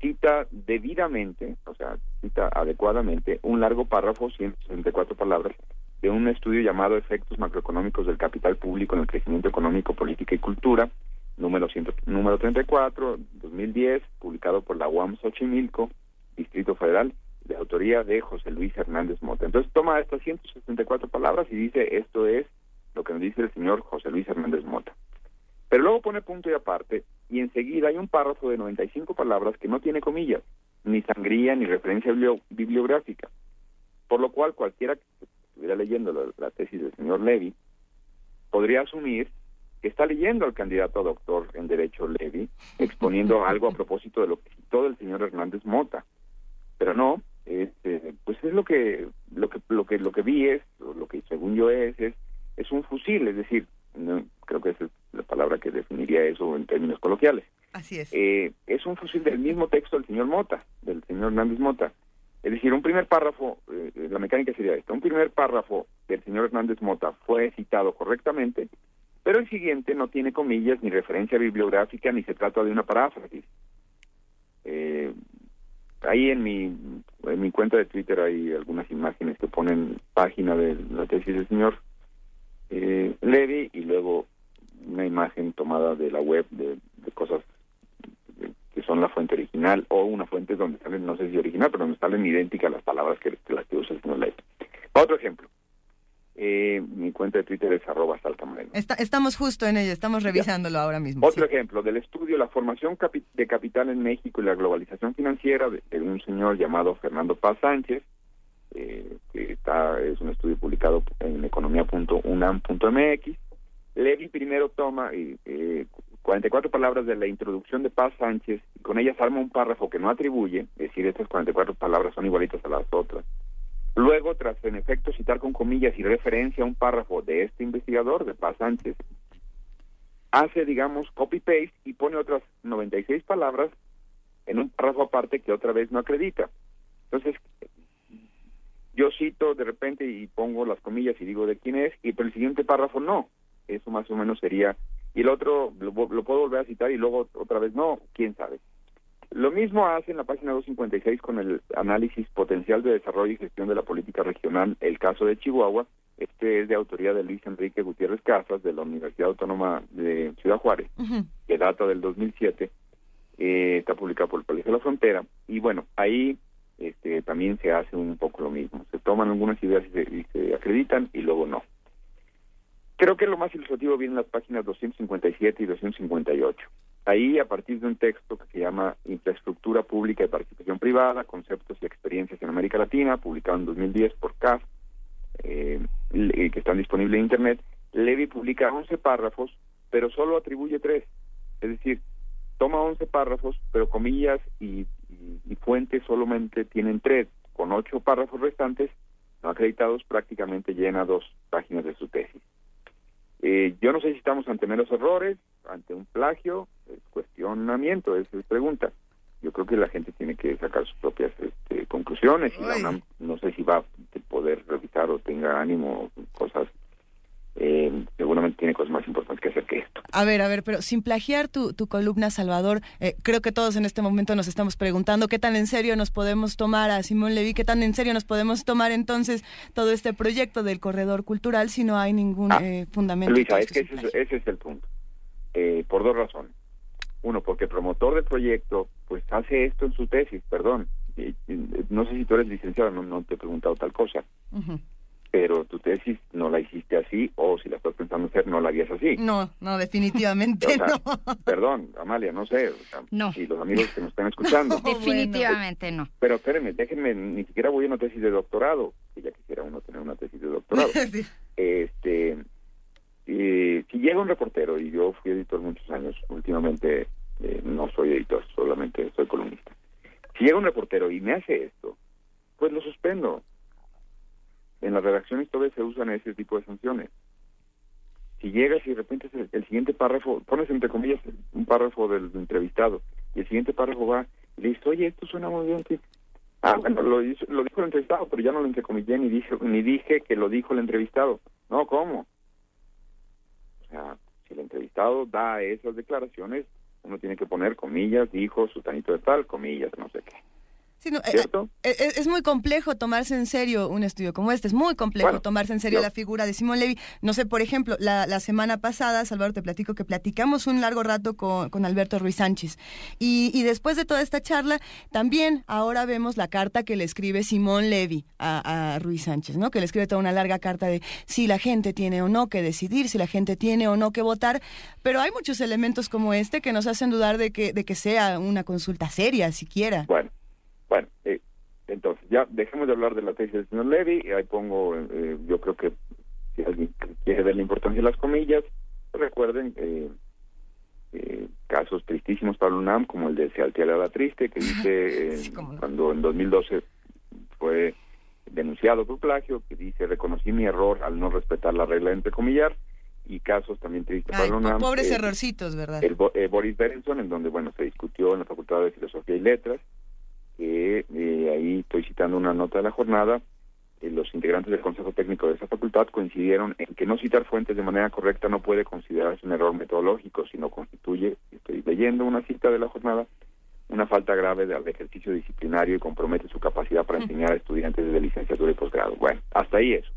cita debidamente, o sea, cita adecuadamente, un largo párrafo, 164 palabras, de un estudio llamado Efectos macroeconómicos del capital público en el crecimiento económico, política y cultura, número, ciento, número 34, 2010, publicado por la UAM Xochimilco, Distrito Federal, de autoría de José Luis Hernández Mota. Entonces toma estas 164 palabras y dice, esto es lo que nos dice el señor José Luis Hernández Mota. Pero luego pone punto y aparte y enseguida hay un párrafo de 95 palabras que no tiene comillas, ni sangría, ni referencia bibliográfica. Por lo cual cualquiera que estuviera leyendo la, tesis del señor Levy podría asumir que está leyendo al candidato a doctor en Derecho Levy, exponiendo (laughs) algo a propósito de lo que citó del señor Hernández Mota. Pero no, este, pues es lo que, lo que, lo que, lo que vi es, lo que según yo es, es, es un fusil, es decir, creo que es la palabra que definiría eso en términos coloquiales. Así es. Eh, es un fusil del mismo texto del señor Mota, del señor Hernández Mota. Es decir, un primer párrafo, eh, la mecánica sería esta, un primer párrafo del señor Hernández Mota fue citado correctamente, pero el siguiente no tiene comillas ni referencia bibliográfica ni se trata de una paráfrasis. Eh, ahí en mi, en mi cuenta de Twitter hay algunas imágenes que ponen página de la tesis del señor eh, Levy y luego una imagen tomada de la web de, cosas que son la fuente original o una fuente donde salen, no sé si original, pero donde salen idénticas las palabras que, las que usa el señor Levy. Otro ejemplo. Eh, mi cuenta de Twitter es arroba estamos justo en ello, estamos revisándolo ahora mismo. Otro ejemplo del estudio La formación de capital en México y la globalización financiera de, un señor llamado Fernando Paz Sánchez, eh, que está es un estudio publicado en economía.unam.mx. Levi primero toma eh, 44 palabras de la introducción de Paz Sánchez y con ellas arma un párrafo que no atribuye, es decir, estas 44 palabras son igualitas a las otras. Luego, tras en efecto citar con comillas y referencia a un párrafo de este investigador, de Paz Sánchez, hace, digamos, copy-paste y pone otras 96 palabras en un párrafo aparte que otra vez no acredita. Entonces, yo cito de repente y pongo las comillas y digo de quién es, y pero el siguiente párrafo no. Eso más o menos sería. Y el otro lo, lo puedo volver a citar y luego otra vez no, quién sabe. Lo mismo hace en la página 256 con el análisis potencial de desarrollo y gestión de la política regional, el caso de Chihuahua. Este es de autoría de Luis Enrique Gutiérrez Casas, de la Universidad Autónoma de Ciudad Juárez, que data del 2007. Eh, está publicado por el Colegio de la Frontera. Y bueno, ahí este, también se hace un poco lo mismo. Se toman algunas ideas y se, acreditan y luego no. Creo que lo más ilustrativo viene en las páginas 257 y 258. Ahí, a partir de un texto que se llama Infraestructura Pública y Participación Privada, Conceptos y Experiencias en América Latina, publicado en 2010 por CAF, eh, que están disponibles en Internet, Levy publica 11 párrafos, pero solo atribuye tres. Es decir, toma 11 párrafos, pero comillas y, fuentes solamente tienen tres. Con ocho párrafos restantes no acreditados, prácticamente llena dos páginas de su tesis. Eh, yo no sé si estamos ante meros errores, ante un plagio, es cuestionamiento, es, es pregunta. Yo creo que la gente tiene que sacar sus propias este, conclusiones y la no sé si va a poder revisar o tenga ánimo cosas eh, seguramente tiene cosas más importantes que hacer que esto. A ver, a ver, pero sin plagiar tu, tu columna, Salvador, eh, creo que todos en este momento nos estamos preguntando qué tan en serio nos podemos tomar a Simón Levy, qué tan en serio nos podemos tomar entonces todo este proyecto del corredor cultural si no hay ningún ah, eh, fundamento. Luisa, es que ese, es el punto. por dos razones. Uno, porque el promotor del proyecto pues hace esto en su tesis, perdón. no sé si tú eres licenciado, no, no te he preguntado tal cosa pero tu tesis no la hiciste así o si la estás pensando hacer no la harías así. No, no, (laughs) definitivamente no. (laughs) Perdón, Amalia, no sé. no. Y los amigos que nos están escuchando. (laughs) definitivamente no. Pero espérenme, déjenme, ni siquiera voy a una tesis de doctorado, que ya quisiera uno tener una tesis de doctorado. Este, si llega un reportero, y yo fui editor muchos años, últimamente eh, no soy editor, solamente soy columnista. Si llega un reportero y me hace esto, pues lo suspendo en las redacciones todavía se usan ese tipo de sanciones. Si llegas y de repente el, siguiente párrafo, pones entre comillas un párrafo del, entrevistado, y el siguiente párrafo va y le dices, oye, esto suena muy bien. Ah, bueno, lo, lo dijo el entrevistado, pero ya no lo entrecomillé ni dije, ni dije que lo dijo el entrevistado. No, ¿cómo? O sea, si el entrevistado da esas declaraciones, uno tiene que poner comillas, dijo, sutanito de tal, comillas, no sé qué. Eh. Eh, eh, es, muy complejo tomarse en serio un estudio como este, es muy complejo tomarse en serio la figura de Simón Levy. No sé, por ejemplo, la, la, semana pasada, Salvador, te platico que platicamos un largo rato con, con Alberto Ruiz Sánchez. Y, y, después de toda esta charla, también ahora vemos la carta que le escribe Simón Levy a, a, Ruiz Sánchez, ¿no? Que le escribe toda una larga carta de si la gente tiene o no que decidir, si la gente tiene o no que votar. Pero hay muchos elementos como este que nos hacen dudar de que, de que sea una consulta seria, siquiera. Bueno bueno, eh, entonces ya dejemos de hablar de la tesis del señor Levy, ahí pongo, eh, yo creo que si alguien quiere ver la importancia de las comillas, recuerden eh, casos tristísimos para UNAM, como el de la Triste, que dice (laughs) cuando en 2012 fue denunciado por plagio, que dice reconocí mi error al no respetar la regla de entrecomillar, y casos también tristes para UNAM. Pobres errorcitos, ¿verdad? El, Boris Berenson, en donde, bueno, se discutió en la Facultad de Filosofía y Letras, que eh, ahí estoy citando una nota de la jornada, eh, los integrantes del Consejo Técnico de esa facultad coincidieron en que no citar fuentes de manera correcta no puede considerarse un error metodológico, sino constituye, estoy leyendo una cita de la jornada, una falta grave del ejercicio disciplinario y compromete su capacidad para enseñar a estudiantes de licenciatura y posgrado. Bueno, hasta ahí eso.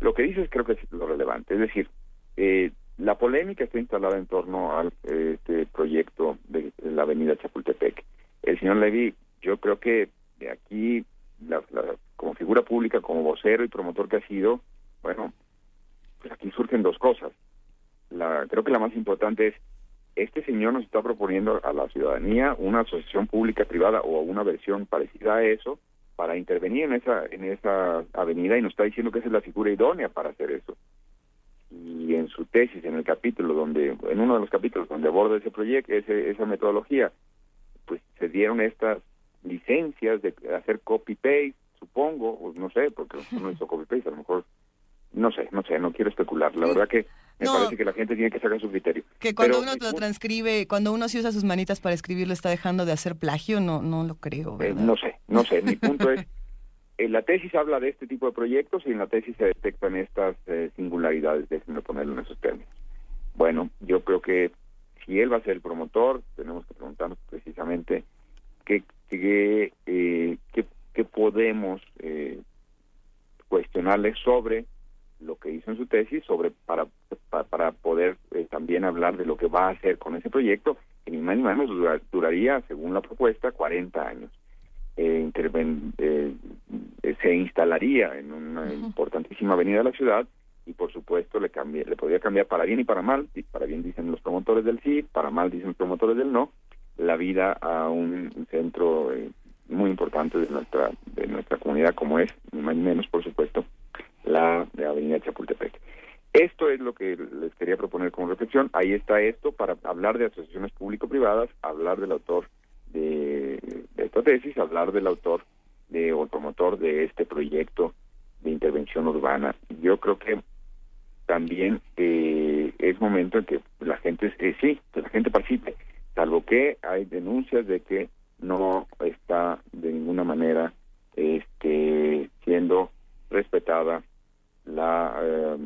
Lo que dices creo que es lo relevante, es decir, eh, la polémica está instalada en torno al este proyecto de, la avenida Chapultepec. El señor Levy yo creo que de aquí, como figura pública, como vocero y promotor que ha sido, bueno, pues aquí surgen dos cosas. La, creo que la más importante es, este señor nos está proponiendo a la ciudadanía una asociación pública privada o una versión parecida a eso, para intervenir en esa en esa avenida y nos está diciendo que esa es la figura idónea para hacer eso. Y en su tesis, en el capítulo donde, en uno de los capítulos donde aborda ese proyecto, ese, esa metodología, pues se dieron estas licencias de hacer copy paste, supongo, o no sé, porque no (laughs) hizo copy paste, a lo mejor, no sé, no sé, no quiero especular. La verdad que me parece que la gente tiene que sacar su criterio. Que cuando uno lo transcribe, cuando uno sí usa sus manitas para escribirlo, está dejando de hacer plagio, no, no lo creo. Eh, no sé, no sé. Mi punto es, (laughs) en la tesis habla de este tipo de proyectos y en la tesis se detectan estas eh, singularidades, déjenme ponerlo en esos términos. Bueno, yo creo que si él va a ser el promotor, tenemos que preguntarnos precisamente qué, qué, eh, qué, qué podemos eh, cuestionarle sobre lo que hizo en su tesis sobre para para, poder eh, también hablar de lo que va a hacer con ese proyecto que ni más ni menos duraría según la propuesta 40 años. Eh, eh, se instalaría en una importantísima avenida de la ciudad y por supuesto le cambie, le podría cambiar para bien y para mal para bien dicen los promotores del sí para mal dicen los promotores del no la vida a un centro muy importante de nuestra de nuestra comunidad como es ni más ni menos por supuesto la de Avenida Chapultepec. Esto es lo que les quería proponer como reflexión. Ahí está esto para hablar de asociaciones público-privadas, hablar del autor de, esta tesis, hablar del autor de, o promotor de este proyecto de intervención urbana. Yo creo que también eh, es momento en que la gente, eh, sí, que la gente participe, salvo que hay denuncias de que no está de ninguna manera este, siendo respetada la eh,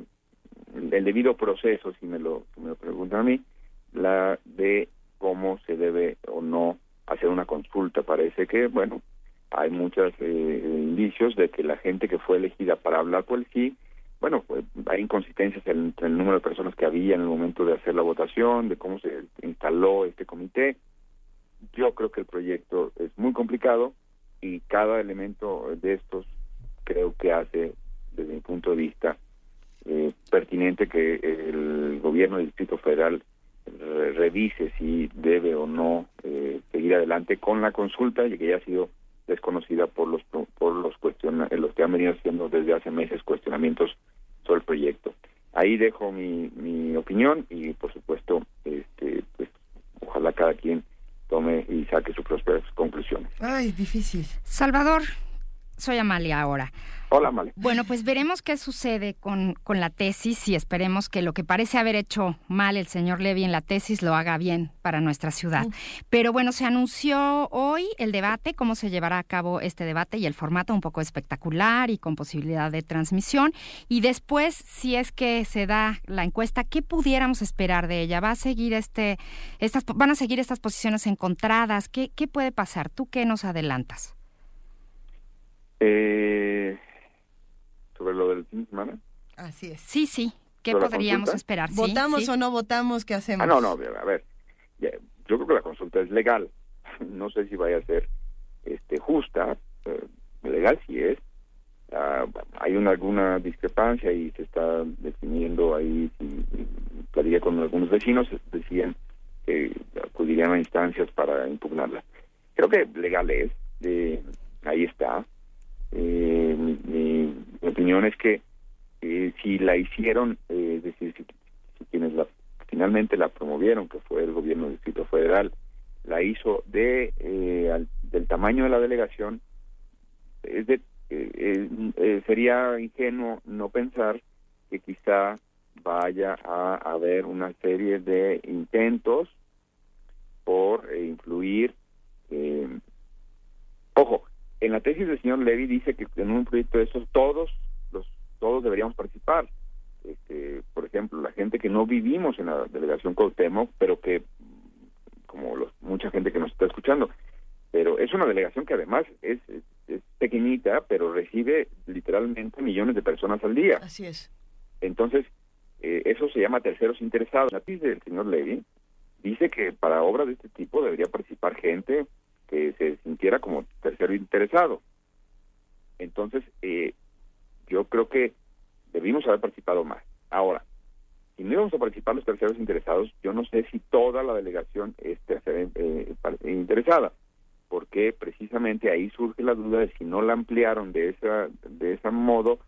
el debido proceso, si me lo, me lo preguntan a mí, la de cómo se debe o no hacer una consulta. Parece que, bueno, hay muchos eh, indicios de que la gente que fue elegida para hablar por el sí, bueno, pues, hay inconsistencias entre el número de personas que había en el momento de hacer la votación, de cómo se instaló este comité. Yo creo que el proyecto es muy complicado y cada elemento de estos creo que hace desde mi punto de vista, eh, pertinente que el gobierno del Distrito Federal revise si debe o no eh, seguir adelante con la consulta y que ya ha sido desconocida por los por los cuestiona los que han venido haciendo desde hace meses cuestionamientos sobre el proyecto. Ahí dejo mi, mi opinión y por supuesto este pues ojalá cada quien tome y saque sus propias conclusiones. Ay, difícil. Salvador, soy Amalia ahora. Hola, Amalia. Bueno, pues veremos qué sucede con, con la tesis y esperemos que lo que parece haber hecho mal el señor Levy en la tesis lo haga bien para nuestra ciudad. Pero bueno, se anunció hoy el debate, cómo se llevará a cabo este debate y el formato un poco espectacular y con posibilidad de transmisión. Y después, si es que se da la encuesta, ¿qué pudiéramos esperar de ella? ¿Va a seguir este, estas, van a seguir estas posiciones encontradas? ¿Qué, qué puede pasar? ¿Tú qué nos adelantas? Eh, sobre lo del fin de semana. Así es. Sí, sí. ¿Qué podríamos esperar? ¿Votamos o no votamos? ¿Qué hacemos? Ah, no, no, a ver. Yo creo que la consulta es legal. (laughs) No sé si vaya a ser este justa. Eh, legal sí es. Ah, hay una alguna discrepancia y se está definiendo ahí, si, con algunos vecinos, decían que acudirían a instancias para impugnarla. Creo que legal es. Eh, ahí está. Eh, mi, opinión es que eh, si la hicieron, eh, es decir, si, quienes la, finalmente la promovieron, que fue el gobierno del Distrito Federal, la hizo de del tamaño de la delegación, es de, sería ingenuo no pensar que quizá vaya a haber una serie de intentos por influir. ojo, en la tesis del señor Levy dice que en un proyecto de esos todos los todos deberíamos participar. Este, por ejemplo, la gente que no vivimos en la delegación Cuauhtémoc, pero que como los, mucha gente que nos está escuchando, pero es una delegación que además es, pequeñita, pero recibe literalmente millones de personas al día. Así es. Entonces, eh, eso se llama terceros interesados. La tesis del señor Levy dice que para obras de este tipo debería participar gente que se sintiera como tercero interesado. Entonces, eh, yo creo que debimos haber participado más. Ahora, si no íbamos a participar los terceros interesados, yo no sé si toda la delegación es tercera eh, interesada, porque precisamente ahí surge la duda de si no la ampliaron de esa de ese modo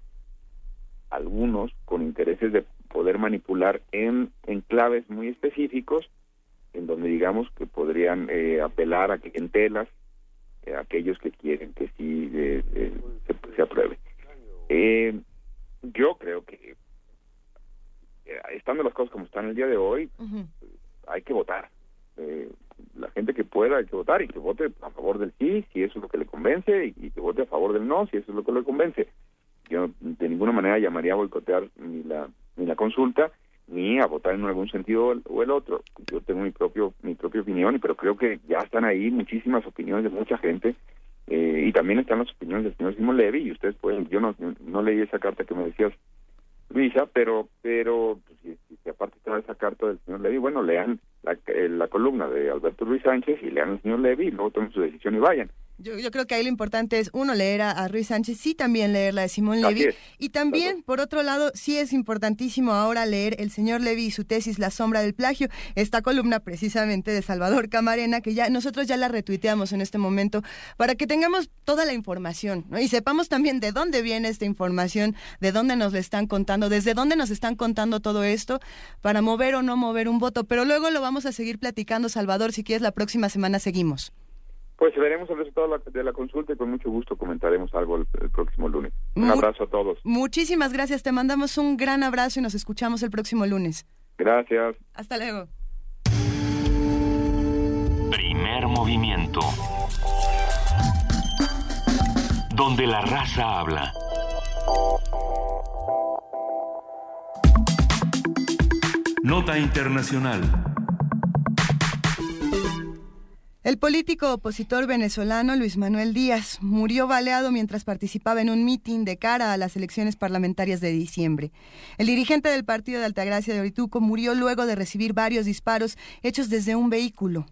algunos con intereses de poder manipular en enclaves muy específicos en donde digamos que podrían eh, apelar a que en telas eh, aquellos que quieren que sí eh, se, se, apruebe. Yo creo que estando las cosas como están el día de hoy hay que votar. La gente que pueda hay que votar y que vote a favor del sí si eso es lo que le convence y, que vote a favor del no si eso es lo que le convence. Yo de ninguna manera llamaría a boicotear ni la ni la consulta ni a votar en algún sentido o el otro. Yo tengo mi propio mi propia opinión pero creo que ya están ahí muchísimas opiniones de mucha gente eh, y también están las opiniones del señor Simón Levy y ustedes pueden yo no no leí esa carta que me decías Luisa pero pero pues, si, aparte está esa carta del señor Levy bueno lean la, eh, la columna de Alberto Luis Sánchez y lean al señor Levy y luego tomen su decisión y vayan yo, yo, creo que ahí lo importante es, uno, leer a, Ruiz Sánchez, sí también leer la de Simón Levy. Y también, por otro lado, sí es importantísimo ahora leer el señor Levy y su tesis La sombra del plagio, esta columna precisamente de Salvador Camarena, que ya nosotros ya la retuiteamos en este momento, para que tengamos toda la información y sepamos también de dónde viene esta información, de dónde nos le están contando, desde dónde nos están contando todo esto, para mover o no mover un voto. Pero luego lo vamos a seguir platicando, Salvador, si quieres la próxima semana seguimos. Pues veremos el resultado de la consulta y con mucho gusto comentaremos algo el, próximo lunes. Un abrazo a todos. Muchísimas gracias, te mandamos un gran abrazo y nos escuchamos el próximo lunes. Gracias. Hasta luego. Primer movimiento. Donde la raza habla. Nota Internacional. El político opositor venezolano Luis Manuel Díaz murió baleado mientras participaba en un mitin de cara a las elecciones parlamentarias de diciembre. El dirigente del partido de Altagracia de Orituco murió luego de recibir varios disparos hechos desde un vehículo.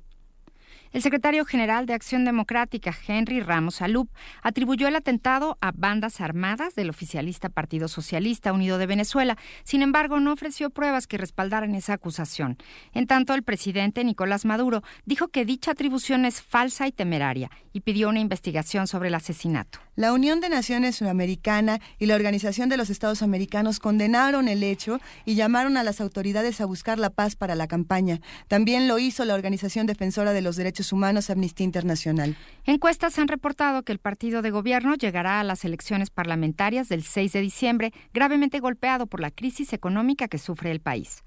El secretario general de Acción Democrática, Henry Ramos Alup, atribuyó el atentado a bandas armadas del oficialista Partido Socialista Unido de Venezuela. Sin embargo, no ofreció pruebas que respaldaran esa acusación. En tanto, el presidente Nicolás Maduro dijo que dicha atribución es falsa y temeraria y pidió una investigación sobre el asesinato. La Unión de Naciones Sudamericana y la Organización de los Estados Americanos condenaron el hecho y llamaron a las autoridades a buscar la paz para la campaña. También lo hizo la Organización Defensora de los Derechos Humanos Amnistía Internacional. Encuestas han reportado que el partido de gobierno llegará a las elecciones parlamentarias del 6 de diciembre gravemente golpeado por la crisis económica que sufre el país.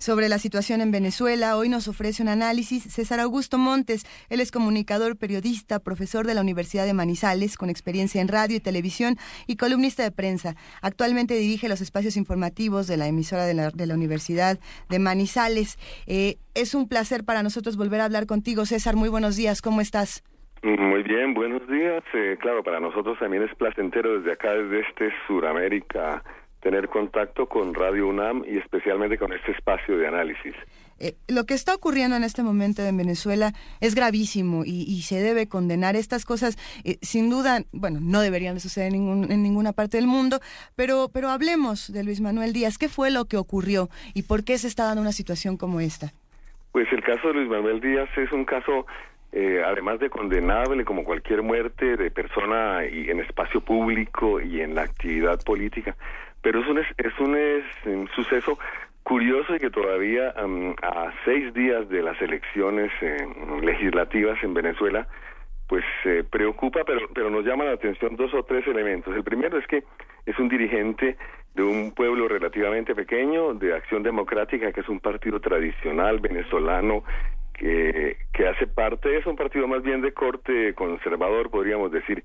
Sobre la situación en Venezuela, hoy nos ofrece un análisis César Augusto Montes. Él es comunicador, periodista, profesor de la Universidad de Manizales, con experiencia en radio y televisión y columnista de prensa. Actualmente dirige los espacios informativos de la emisora de la, Universidad de Manizales. Eh, es un placer para nosotros volver a hablar contigo, César. Muy buenos días, ¿cómo estás? Muy bien, buenos días. Eh, claro, para nosotros también es placentero desde acá, desde este Suramérica tener contacto con Radio UNAM y especialmente con este espacio de análisis. Eh, lo que está ocurriendo en este momento en Venezuela es gravísimo y, se debe condenar estas cosas. Eh, sin duda, bueno, no deberían de suceder en, en, ninguna parte del mundo, pero, pero hablemos de Luis Manuel Díaz. ¿Qué fue lo que ocurrió y por qué se está dando una situación como esta? Pues el caso de Luis Manuel Díaz es un caso eh, además de condenable como cualquier muerte de persona y en espacio público y en la actividad política, pero es un, es un, es un suceso curioso y que todavía a seis días de las elecciones eh, legislativas en Venezuela, pues se preocupa, pero, pero nos llama la atención dos o tres elementos. El primero es que es un dirigente de un pueblo relativamente pequeño, de Acción Democrática, que es un partido tradicional venezolano que, que hace parte, es un partido más bien de corte conservador, podríamos decir,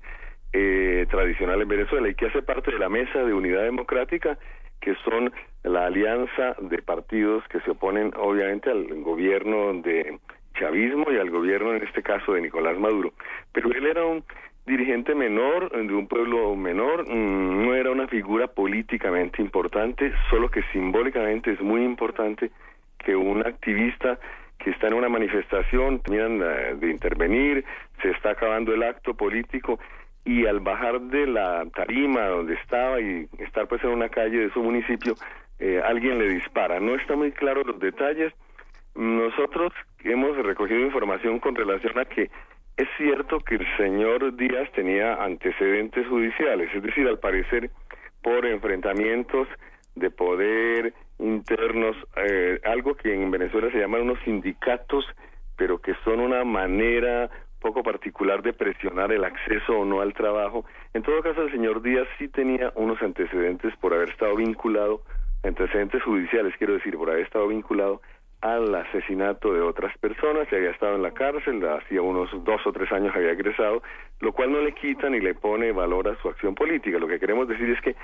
eh, tradicional en Venezuela y que hace parte de la Mesa de Unidad Democrática, que son la alianza de partidos que se oponen obviamente al gobierno de chavismo y al gobierno en este caso de Nicolás Maduro. Pero él era un dirigente menor de un pueblo menor, mm, no era una figura políticamente importante, solo que simbólicamente es muy importante que un activista que está en una manifestación, terminan eh, de intervenir, se está acabando el acto político y al bajar de la tarima donde estaba y estar pues en una calle de su municipio, eh, alguien le dispara. No está muy claro los detalles. Nosotros hemos recogido información con relación a que es cierto que el señor Díaz tenía antecedentes judiciales, es decir, al parecer por enfrentamientos de poder internos, eh, algo que en Venezuela se llaman unos sindicatos, pero que son una manera poco particular de presionar el acceso o no al trabajo. En todo caso, el señor Díaz sí tenía unos antecedentes por haber estado vinculado, antecedentes judiciales, quiero decir, por haber estado vinculado al asesinato de otras personas, se había estado en la cárcel, hacía unos dos o tres años había egresado, lo cual no le quita ni le pone valor a su acción política. Lo que queremos decir es que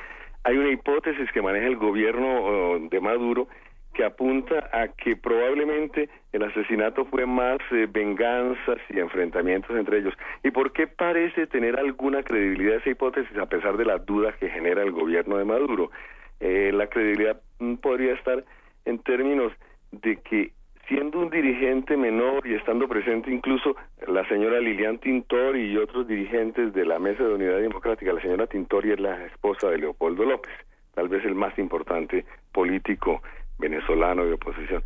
hay una hipótesis que maneja el gobierno de Maduro que apunta a que probablemente el asesinato fue más eh, venganzas y enfrentamientos entre ellos. ¿Y por qué parece tener alguna credibilidad esa hipótesis a pesar de las dudas que genera el gobierno de Maduro? Eh, la credibilidad mm, podría estar en términos de que siendo un dirigente menor y estando presente incluso la señora Lilian Tintori y otros dirigentes de la Mesa de Unidad Democrática, la señora Tintori es la esposa de Leopoldo López, tal vez el más importante político venezolano de oposición,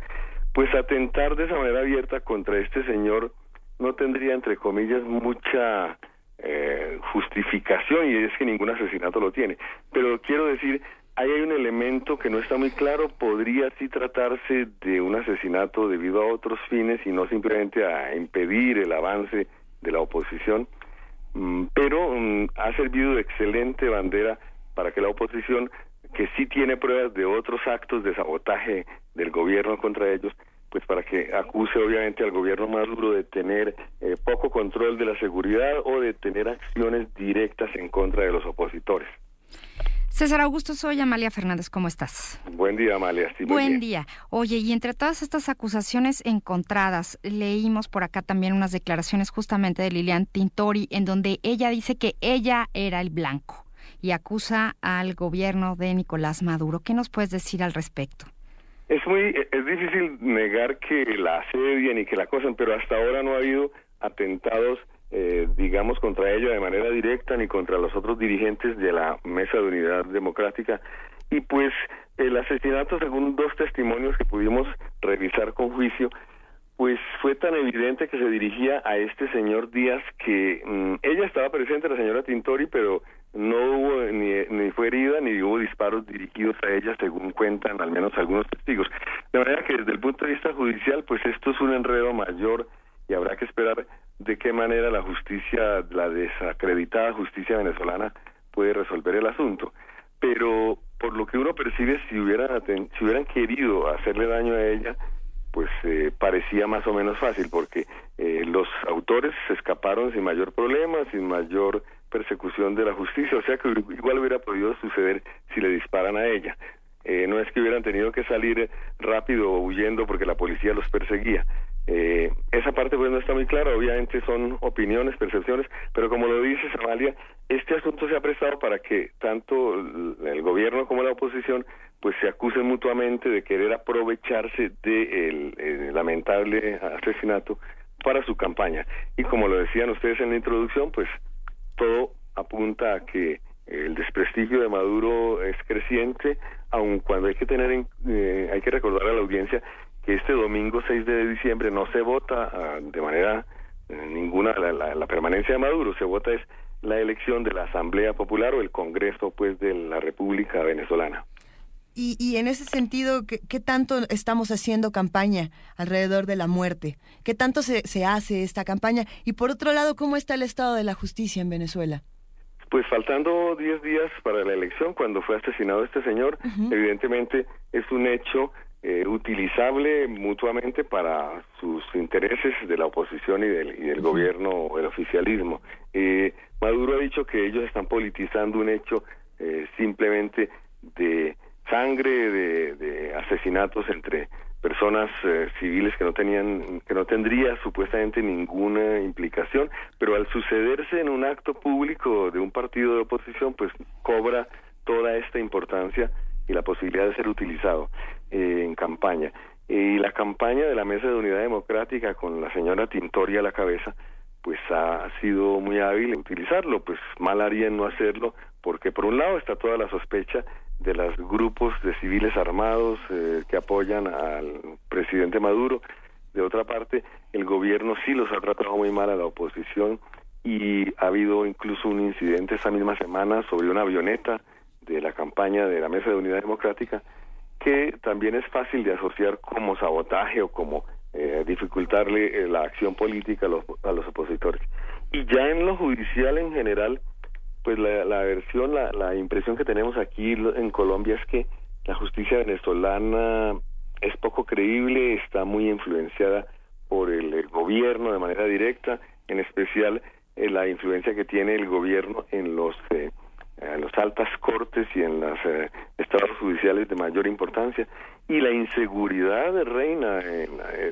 pues atentar de esa manera abierta contra este señor no tendría, entre comillas, mucha eh, justificación y es que ningún asesinato lo tiene. Pero quiero decir, ahí hay un elemento que no está muy claro, podría sí tratarse de un asesinato debido a otros fines y no simplemente a impedir el avance de la oposición, mm, pero mm, ha servido de excelente bandera para que la oposición, que sí tiene pruebas de otros actos de sabotaje del gobierno contra ellos, pues para que acuse obviamente al gobierno Maduro de tener eh, poco control de la seguridad o de tener acciones directas en contra de los opositores. César Augusto, soy Amalia Fernández, ¿cómo estás? Buen día, Amalia. Buen día. Oye, y entre todas estas acusaciones encontradas, leímos por acá también unas declaraciones justamente de Lilian Tintori, en donde ella dice que ella era el blanco y acusa al gobierno de Nicolás Maduro. ¿Qué nos puedes decir al respecto? Es muy, es difícil negar que la asedian y que la acosan, pero hasta ahora no ha habido atentados eh, digamos, contra ella de manera directa ni contra los otros dirigentes de la Mesa de Unidad Democrática. Y pues el asesinato, según dos testimonios que pudimos revisar con juicio, pues fue tan evidente que se dirigía a este señor Díaz que mm, ella estaba presente, la señora Tintori, pero no hubo ni, ni fue herida ni hubo disparos dirigidos a ella, según cuentan al menos algunos testigos. De manera que desde el punto de vista judicial, pues esto es un enredo mayor y habrá que esperar de qué manera la justicia, la desacreditada justicia venezolana puede resolver el asunto. Pero por lo que uno percibe, si hubieran, si hubieran querido hacerle daño a ella, pues eh, parecía más o menos fácil, porque eh, los autores se escaparon sin mayor problema, sin mayor persecución de la justicia, o sea que igual hubiera podido suceder si le disparan a ella. Eh, no es que hubieran tenido que salir rápido huyendo porque la policía los perseguía. Eh, esa parte pues no está muy clara, obviamente son opiniones, percepciones, pero como lo dice Amalia, este asunto se ha prestado para que tanto el gobierno como la oposición pues se acusen mutuamente de querer aprovecharse del de lamentable asesinato para su campaña. Y como lo decían ustedes en la introducción, pues todo apunta a que el desprestigio de Maduro es creciente, aun cuando hay que tener en, eh, hay que recordar a la audiencia que este domingo 6 de diciembre no se vota ah, de manera eh, ninguna la, permanencia de Maduro, se vota es la elección de la Asamblea Popular o el Congreso pues de la República Venezolana. Y, y, en ese sentido, ¿qué, ¿qué, tanto estamos haciendo campaña alrededor de la muerte? ¿Qué tanto se, se hace esta campaña? Y por otro lado, ¿cómo está el estado de la justicia en Venezuela? Pues faltando 10 días para la elección, cuando fue asesinado este señor, evidentemente es un hecho eh, utilizable mutuamente para sus intereses de la oposición y del, y del gobierno o el oficialismo. Eh, Maduro ha dicho que ellos están politizando un hecho eh, simplemente de sangre, de, asesinatos entre personas eh, civiles que no tenían que no tendría supuestamente ninguna implicación pero al sucederse en un acto público de un partido de oposición pues cobra toda esta importancia y la posibilidad de ser utilizado eh, en campaña. Y la campaña de la Mesa de Unidad Democrática con la señora Tintori a la cabeza, pues ha sido muy hábil en utilizarlo, pues mal haría en no hacerlo, porque por un lado está toda la sospecha de los grupos de civiles armados eh, que apoyan al presidente Maduro, de otra parte, el gobierno sí los ha tratado muy mal a la oposición y ha habido incluso un incidente esa misma semana sobre una avioneta de la campaña de la Mesa de Unidad Democrática que también es fácil de asociar como sabotaje o como eh, dificultarle eh, la acción política a los, a los opositores. Y ya en lo judicial en general, pues la, la versión, la, la impresión que tenemos aquí en Colombia es que la justicia venezolana es poco creíble, está muy influenciada por el, gobierno de manera directa, en especial eh, la influencia que tiene el gobierno en los eh, en las altas cortes y en los eh, estados judiciales de mayor importancia. Y la inseguridad de reina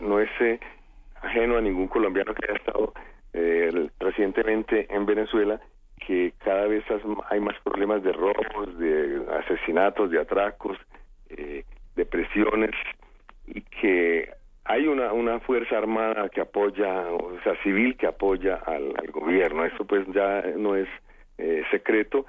no es ajeno a ningún colombiano que haya estado recientemente en Venezuela que cada vez hay más problemas de robos, de asesinatos, de atracos, de presiones y que hay una, una fuerza armada que apoya, o sea, civil que apoya al, gobierno. Eso pues ya no es eh, secreto,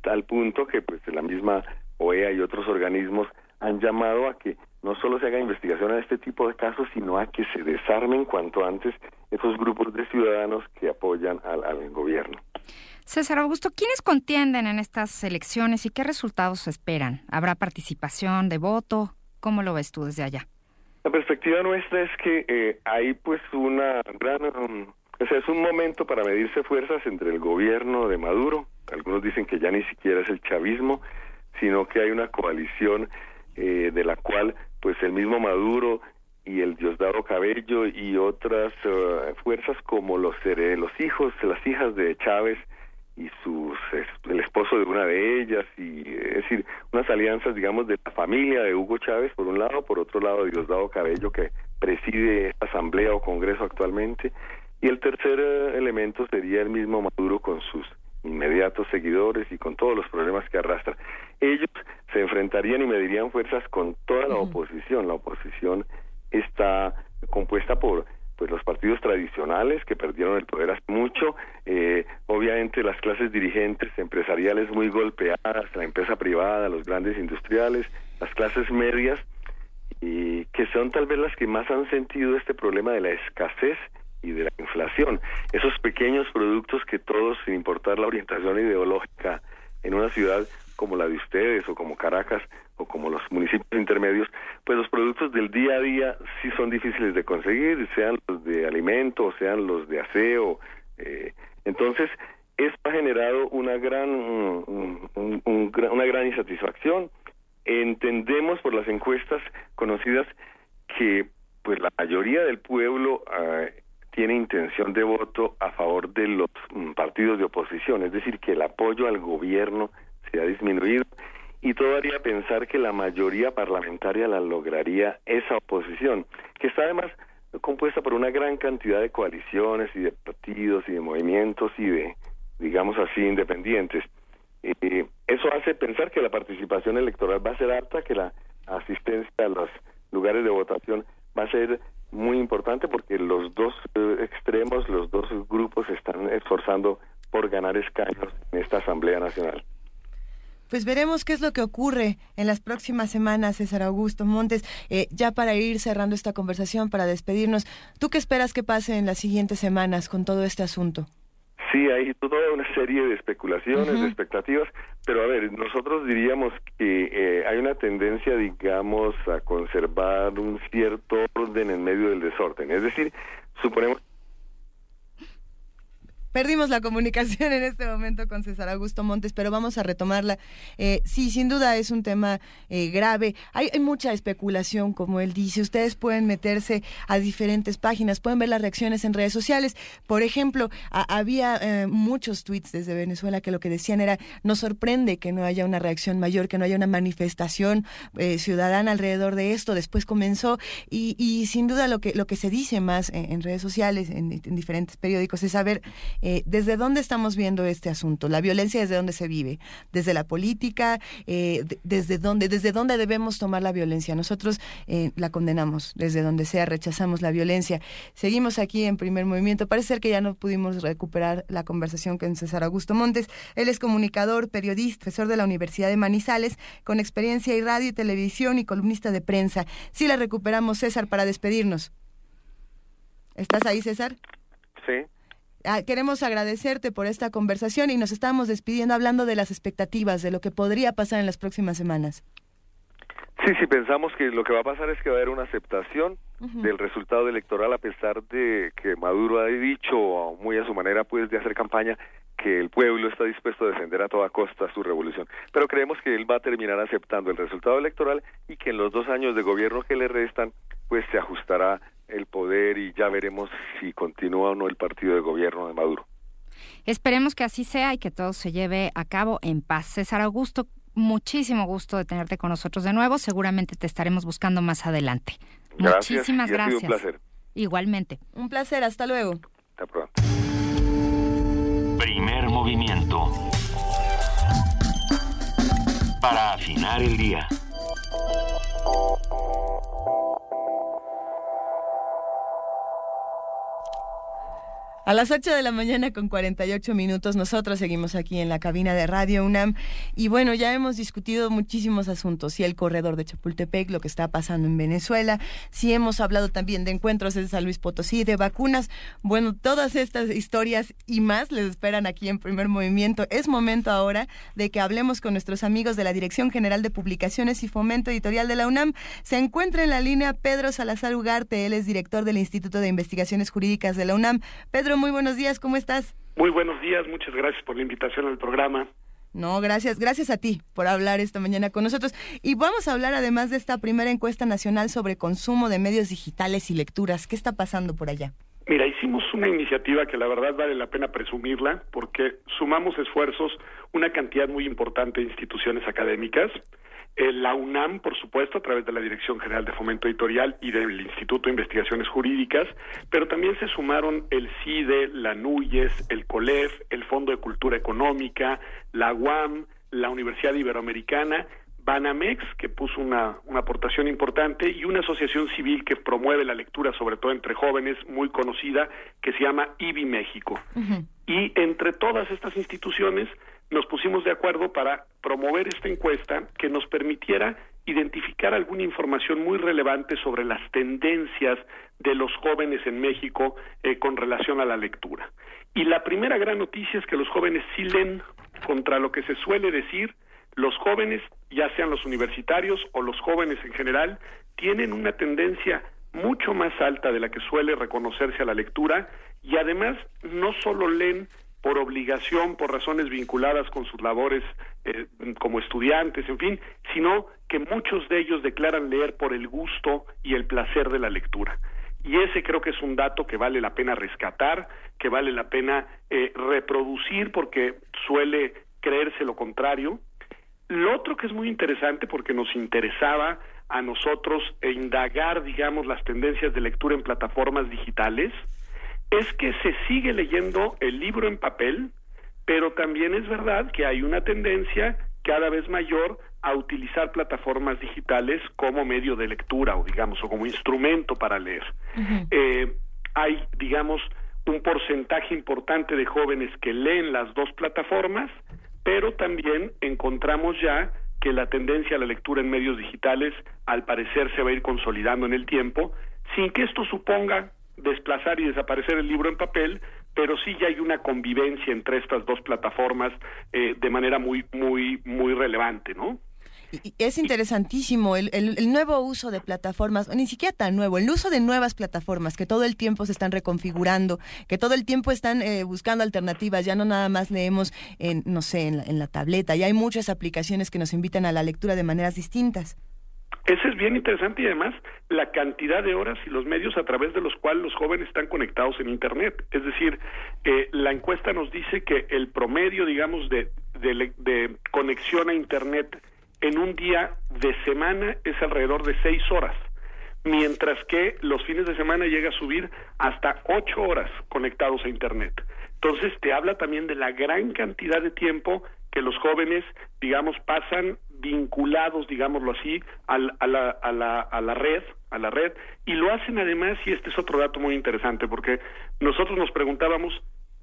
tal punto que pues la misma OEA y otros organismos han llamado a que no solo se haga investigación a este tipo de casos, sino a que se desarmen cuanto antes esos grupos de ciudadanos que apoyan al, al gobierno. César Augusto, ¿quiénes contienden en estas elecciones y qué resultados esperan? ¿Habrá participación de voto? ¿Cómo lo ves tú desde allá? La perspectiva nuestra es que eh, hay pues una gran... Um, o sea, es un momento para medirse fuerzas entre el gobierno de Maduro, algunos dicen que ya ni siquiera es el chavismo, sino que hay una coalición eh, de la cual pues el mismo Maduro y el Diosdado Cabello y otras uh, fuerzas como los, los hijos, las hijas de Chávez y sus el esposo de una de ellas y es decir unas alianzas digamos de la familia de Hugo Chávez por un lado por otro lado Diosdado Cabello que preside esta asamblea o congreso actualmente y el tercer eh, elemento sería el mismo Maduro con sus inmediatos seguidores y con todos los problemas que arrastra. Ellos se enfrentarían y medirían fuerzas con toda la oposición la oposición está compuesta por pues los partidos tradicionales que perdieron el poder hace mucho, eh, obviamente las clases dirigentes empresariales muy golpeadas, la empresa privada, los grandes industriales, las clases medias, y que son tal vez las que más han sentido este problema de la escasez y de la inflación. Esos pequeños productos que todos, sin importar la orientación ideológica, en una ciudad como la de ustedes o como Caracas o como los municipios intermedios, pues los productos del día a día sí son difíciles de conseguir, sean los de alimento, sean los de aseo. Eh, entonces, esto ha generado una gran, una gran insatisfacción. Entendemos por las encuestas conocidas que pues la mayoría del pueblo ah, tiene intención de voto a favor de los mm, partidos de oposición, es decir, que el apoyo al gobierno se ha disminuido y todo haría pensar que la mayoría parlamentaria la lograría esa oposición, que está además compuesta por una gran cantidad de coaliciones y de partidos y de movimientos y de, digamos así, independientes. Eh, eso hace pensar que la participación electoral va a ser alta, que la asistencia a los lugares de votación va a ser muy importante porque los dos eh, extremos, los dos grupos están esforzando por ganar escaños en esta Asamblea Nacional. Pues veremos qué es lo que ocurre en las próximas semanas, César Augusto Montes. Eh, ya para ir cerrando esta conversación, para despedirnos, ¿tú qué esperas que pase en las siguientes semanas con todo este asunto? Sí, hay toda una serie de especulaciones, de expectativas, pero a ver, nosotros diríamos que eh, hay una tendencia, digamos, a conservar un cierto orden en medio del desorden. Es decir, suponemos Perdimos la comunicación en este momento con César Augusto Montes, pero vamos a retomarla. Eh, sí, sin duda es un tema eh, grave. Hay, mucha especulación, como él dice. Ustedes pueden meterse a diferentes páginas, pueden ver las reacciones en redes sociales. Por ejemplo, había eh, muchos tweets desde Venezuela que lo que decían era, nos sorprende que no haya una reacción mayor, que no haya una manifestación ciudadana alrededor de esto. Después comenzó y, sin duda lo que, lo que se dice más en, redes sociales, en, en diferentes periódicos, es saber eh, ¿desde dónde estamos viendo este asunto? La violencia desde dónde se vive, desde la política, eh, desde dónde, desde dónde debemos tomar la violencia. Nosotros eh, la condenamos, desde donde sea, rechazamos la violencia. Seguimos aquí en primer movimiento. Parece ser que ya no pudimos recuperar la conversación con César Augusto Montes. Él es comunicador, periodista, profesor de la Universidad de Manizales, con experiencia en radio y televisión y columnista de prensa. Sí la recuperamos, César, para despedirnos. ¿Estás ahí, César? Sí. Ah, queremos agradecerte por esta conversación y nos estamos despidiendo hablando de las expectativas, de lo que podría pasar en las próximas semanas. Sí, sí, pensamos que lo que va a pasar es que va a haber una aceptación del resultado electoral a pesar de que Maduro ha dicho, muy a su manera, pues, de hacer campaña, que el pueblo está dispuesto a defender a toda costa su revolución. Pero creemos que él va a terminar aceptando el resultado electoral y que en los dos años de gobierno que le restan, pues se ajustará el poder y ya veremos si continúa o no el partido de gobierno de Maduro. Esperemos que así sea y que todo se lleve a cabo en paz. César Augusto, muchísimo gusto de tenerte con nosotros de nuevo. Seguramente te estaremos buscando más adelante. Muchísimas gracias. un placer. Igualmente. Un placer, hasta luego. Hasta pronto. Primer movimiento. Para afinar el día. A las 8 de la mañana con 48 minutos nosotros seguimos aquí en la cabina de Radio UNAM y bueno, ya hemos discutido muchísimos asuntos, si el corredor de Chapultepec, lo que está pasando en Venezuela, si hemos hablado también de encuentros en San Luis Potosí, de vacunas, bueno, todas estas historias y más les esperan aquí en Primer Movimiento. Es momento ahora de que hablemos con nuestros amigos de la Dirección General de Publicaciones y Fomento Editorial de la UNAM. Se encuentra en la línea Pedro Salazar Ugarte, él es director del Instituto de Investigaciones Jurídicas de la UNAM. Pedro, muy buenos días, ¿cómo estás? Muy buenos días, muchas gracias por la invitación al programa. No, gracias, gracias a ti por hablar esta mañana con nosotros. Y vamos a hablar además de esta primera encuesta nacional sobre consumo de medios digitales y lecturas. ¿Qué está pasando por allá? Mira, hicimos una iniciativa que la verdad vale la pena presumirla porque sumamos esfuerzos una cantidad muy importante de instituciones académicas, la UNAM, por supuesto, a través de la Dirección General de Fomento Editorial y del Instituto de Investigaciones Jurídicas, pero también se sumaron el CIDE, la NUYES, el COLEF, el Fondo de Cultura Económica, la UAM, la Universidad Iberoamericana, Banamex, que puso una, una aportación importante, y una asociación civil que promueve la lectura, sobre todo entre jóvenes, muy conocida, que se llama IBI México. Y entre todas estas instituciones, nos pusimos de acuerdo para promover esta encuesta que nos permitiera identificar alguna información muy relevante sobre las tendencias de los jóvenes en México eh, con relación a la lectura. Y la primera gran noticia es que los jóvenes sí leen contra lo que se suele decir, los jóvenes, ya sean los universitarios o los jóvenes en general, tienen una tendencia mucho más alta de la que suele reconocerse a la lectura y además no solo leen por obligación, por razones vinculadas con sus labores eh, como estudiantes, en fin, sino que muchos de ellos declaran leer por el gusto y el placer de la lectura. Y ese creo que es un dato que vale la pena rescatar, que vale la pena eh, reproducir porque suele creerse lo contrario. Lo otro que es muy interesante porque nos interesaba a nosotros indagar, digamos, las tendencias de lectura en plataformas digitales, es que se sigue leyendo el libro en papel, pero también es verdad que hay una tendencia cada vez mayor a utilizar plataformas digitales como medio de lectura o digamos o como instrumento para leer. Eh, hay digamos un porcentaje importante de jóvenes que leen las dos plataformas, pero también encontramos ya que la tendencia a la lectura en medios digitales al parecer se va a ir consolidando en el tiempo, sin que esto suponga desplazar y desaparecer el libro en papel, pero sí ya hay una convivencia entre estas dos plataformas eh, de manera muy, muy, muy relevante, ¿no? Es interesantísimo el, el, nuevo uso de plataformas, ni siquiera tan nuevo, el uso de nuevas plataformas que todo el tiempo se están reconfigurando, que todo el tiempo están eh, buscando alternativas, ya no nada más leemos en, no sé, en la, tableta, ya hay muchas aplicaciones que nos invitan a la lectura de maneras distintas. Ese es bien interesante y además la cantidad de horas y los medios a través de los cuales los jóvenes están conectados en Internet. Es decir, eh, la encuesta nos dice que el promedio, digamos, de, de, conexión a Internet en un día de semana es alrededor de seis horas, mientras que los fines de semana llega a subir hasta ocho horas conectados a Internet. Entonces te habla también de la gran cantidad de tiempo que los jóvenes, digamos, pasan vinculados, digámoslo así, a la, a, la, a la red, a la red, y lo hacen además, y este es otro dato muy interesante, porque nosotros nos preguntábamos,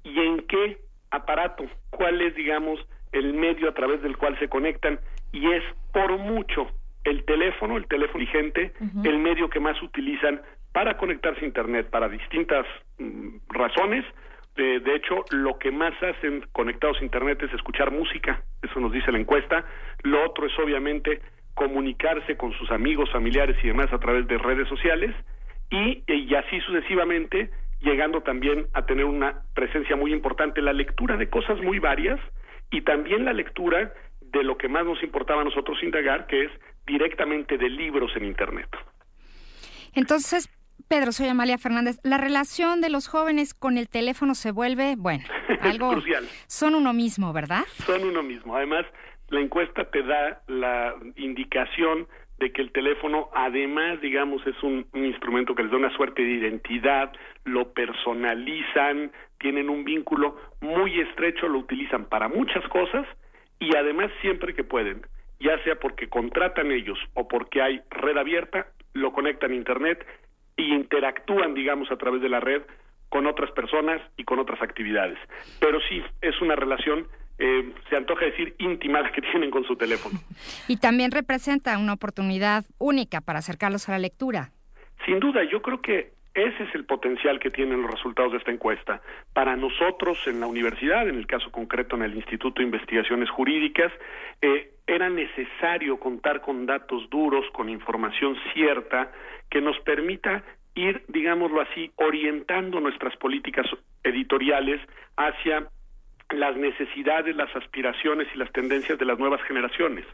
¿y en qué aparato? ¿Cuál es, digamos, el medio a través del cual se conectan? Y es por mucho el teléfono, el teléfono vigente, el medio que más utilizan para conectarse a Internet para distintas mm, razones. De, de, hecho, lo que más hacen conectados a Internet es escuchar música, eso nos dice la encuesta. Lo otro es obviamente comunicarse con sus amigos, familiares y demás a través de redes sociales y, y así sucesivamente, llegando también a tener una presencia muy importante, la lectura de cosas muy varias y también la lectura de lo que más nos importaba a nosotros indagar, que es directamente de libros en Internet. Entonces, Pedro, soy Amalia Fernández. La relación de los jóvenes con el teléfono se vuelve, bueno, (laughs) algo crucial. Son uno mismo, ¿verdad? Son uno mismo. Además, la encuesta te da la indicación de que el teléfono, además, digamos, es un, un, instrumento que les da una suerte de identidad, lo personalizan, tienen un vínculo muy estrecho, lo utilizan para muchas cosas y además siempre que pueden, ya sea porque contratan ellos o porque hay red abierta, lo conectan a Internet y interactúan, digamos, a través de la red con otras personas y con otras actividades. Pero sí, es una relación, eh, se antoja decir, íntima la que tienen con su teléfono. (laughs) Y también representa una oportunidad única para acercarlos a la lectura. Sin duda, yo creo que ese es el potencial que tienen los resultados de esta encuesta. Para nosotros en la universidad, en el caso concreto en el Instituto de Investigaciones Jurídicas, eh, era necesario contar con datos duros, con información cierta, que nos permita ir, digámoslo así, orientando nuestras políticas editoriales hacia las necesidades, las aspiraciones y las tendencias de las nuevas generaciones.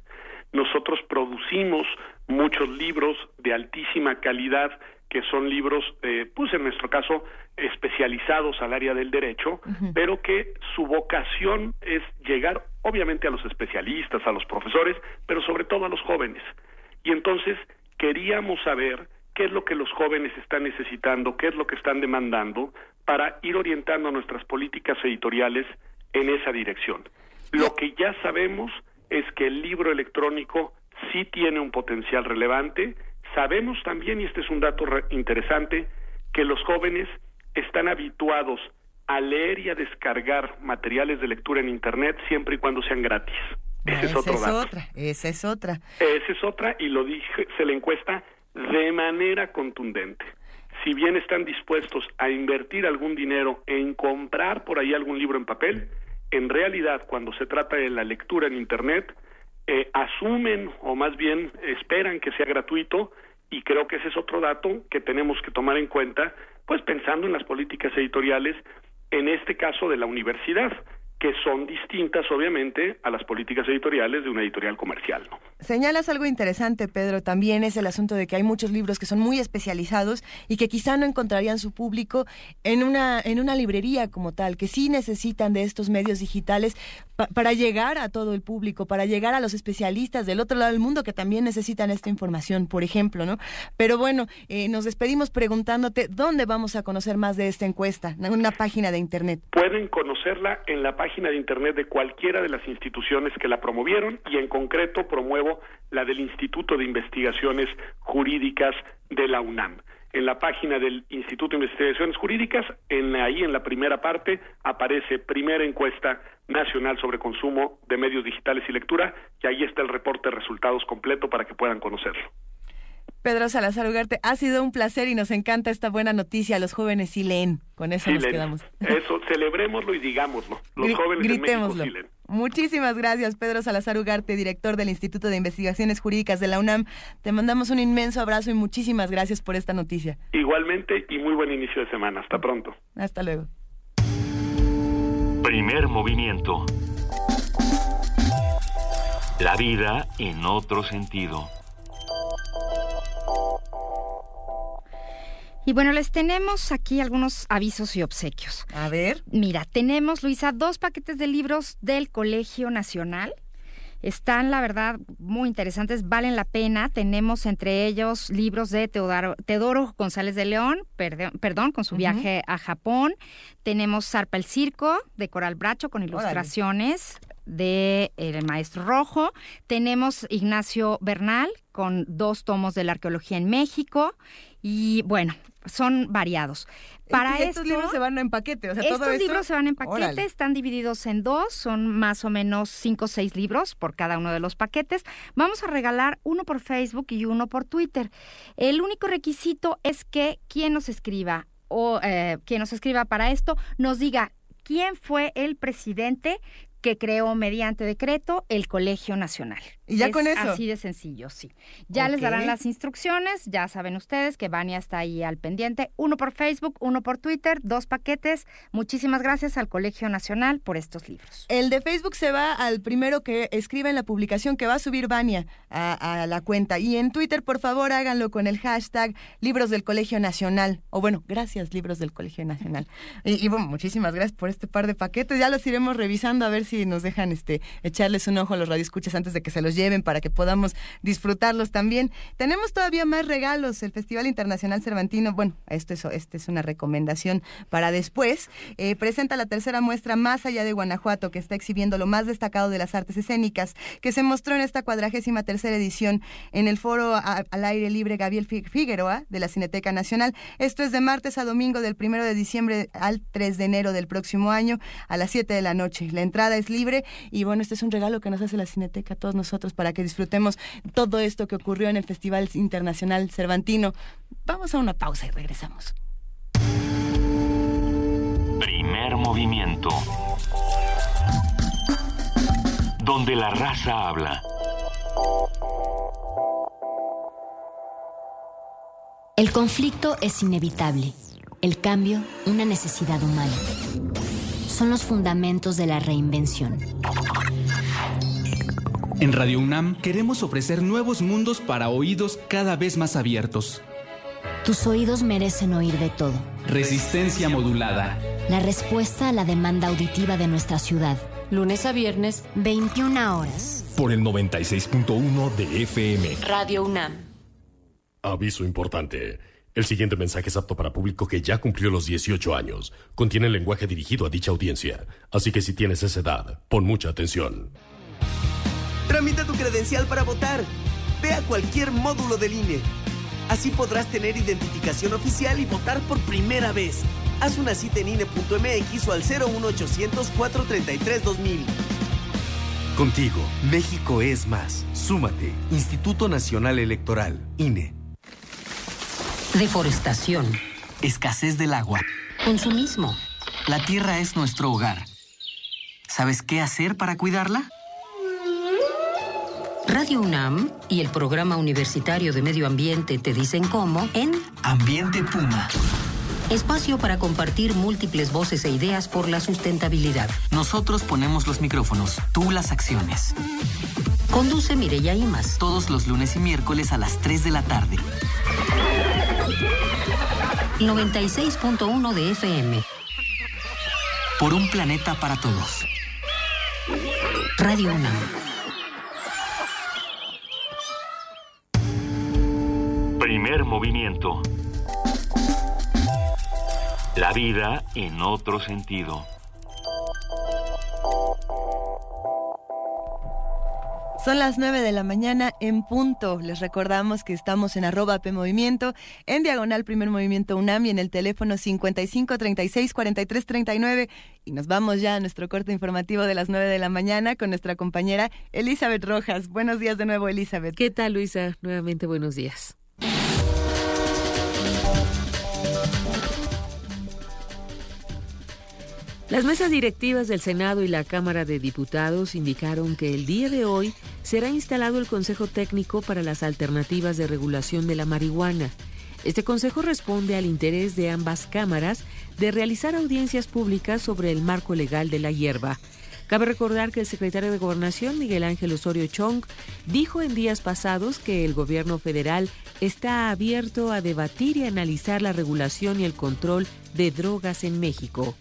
Nosotros producimos muchos libros de altísima calidad que son libros, eh, pues en nuestro caso, especializados al área del derecho, pero que su vocación es llegar, obviamente, a los especialistas, a los profesores, pero sobre todo a los jóvenes. Y entonces queríamos saber qué es lo que los jóvenes están necesitando, qué es lo que están demandando, para ir orientando nuestras políticas editoriales en esa dirección. Lo que ya sabemos es que el libro electrónico sí tiene un potencial relevante, Sabemos también, y este es un dato interesante, que los jóvenes están habituados a leer y a descargar materiales de lectura en Internet siempre y cuando sean gratis. Ese es otro dato. Otra, esa es otra. Esa es otra, y lo dije, se le encuesta de manera contundente. Si bien están dispuestos a invertir algún dinero en comprar por ahí algún libro en papel, en realidad cuando se trata de la lectura en Internet, eh, asumen o más bien esperan que sea gratuito y creo que ese es otro dato que tenemos que tomar en cuenta, pues pensando en las políticas editoriales, en este caso de la universidad, que son distintas, obviamente, a las políticas editoriales de una editorial comercial. ¿no? Señalas algo interesante, Pedro, también es el asunto de que hay muchos libros que son muy especializados y que quizá no encontrarían su público en una, en una librería como tal, que sí necesitan de estos medios digitales para llegar a todo el público, para llegar a los especialistas del otro lado del mundo que también necesitan esta información, por ejemplo, ¿no? Pero bueno, eh, nos despedimos preguntándote dónde vamos a conocer más de esta encuesta, en una página de internet. Pueden conocerla en la página de internet de cualquiera de las instituciones que la promovieron y en concreto promuevo la del Instituto de Investigaciones Jurídicas de la UNAM en la página del Instituto de Investigaciones Jurídicas, en ahí en la primera parte aparece primera encuesta nacional sobre consumo de medios digitales y lectura, y ahí está el reporte de resultados completo para que puedan conocerlo. Pedro Salazar Ugarte, ha sido un placer y nos encanta esta buena noticia. Los jóvenes sí leen. Con eso nos quedamos. Eso, celebrémoslo y digámoslo. Los jóvenes gritémoslo. sí leen. Muchísimas gracias, Pedro Salazar Ugarte, director del Instituto de Investigaciones Jurídicas de la UNAM. Te mandamos un inmenso abrazo y muchísimas gracias por esta noticia. Igualmente y muy buen inicio de semana. Hasta pronto. Hasta luego. Primer movimiento. La vida en otro sentido. Y bueno, les tenemos aquí algunos avisos y obsequios. A ver. Mira, tenemos, Luisa, dos paquetes de libros del Colegio Nacional. Están, la verdad, muy interesantes, valen la pena. Tenemos entre ellos libros de Teodoro, González de León, perdón, con su viaje a Japón. Tenemos Zarpa el Circo de Coral Bracho con ilustraciones de El Maestro Rojo. Tenemos Ignacio Bernal con dos tomos de la arqueología en México. Y bueno, son variados. Para estos libros se van en paquete, o sea, estos libros se van en paquete, están divididos en dos, son más o menos cinco o seis libros por cada uno de los paquetes. Vamos a regalar uno por Facebook y uno por Twitter. El único requisito es que quien nos escriba o eh, quien nos escriba para esto nos diga quién fue el presidente que creó mediante decreto el Colegio Nacional. ¿Y ya con eso? Así de sencillo, sí. Ya les darán las instrucciones, ya saben ustedes que Vania está ahí al pendiente. Uno por Facebook, uno por Twitter, dos paquetes. Muchísimas gracias al Colegio Nacional por estos libros. El de Facebook se va al primero que escribe en la publicación que va a subir Vania a, la cuenta. Y en Twitter, por favor, háganlo con el hashtag Libros del Colegio Nacional. O bueno, gracias, Libros del Colegio Nacional. Y, y bueno, muchísimas gracias por este par de paquetes. Ya los iremos revisando a ver si nos dejan este echarles un ojo a los radioescuchas antes de que se los lleven para que podamos disfrutarlos también. Tenemos todavía más regalos. El Festival Internacional Cervantino, bueno, esto es, es una recomendación para después. Eh, presenta la tercera muestra Más allá de Guanajuato, que está exhibiendo lo más destacado de las artes escénicas, que se mostró en esta cuadragésima tercera edición en el foro al aire libre Gabriel Figueroa de la Cineteca Nacional. Esto es de martes a domingo del primero de diciembre al 3 de enero del próximo año a las 7 de la noche. La entrada es libre y bueno, este es un regalo que nos hace la Cineteca a todos nosotros para que disfrutemos todo esto que ocurrió en el Festival Internacional Cervantino. Vamos a una pausa y regresamos. Primer movimiento. Donde la raza habla. El conflicto es inevitable. El cambio, una necesidad humana. Son los fundamentos de la reinvención. En Radio UNAM queremos ofrecer nuevos mundos para oídos cada vez más abiertos. Tus oídos merecen oír de todo. Resistencia modulada. La respuesta a la demanda auditiva de nuestra ciudad. Lunes a viernes, 21 horas. Por el 96.1 de FM. Radio UNAM. Aviso importante. El siguiente mensaje es apto para público que ya cumplió los 18 años. Contiene lenguaje dirigido a dicha audiencia. Así que si tienes esa edad, pon mucha atención. Tramita tu credencial para votar. Ve a cualquier módulo del INE. Así podrás tener identificación oficial y votar por primera vez. Haz una cita en INE.mx o al 01800 433 2000. Contigo, México es más. Súmate. Instituto Nacional Electoral, INE. Deforestación. Escasez del agua. Consumismo. La tierra es nuestro hogar. ¿Sabes qué hacer para cuidarla? Radio UNAM y el Programa Universitario de Medio Ambiente te dicen cómo en Ambiente Puma. Espacio para compartir múltiples voces e ideas por la sustentabilidad. Nosotros ponemos los micrófonos, tú las acciones. Conduce Mireya Imas. Todos los lunes y miércoles a las 3 de la tarde. 96.1 de FM. Por un planeta para todos. Radio UNAM. Movimiento. La vida en otro sentido. Son las 9 de la mañana en punto. Les recordamos que estamos en arroba P Movimiento, en diagonal Primer Movimiento UNAM y en el teléfono 55 36 43 39. Y nos vamos ya a nuestro corte informativo de las 9 de la mañana con nuestra compañera Elizabeth Rojas. Buenos días de nuevo, Elizabeth. ¿Qué tal, Luisa? Nuevamente buenos días. Las mesas directivas del Senado y la Cámara de Diputados indicaron que el día de hoy será instalado el Consejo Técnico para las Alternativas de Regulación de la Marihuana. Este consejo responde al interés de ambas cámaras de realizar audiencias públicas sobre el marco legal de la hierba. Cabe recordar que el secretario de Gobernación, Miguel Ángel Osorio Chong, dijo en días pasados que el gobierno federal está abierto a debatir y analizar la regulación y el control de drogas en México.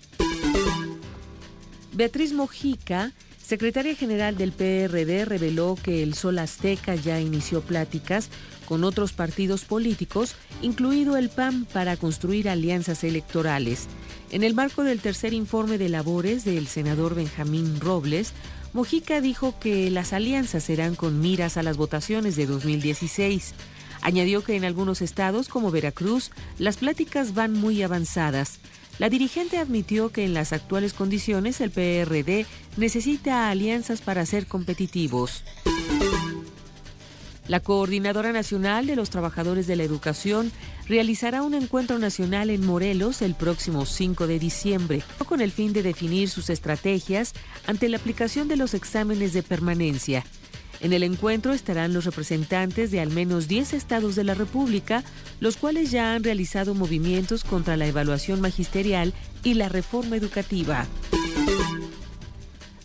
Beatriz Mojica, secretaria general del PRD, reveló que el Sol Azteca ya inició pláticas con otros partidos políticos, incluido el PAN, para construir alianzas electorales. En el marco del tercer informe de labores del senador Benjamín Robles, Mojica dijo que las alianzas serán con miras a las votaciones de 2016. Añadió que en algunos estados como Veracruz las pláticas van muy avanzadas. La dirigente admitió que en las actuales condiciones el PRD necesita alianzas para ser competitivos. La Coordinadora Nacional de los Trabajadores de la Educación realizará un encuentro nacional en Morelos el próximo 5 de diciembre, con el fin de definir sus estrategias ante la aplicación de los exámenes de permanencia. En el encuentro estarán los representantes de al menos 10 estados de la República, los cuales ya han realizado movimientos contra la evaluación magisterial y la reforma educativa.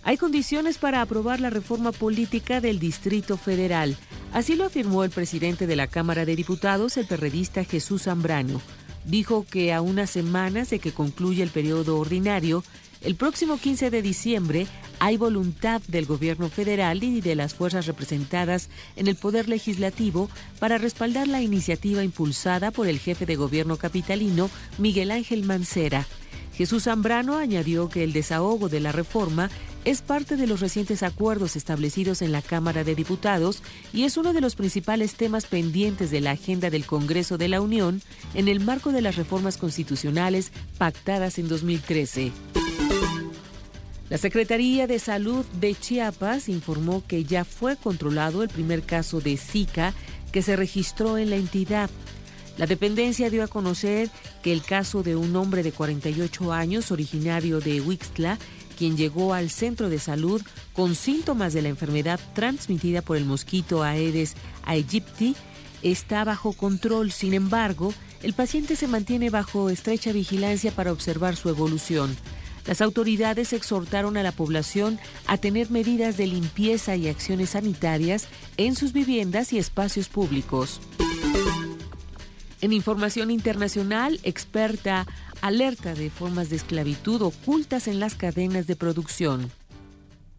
Hay condiciones para aprobar la reforma política del Distrito Federal. Así lo afirmó el presidente de la Cámara de Diputados, el perredista Jesús Zambrano. Dijo que a unas semanas de que concluya el periodo ordinario, el próximo 15 de diciembre hay voluntad del gobierno federal y de las fuerzas representadas en el Poder Legislativo para respaldar la iniciativa impulsada por el jefe de gobierno capitalino, Miguel Ángel Mancera. Jesús Zambrano añadió que el desahogo de la reforma es parte de los recientes acuerdos establecidos en la Cámara de Diputados y es uno de los principales temas pendientes de la agenda del Congreso de la Unión en el marco de las reformas constitucionales pactadas en 2013. La Secretaría de Salud de Chiapas informó que ya fue controlado el primer caso de Zika que se registró en la entidad. La dependencia dio a conocer que el caso de un hombre de 48 años originario de Huixtla quien llegó al centro de salud con síntomas de la enfermedad transmitida por el mosquito Aedes aegypti, está bajo control. Sin embargo, el paciente se mantiene bajo estrecha vigilancia para observar su evolución. Las autoridades exhortaron a la población a tener medidas de limpieza y acciones sanitarias en sus viviendas y espacios públicos. En información internacional, experta alerta de formas de esclavitud ocultas en las cadenas de producción.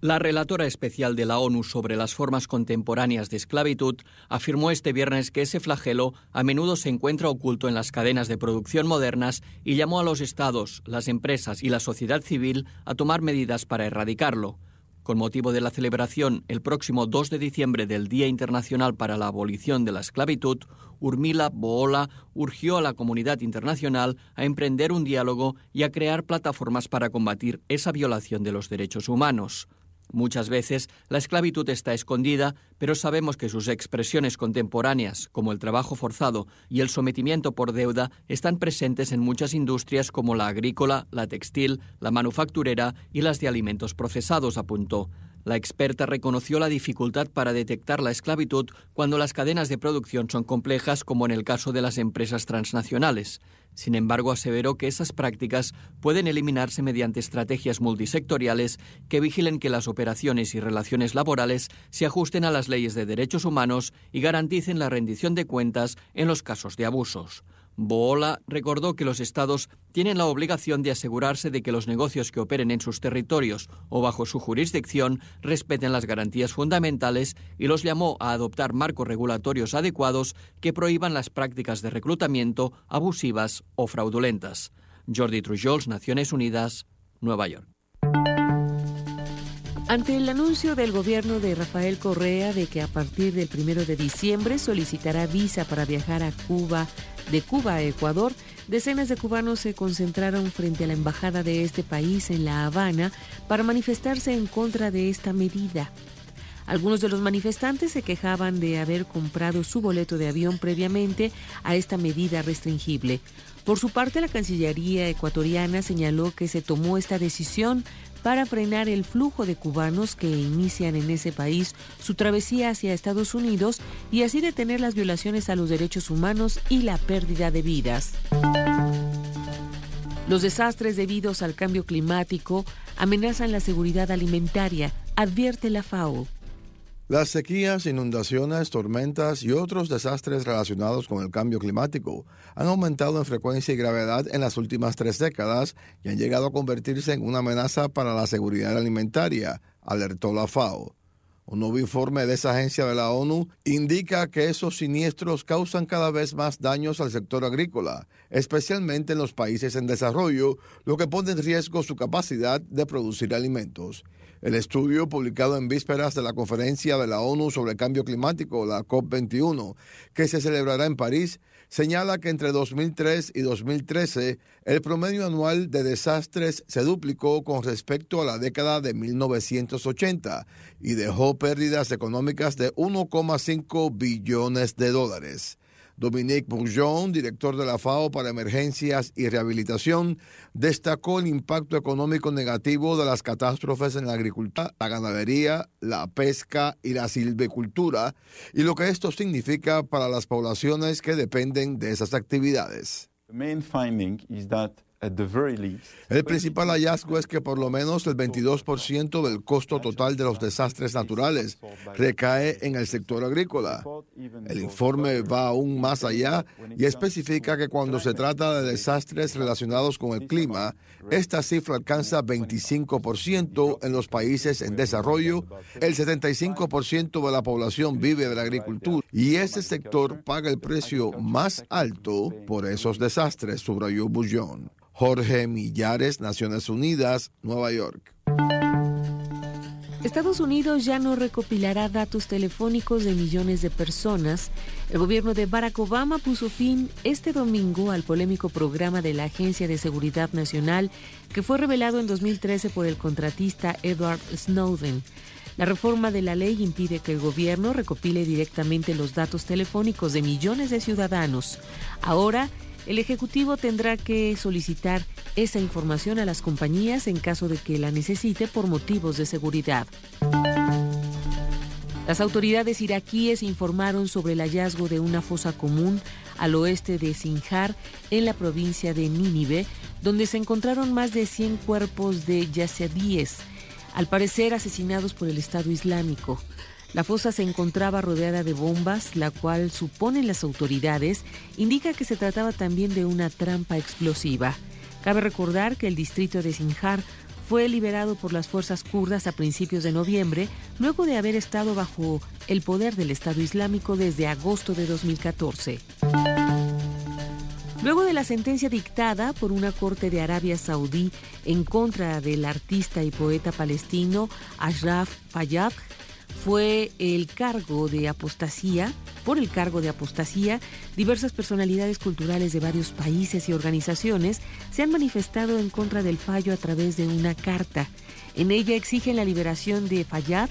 La relatora especial de la ONU sobre las formas contemporáneas de esclavitud afirmó este viernes que ese flagelo a menudo se encuentra oculto en las cadenas de producción modernas y llamó a los estados, las empresas y la sociedad civil a tomar medidas para erradicarlo. Con motivo de la celebración el próximo 2 de diciembre del Día Internacional para la Abolición de la Esclavitud, Urmila Boola urgió a la comunidad internacional a emprender un diálogo y a crear plataformas para combatir esa violación de los derechos humanos. Muchas veces la esclavitud está escondida, pero sabemos que sus expresiones contemporáneas, como el trabajo forzado y el sometimiento por deuda, están presentes en muchas industrias como la agrícola, la textil, la manufacturera y las de alimentos procesados, apuntó. La experta reconoció la dificultad para detectar la esclavitud cuando las cadenas de producción son complejas, como en el caso de las empresas transnacionales. Sin embargo, aseveró que esas prácticas pueden eliminarse mediante estrategias multisectoriales que vigilen que las operaciones y relaciones laborales se ajusten a las leyes de derechos humanos y garanticen la rendición de cuentas en los casos de abusos. Boola recordó que los estados tienen la obligación de asegurarse de que los negocios que operen en sus territorios o bajo su jurisdicción respeten las garantías fundamentales y los llamó a adoptar marcos regulatorios adecuados que prohíban las prácticas de reclutamiento abusivas o fraudulentas. Jordi Trujols, Naciones Unidas, Nueva York. Ante el anuncio del gobierno de Rafael Correa de que a partir del primero de diciembre solicitará visa para viajar a Cuba, de Cuba a Ecuador, decenas de cubanos se concentraron frente a la embajada de este país en La Habana para manifestarse en contra de esta medida. Algunos de los manifestantes se quejaban de haber comprado su boleto de avión previamente a esta medida restringible. Por su parte, la Cancillería ecuatoriana señaló que se tomó esta decisión para frenar el flujo de cubanos que inician en ese país su travesía hacia Estados Unidos y así detener las violaciones a los derechos humanos y la pérdida de vidas. Los desastres debidos al cambio climático amenazan la seguridad alimentaria, advierte la FAO. Las sequías, inundaciones, tormentas y otros desastres relacionados con el cambio climático han aumentado en frecuencia y gravedad en las últimas tres décadas y han llegado a convertirse en una amenaza para la seguridad alimentaria, alertó la FAO. Un nuevo informe de esa agencia de la ONU indica que esos siniestros causan cada vez más daños al sector agrícola, especialmente en los países en desarrollo, lo que pone en riesgo su capacidad de producir alimentos. El estudio, publicado en vísperas de la conferencia de la ONU sobre el cambio climático, la COP21, que se celebrará en París, señala que entre 2003 y 2013 el promedio anual de desastres se duplicó con respecto a la década de 1980 y dejó pérdidas económicas de 1,5 billones de dólares. Dominique Bourgeon, director de la FAO para Emergencias y Rehabilitación, destacó el impacto económico negativo de las catástrofes en la agricultura, la ganadería, la pesca y la silvicultura y lo que esto significa para las poblaciones que dependen de esas actividades. El principal hallazgo es que por lo menos el 22% del costo total de los desastres naturales recae en el sector agrícola. El informe va aún más allá y especifica que cuando se trata de desastres relacionados con el clima, esta cifra alcanza 25% en los países en desarrollo, el 75% de la población vive de la agricultura y ese sector paga el precio más alto por esos desastres, subrayó Bullón. Jorge Millares, Naciones Unidas, Nueva York. Estados Unidos ya no recopilará datos telefónicos de millones de personas. El gobierno de Barack Obama puso fin este domingo al polémico programa de la Agencia de Seguridad Nacional que fue revelado en 2013 por el contratista Edward Snowden. La reforma de la ley impide que el gobierno recopile directamente los datos telefónicos de millones de ciudadanos. Ahora, el Ejecutivo tendrá que solicitar esa información a las compañías en caso de que la necesite por motivos de seguridad. Las autoridades iraquíes informaron sobre el hallazgo de una fosa común al oeste de Sinjar, en la provincia de Nínive, donde se encontraron más de 100 cuerpos de yazidíes, al parecer asesinados por el Estado Islámico. La fosa se encontraba rodeada de bombas, la cual, suponen las autoridades, indica que se trataba también de una trampa explosiva. Cabe recordar que el distrito de Sinjar fue liberado por las fuerzas kurdas a principios de noviembre, luego de haber estado bajo el poder del Estado Islámico desde agosto de 2014. Luego de la sentencia dictada por una corte de Arabia Saudí en contra del artista y poeta palestino Ashraf Fayyad, fue el cargo de apostasía, por el cargo de apostasía, diversas personalidades culturales de varios países y organizaciones se han manifestado en contra del fallo a través de una carta. En ella exigen la liberación de Fayyad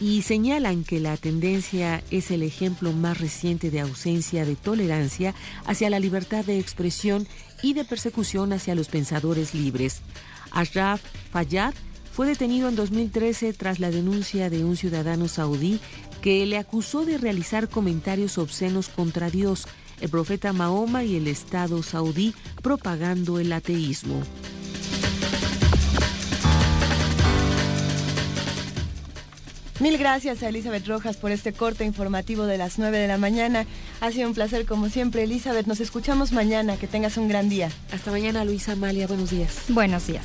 y señalan que la tendencia es el ejemplo más reciente de ausencia de tolerancia hacia la libertad de expresión y de persecución hacia los pensadores libres. Ashraf Fayyad fue detenido en 2013 tras la denuncia de un ciudadano saudí que le acusó de realizar comentarios obscenos contra Dios, el profeta Mahoma y el Estado saudí propagando el ateísmo. Mil gracias a Elizabeth Rojas por este corte informativo de las 9 de la mañana. Ha sido un placer como siempre, Elizabeth. Nos escuchamos mañana. Que tengas un gran día. Hasta mañana, Luisa Amalia. Buenos días. Buenos días.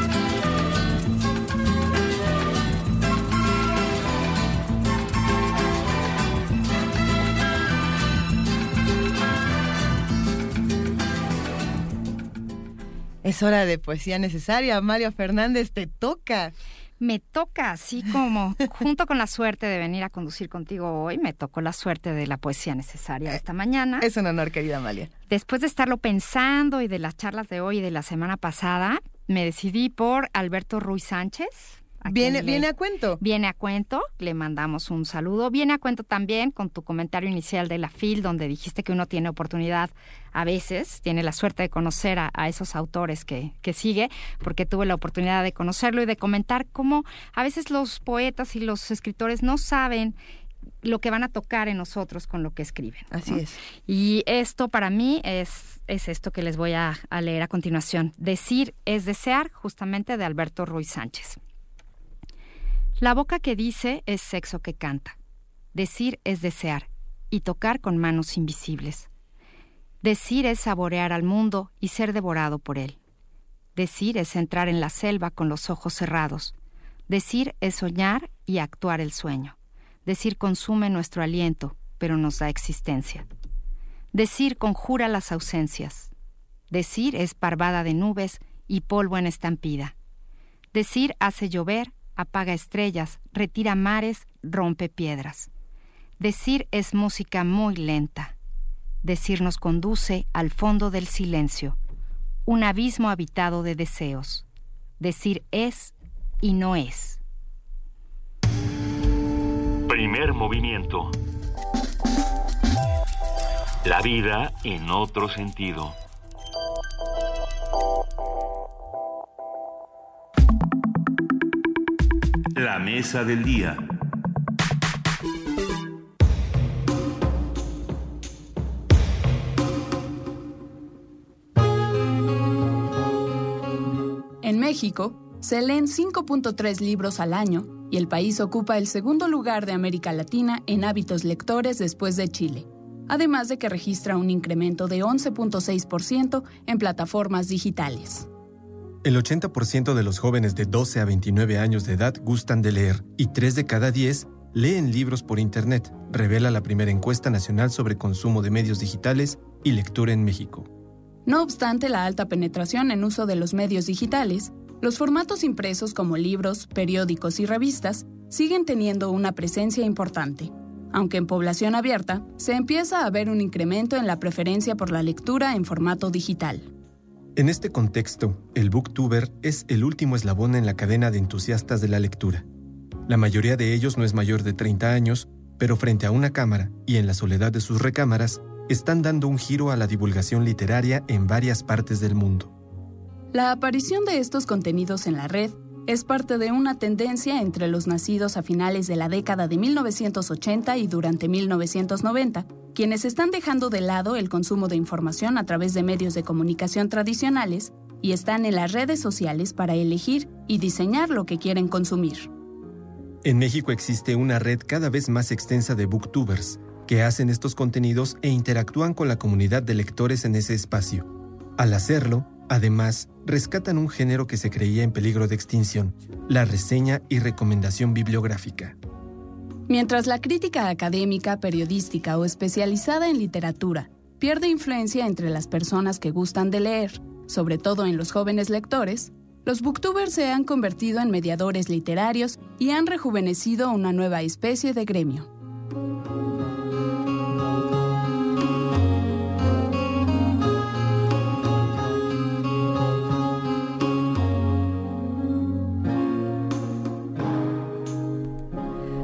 Es hora de poesía necesaria. Mario Fernández, te toca. Me toca, así como junto con la suerte de venir a conducir contigo hoy, me tocó la suerte de la poesía necesaria esta mañana. Es un honor, querida Amalia. Después de estarlo pensando y de las charlas de hoy y de la semana pasada, me decidí por Alberto Ruiz Sánchez, Viene, viene a cuento. Viene a cuento, le mandamos un saludo. Viene a cuento también con tu comentario inicial de la FIL, donde dijiste que uno tiene oportunidad a veces, tiene la suerte de conocer a, esos autores que, que, sigue, porque tuve la oportunidad de conocerlo y de comentar cómo a veces los poetas y los escritores no saben lo que van a tocar en nosotros con lo que escriben. Así es. Y esto para mí es, es esto que les voy a leer a continuación. Decir es desear, justamente de Alberto Ruiz Sánchez. La boca que dice es sexo que canta. Decir es desear y tocar con manos invisibles. Decir es saborear al mundo y ser devorado por él. Decir es entrar en la selva con los ojos cerrados. Decir es soñar y actuar el sueño. Decir consume nuestro aliento, pero nos da existencia. Decir conjura las ausencias. Decir es parvada de nubes y polvo en estampida. Decir hace llover, apaga estrellas, retira mares, rompe piedras. Decir es música muy lenta. Decir nos conduce al fondo del silencio, un abismo habitado de deseos. Decir es y no es. Primer movimiento. La vida en otro sentido. La mesa del día. En México, se leen 5.3 libros al año y el país ocupa el segundo lugar de América Latina en hábitos lectores después de Chile, además de que registra un incremento de 11.6% en plataformas digitales. El 80% de los jóvenes de 12 a 29 años de edad gustan de leer y 3 de cada 10 leen libros por Internet, revela la primera encuesta nacional sobre consumo de medios digitales y lectura en México. No obstante la alta penetración en uso de los medios digitales, los formatos impresos como libros, periódicos y revistas siguen teniendo una presencia importante, aunque en población abierta se empieza a ver un incremento en la preferencia por la lectura en formato digital. En este contexto, el booktuber es el último eslabón en la cadena de entusiastas de la lectura. La mayoría de ellos no es mayor de 30 años, pero frente a una cámara y en la soledad de sus recámaras, están dando un giro a la divulgación literaria en varias partes del mundo. La aparición de estos contenidos en la red es parte de una tendencia entre los nacidos a finales de la década de 1980 y durante 1990, quienes están dejando de lado el consumo de información a través de medios de comunicación tradicionales y están en las redes sociales para elegir y diseñar lo que quieren consumir. En México existe una red cada vez más extensa de booktubers que hacen estos contenidos e interactúan con la comunidad de lectores en ese espacio. Al hacerlo, además, rescatan un género que se creía en peligro de extinción, la reseña y recomendación bibliográfica. Mientras la crítica académica, periodística o especializada en literatura pierde influencia entre las personas que gustan de leer, sobre todo en los jóvenes lectores, los booktubers se han convertido en mediadores literarios y han rejuvenecido una nueva especie de gremio.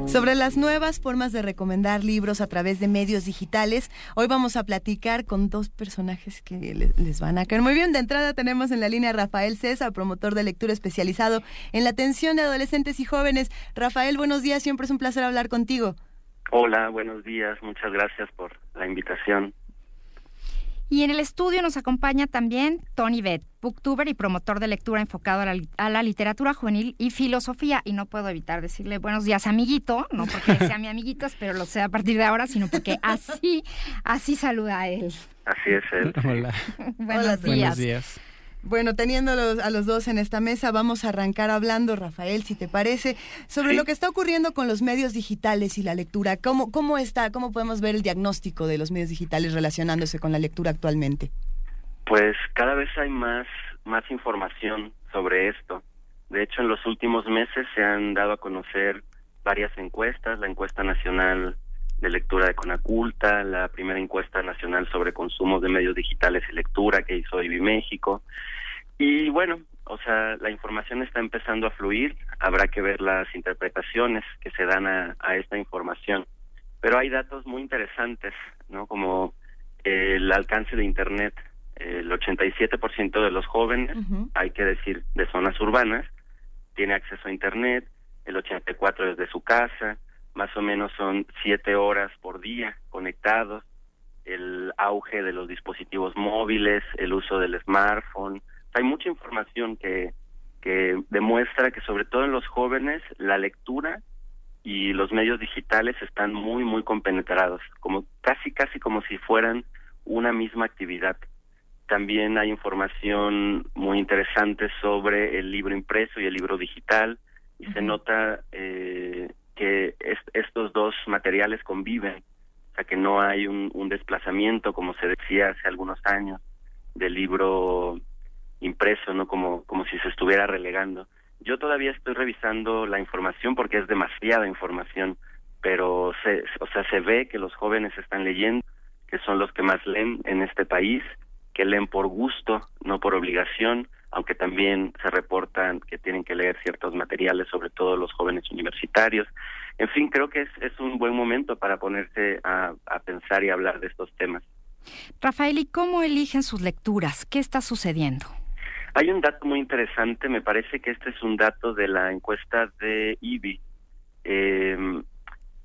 Sobre las nuevas formas de recomendar libros a través de medios digitales, hoy vamos a platicar con dos personajes que les van a caer muy bien. De entrada tenemos en la línea a Rafael César, promotor de lectura especializado en la atención de adolescentes y jóvenes. Rafael, buenos días, siempre es un placer hablar contigo. Hola, buenos días, muchas gracias por la invitación. Y en el estudio nos acompaña también Tony Beth, booktuber y promotor de lectura enfocado a la, literatura juvenil y filosofía. Y no puedo evitar decirle buenos días, amiguito, no porque sea mi amiguito, pero lo sea a partir de ahora, sino porque así, así saluda a él. Así es él. Hola. buenos, buenos días. Bueno, teniendo a los dos en esta mesa, vamos a arrancar hablando, Rafael, si te parece, sobre lo que está ocurriendo con los medios digitales y la lectura. ¿Cómo, ¿Cómo está, cómo podemos ver el diagnóstico de los medios digitales relacionándose con la lectura actualmente? Pues cada vez hay más, más información sobre esto. De hecho, en los últimos meses se han dado a conocer varias encuestas, la encuesta nacional de lectura de Conaculta, la primera encuesta nacional sobre consumo de medios digitales y lectura que hizo IBI México. Y bueno, o sea, la información está empezando a fluir, habrá que ver las interpretaciones que se dan a, esta información. Pero hay datos muy interesantes, ¿no? Como el alcance de Internet. El 87% de los jóvenes, hay que decir, de zonas urbanas, tiene acceso a Internet, el 84% desde su casa, más o menos son siete horas por día conectados, el auge de los dispositivos móviles, el uso del smartphone. Hay mucha información que, que demuestra que sobre todo en los jóvenes la lectura y los medios digitales están muy muy compenetrados, como casi casi como si fueran una misma actividad. También hay información muy interesante sobre el libro impreso y el libro digital y se nota eh, que estos dos materiales conviven, o sea que no hay un, desplazamiento como se decía hace algunos años del libro impreso, no como como si se estuviera relegando. Yo todavía estoy revisando la información porque es demasiada información, pero se, o sea, se ve que los jóvenes están leyendo, que son los que más leen en este país, que leen por gusto, no por obligación, aunque también se reportan que tienen que leer ciertos materiales, sobre todo los jóvenes universitarios. En fin, creo que es, es un buen momento para ponerse a, a pensar y hablar de estos temas. Rafael, ¿y cómo eligen sus lecturas? ¿Qué está sucediendo? Hay un dato muy interesante, me parece que este es un dato de la encuesta de IBI. Eh,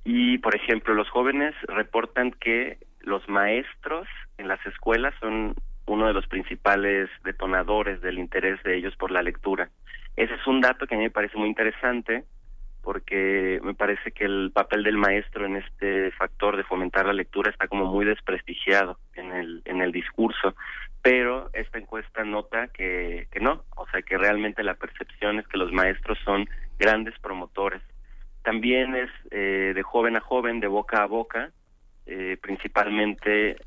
y, por ejemplo, los jóvenes reportan que los maestros en las escuelas son uno de los principales detonadores del interés de ellos por la lectura. Ese es un dato que a mí me parece muy interesante porque me parece que el papel del maestro en este factor de fomentar la lectura está como muy desprestigiado en el en el discurso pero esta encuesta nota que, que no, o sea que realmente la percepción es que los maestros son grandes promotores. También es eh, de joven a joven, de boca a boca, eh, principalmente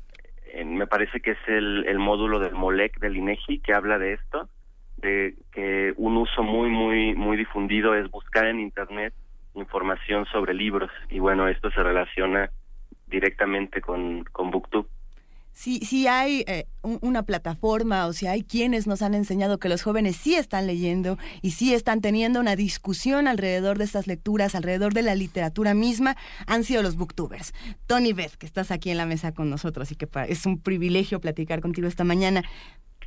me parece que es el, el módulo del MOLEC del INEGI que habla de esto, de que un uso muy, muy, muy difundido es buscar en Internet información sobre libros. Y bueno, esto se relaciona directamente con, con BookTube si, si hay eh, una plataforma o si hay quienes nos han enseñado que los jóvenes sí están leyendo y sí están teniendo una discusión alrededor de estas lecturas, alrededor de la literatura misma, han sido los booktubers. Tony Beth, que estás aquí en la mesa con nosotros y que es un privilegio platicar contigo esta mañana.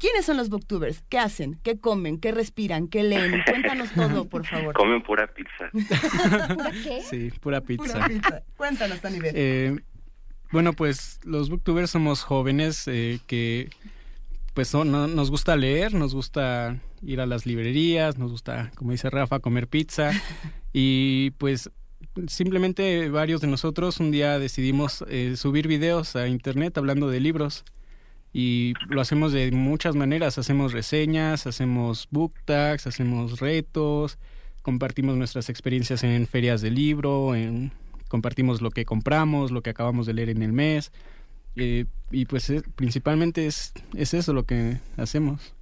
¿Quiénes son los booktubers? ¿Qué hacen? ¿Qué comen? ¿Qué respiran? ¿Qué leen? (laughs) Cuéntanos todo, por favor. Comen pura pizza. (laughs) (laughs) ¿Pura qué? Sí, pura pizza. Pura pizza. Cuéntanos, Tony Beth. Eh, bueno, pues los booktubers somos jóvenes eh, que pues nos gusta leer, nos gusta ir a las librerías, nos gusta, como dice Rafa, comer pizza. (laughs) Y pues simplemente varios de nosotros un día decidimos eh, subir videos a internet hablando de libros. Y lo hacemos de muchas maneras, hacemos reseñas, hacemos book tags, hacemos retos, compartimos nuestras experiencias en ferias de libro, en compartimos lo que compramos, lo que acabamos de leer en el mes. Eh, y pues eh, principalmente es, es eso lo que hacemos.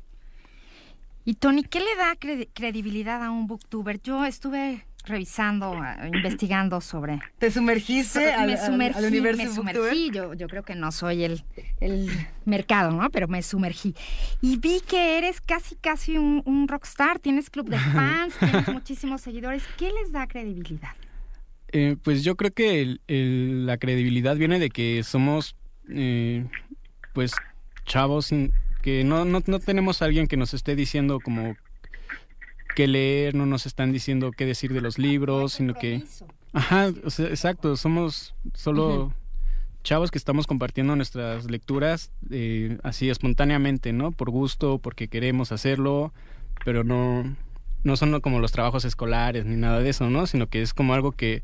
Y Tony, ¿qué le da credibilidad a un booktuber? Yo estuve revisando, investigando sobre... ¿Te sumergiste al, al, universo me sumergí. Yo, yo creo que no soy el, el mercado, ¿no? Pero me sumergí. Y vi que eres casi, casi un, un rockstar. Tienes club de fans, tienes muchísimos seguidores. ¿Qué les da credibilidad? Eh, pues yo creo que la credibilidad viene de que somos, eh, pues, chavos que no, no, no tenemos a alguien que nos esté diciendo como qué leer, no nos están diciendo qué decir de los libros, sino que... Ajá, exacto, somos solo chavos que estamos compartiendo nuestras lecturas eh, así espontáneamente, ¿no? Por gusto, porque queremos hacerlo, pero no, no son como los trabajos escolares ni nada de eso, ¿no? Sino que es como algo que,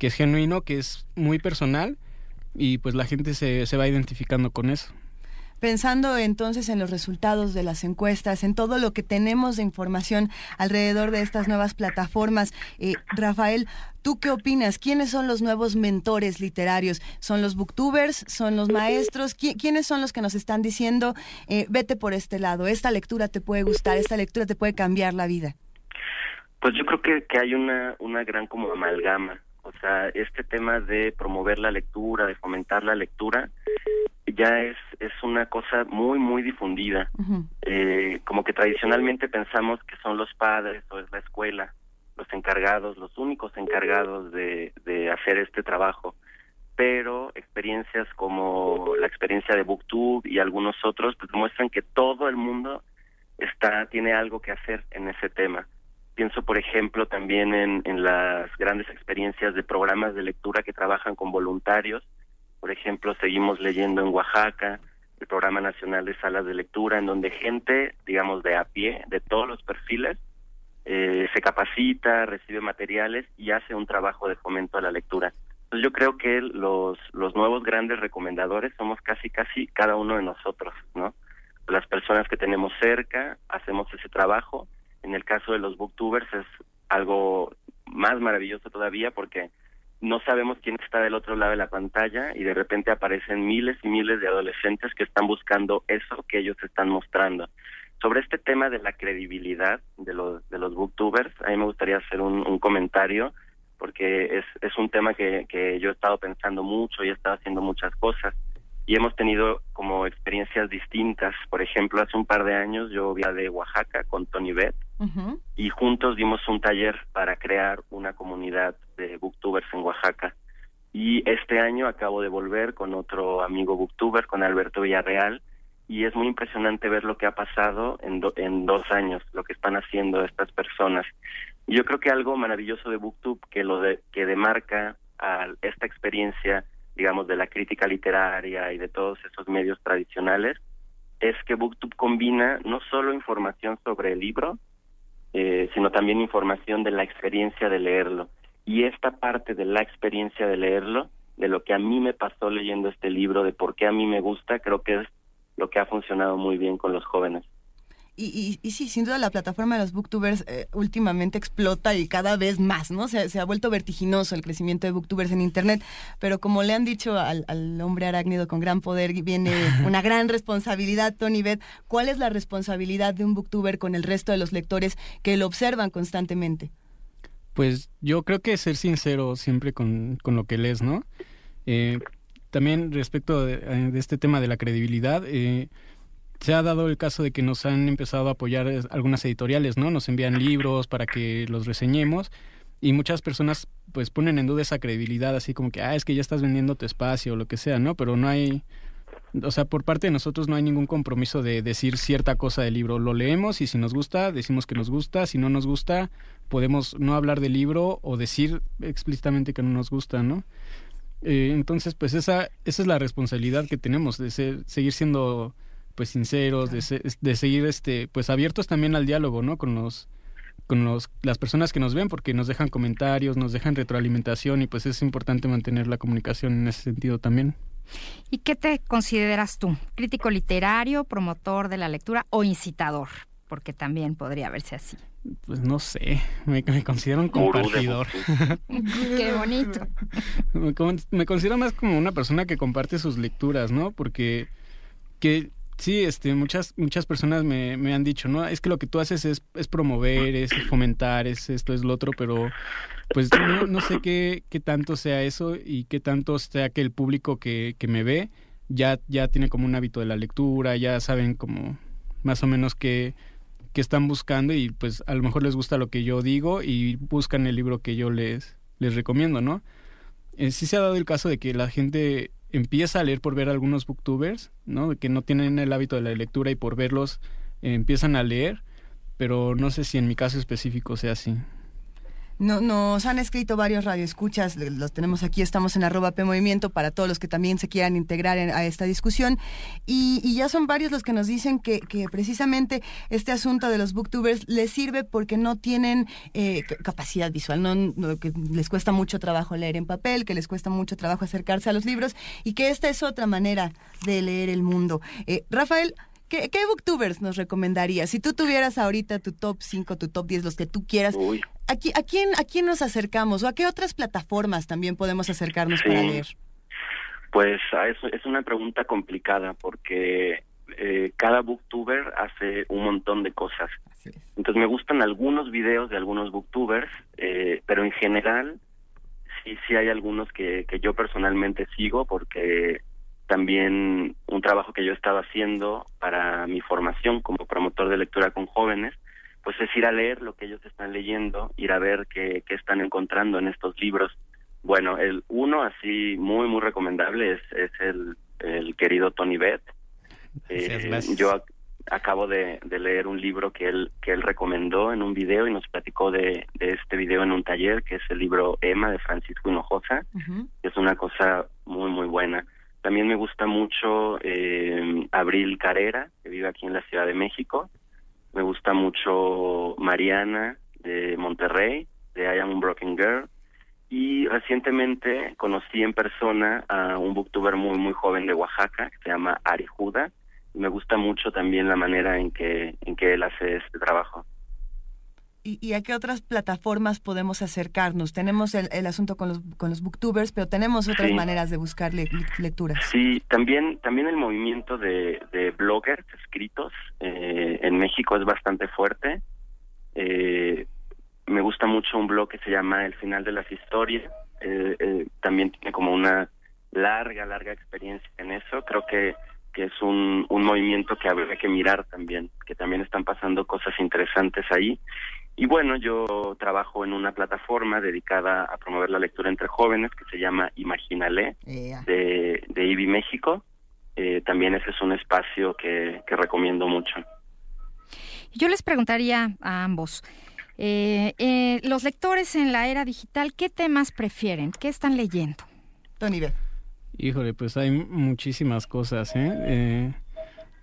que es genuino, que es muy personal y pues la gente se, se va identificando con eso. Pensando entonces en los resultados de las encuestas, en todo lo que tenemos de información alrededor de estas nuevas plataformas, eh, Rafael, ¿tú qué opinas? ¿Quiénes son los nuevos mentores literarios? ¿Son los booktubers? ¿Son los maestros? ¿Quiénes son los que nos están diciendo, eh, vete por este lado, esta lectura te puede gustar, esta lectura te puede cambiar la vida? Pues yo creo que, que hay una, una gran como amalgama. O sea, este tema de promover la lectura, de fomentar la lectura, ya es, es una cosa muy, muy difundida. eh, como que tradicionalmente pensamos que son los padres o es la escuela los encargados, los únicos encargados de, de hacer este trabajo. Pero experiencias como la experiencia de BookTube y algunos otros, pues demuestran que todo el mundo está tiene algo que hacer en ese tema. Pienso, por ejemplo, también en, en las grandes experiencias de programas de lectura que trabajan con voluntarios. Por ejemplo, seguimos leyendo en Oaxaca, el Programa Nacional de Salas de Lectura, en donde gente, digamos, de a pie, de todos los perfiles, eh, se capacita, recibe materiales y hace un trabajo de fomento a la lectura. Yo creo que los, los nuevos grandes recomendadores somos casi, casi cada uno de nosotros, ¿no? Las personas que tenemos cerca, hacemos ese trabajo. En el caso de los booktubers es algo más maravilloso todavía porque no sabemos quién está del otro lado de la pantalla y de repente aparecen miles y miles de adolescentes que están buscando eso que ellos están mostrando. Sobre este tema de la credibilidad de los, de los booktubers, a mí me gustaría hacer un, comentario porque es, es un tema que, que yo he estado pensando mucho y he estado haciendo muchas cosas y hemos tenido como experiencias distintas. Por ejemplo, hace un par de años yo vine de Oaxaca con Tony Beth y juntos dimos un taller para crear una comunidad de booktubers en Oaxaca. Y este año acabo de volver con otro amigo booktuber, con Alberto Villarreal, y es muy impresionante ver lo que ha pasado en, en dos años, lo que están haciendo estas personas. Y yo creo que algo maravilloso de Booktube que lo de, que demarca a esta experiencia, digamos, de la crítica literaria y de todos esos medios tradicionales, es que Booktube combina no solo información sobre el libro, eh, sino también información de la experiencia de leerlo. Y esta parte de la experiencia de leerlo, de lo que a mí me pasó leyendo este libro, de por qué a mí me gusta, creo que es lo que ha funcionado muy bien con los jóvenes. Y, y, sí, sin duda la plataforma de los booktubers eh, últimamente explota y cada vez más, ¿no? Se, se, ha vuelto vertiginoso el crecimiento de booktubers en Internet, pero como le han dicho al, al hombre arácnido con gran poder, viene (laughs) una gran responsabilidad, Tony Beth. ¿Cuál es la responsabilidad de un booktuber con el resto de los lectores que lo observan constantemente? Pues yo creo que ser sincero siempre con, con lo que lees, ¿no? Eh, también respecto de, eh, de, este tema de la credibilidad, eh, se ha dado el caso de que nos han empezado a apoyar algunas editoriales, ¿no? Nos envían libros para que los reseñemos y muchas personas pues ponen en duda esa credibilidad, así como que, ah, es que ya estás vendiendo tu espacio o lo que sea, ¿no? Pero no hay, o sea, por parte de nosotros no hay ningún compromiso de decir cierta cosa del libro. Lo leemos y si nos gusta, decimos que nos gusta, si no nos gusta, podemos no hablar del libro o decir explícitamente que no nos gusta, ¿no? Eh, entonces, pues esa, esa es la responsabilidad que tenemos de ser, seguir siendo pues sinceros, de, de, seguir este pues abiertos también al diálogo, ¿no? Con los con los, las personas que nos ven porque nos dejan comentarios, nos dejan retroalimentación y pues es importante mantener la comunicación en ese sentido también. ¿Y qué te consideras tú? ¿Crítico literario, promotor de la lectura o incitador? Porque también podría verse así. Pues no sé, me, considero un compartidor. (laughs) Qué bonito. (laughs) me, me, considero más como una persona que comparte sus lecturas, ¿no? Porque que sí, este, muchas, muchas personas me, me han dicho, ¿no? Es que lo que tú haces es, es promover, es fomentar, es esto, es lo otro, pero pues no, no sé qué, qué tanto sea eso y qué tanto sea que el público que, que me ve ya, ya tiene como un hábito de la lectura, ya saben como más o menos qué que están buscando y pues a lo mejor les gusta lo que yo digo y buscan el libro que yo les, les recomiendo, ¿no? Eh, sí se ha dado el caso de que la gente empieza a leer por ver algunos booktubers, ¿no? Que no tienen el hábito de la lectura y por verlos eh, empiezan a leer, pero no sé si en mi caso específico sea así. No, nos han escrito varios radioescuchas, los tenemos aquí, estamos en arroba P Movimiento para todos los que también se quieran integrar a esta discusión. Y, ya son varios los que nos dicen que, precisamente este asunto de los booktubers les sirve porque no tienen eh, capacidad visual, no, que les cuesta mucho trabajo leer en papel, que les cuesta mucho trabajo acercarse a los libros y que esta es otra manera de leer el mundo. Eh, Rafael, ¿Qué, booktubers nos recomendarías? Si tú tuvieras ahorita tu top 5, tu top 10, los que tú quieras, ¿a, a, quién, ¿a quién nos acercamos o a qué otras plataformas también podemos acercarnos para leer? Pues a eso es una pregunta complicada porque eh, cada booktuber hace un montón de cosas. Entonces me gustan algunos videos de algunos booktubers, eh, pero en general sí, sí hay algunos que, que yo personalmente sigo porque también un trabajo que yo estaba haciendo para mi formación como promotor de lectura con jóvenes, pues es ir a leer lo que ellos están leyendo, ir a ver qué, qué están encontrando en estos libros. Bueno, el uno así muy, muy recomendable es, es el, el querido Tony Beth. Eh, yo acabo de, de, leer un libro que él, que él recomendó en un video y nos platicó de, de este video en un taller, que es el libro Emma de Francisco Hinojosa. Es una cosa muy, muy buena. También me gusta mucho eh, Abril Carrera, que vive aquí en la Ciudad de México. Me gusta mucho Mariana, de Monterrey, de I Am a Broken Girl, y recientemente conocí en persona a un booktuber muy muy joven de Oaxaca que se llama Ari Juda me gusta mucho también la manera en que en que él hace este trabajo. ¿Y, a qué otras plataformas podemos acercarnos? Tenemos el, el, asunto con los, con los booktubers, pero tenemos otras maneras de buscar lecturas. Sí, también, también el movimiento de, de bloggers escritos eh, en México es bastante fuerte. Eh, me gusta mucho un blog que se llama El final de las historias. Eh, eh, también tiene como una larga, larga experiencia en eso. Creo que, que es un, un movimiento que habría que mirar también, que también están pasando cosas interesantes ahí. Y bueno, yo trabajo en una plataforma dedicada a promover la lectura entre jóvenes que se llama Imaginale de, de IBI México. Eh, también ese es un espacio que, que recomiendo mucho. Yo les preguntaría a ambos, eh, eh, los lectores en la era digital, ¿qué temas prefieren? ¿Qué están leyendo? Tony Híjole, pues hay muchísimas cosas, ¿eh? eh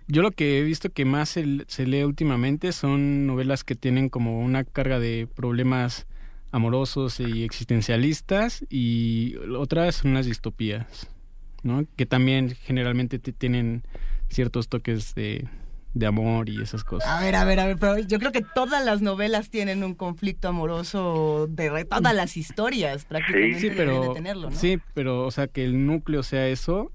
yo lo que he visto que más se, lee últimamente son novelas que tienen como una carga de problemas amorosos y existencialistas y otras son unas distopías, ¿no? Que también generalmente tienen ciertos toques de, amor y esas cosas. A ver, a ver, a ver, pero yo creo que todas las novelas tienen un conflicto amoroso de todas las historias prácticamente sí, pero, tenerlo, ¿no? Sí, pero o sea que el núcleo sea eso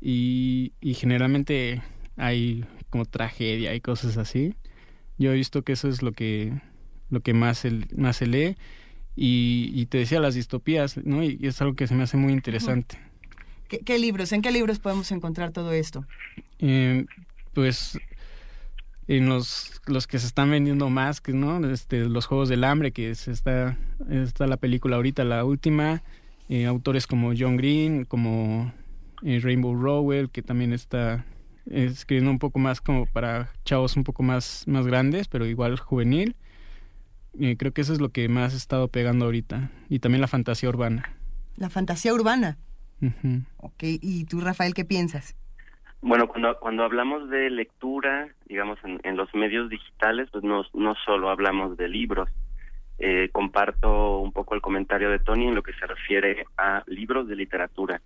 y, y generalmente hay como tragedia y cosas así. Yo he visto que eso es lo que, lo que más, el, más se lee. Y, te decía las distopías, ¿no? Y, es algo que se me hace muy interesante. ¿Qué, libros? ¿En qué libros podemos encontrar todo esto? Eh, pues en los, los que se están vendiendo más, que no, este, los Juegos del Hambre, que es está, está la película ahorita, la última, eh, autores como John Green, como eh, Rainbow Rowell, que también está escribiendo un poco más como para chavos un poco más, más grandes, pero igual juvenil. y creo que eso es lo que más he estado pegando ahorita. Y también la fantasía urbana. La fantasía urbana. Ok, ¿y tú, Rafael, qué piensas? Bueno, cuando, cuando hablamos de lectura, digamos, en, en los medios digitales, pues no, no solo hablamos de libros. Eh, comparto un poco el comentario de Tony en lo que se refiere a libros de literatura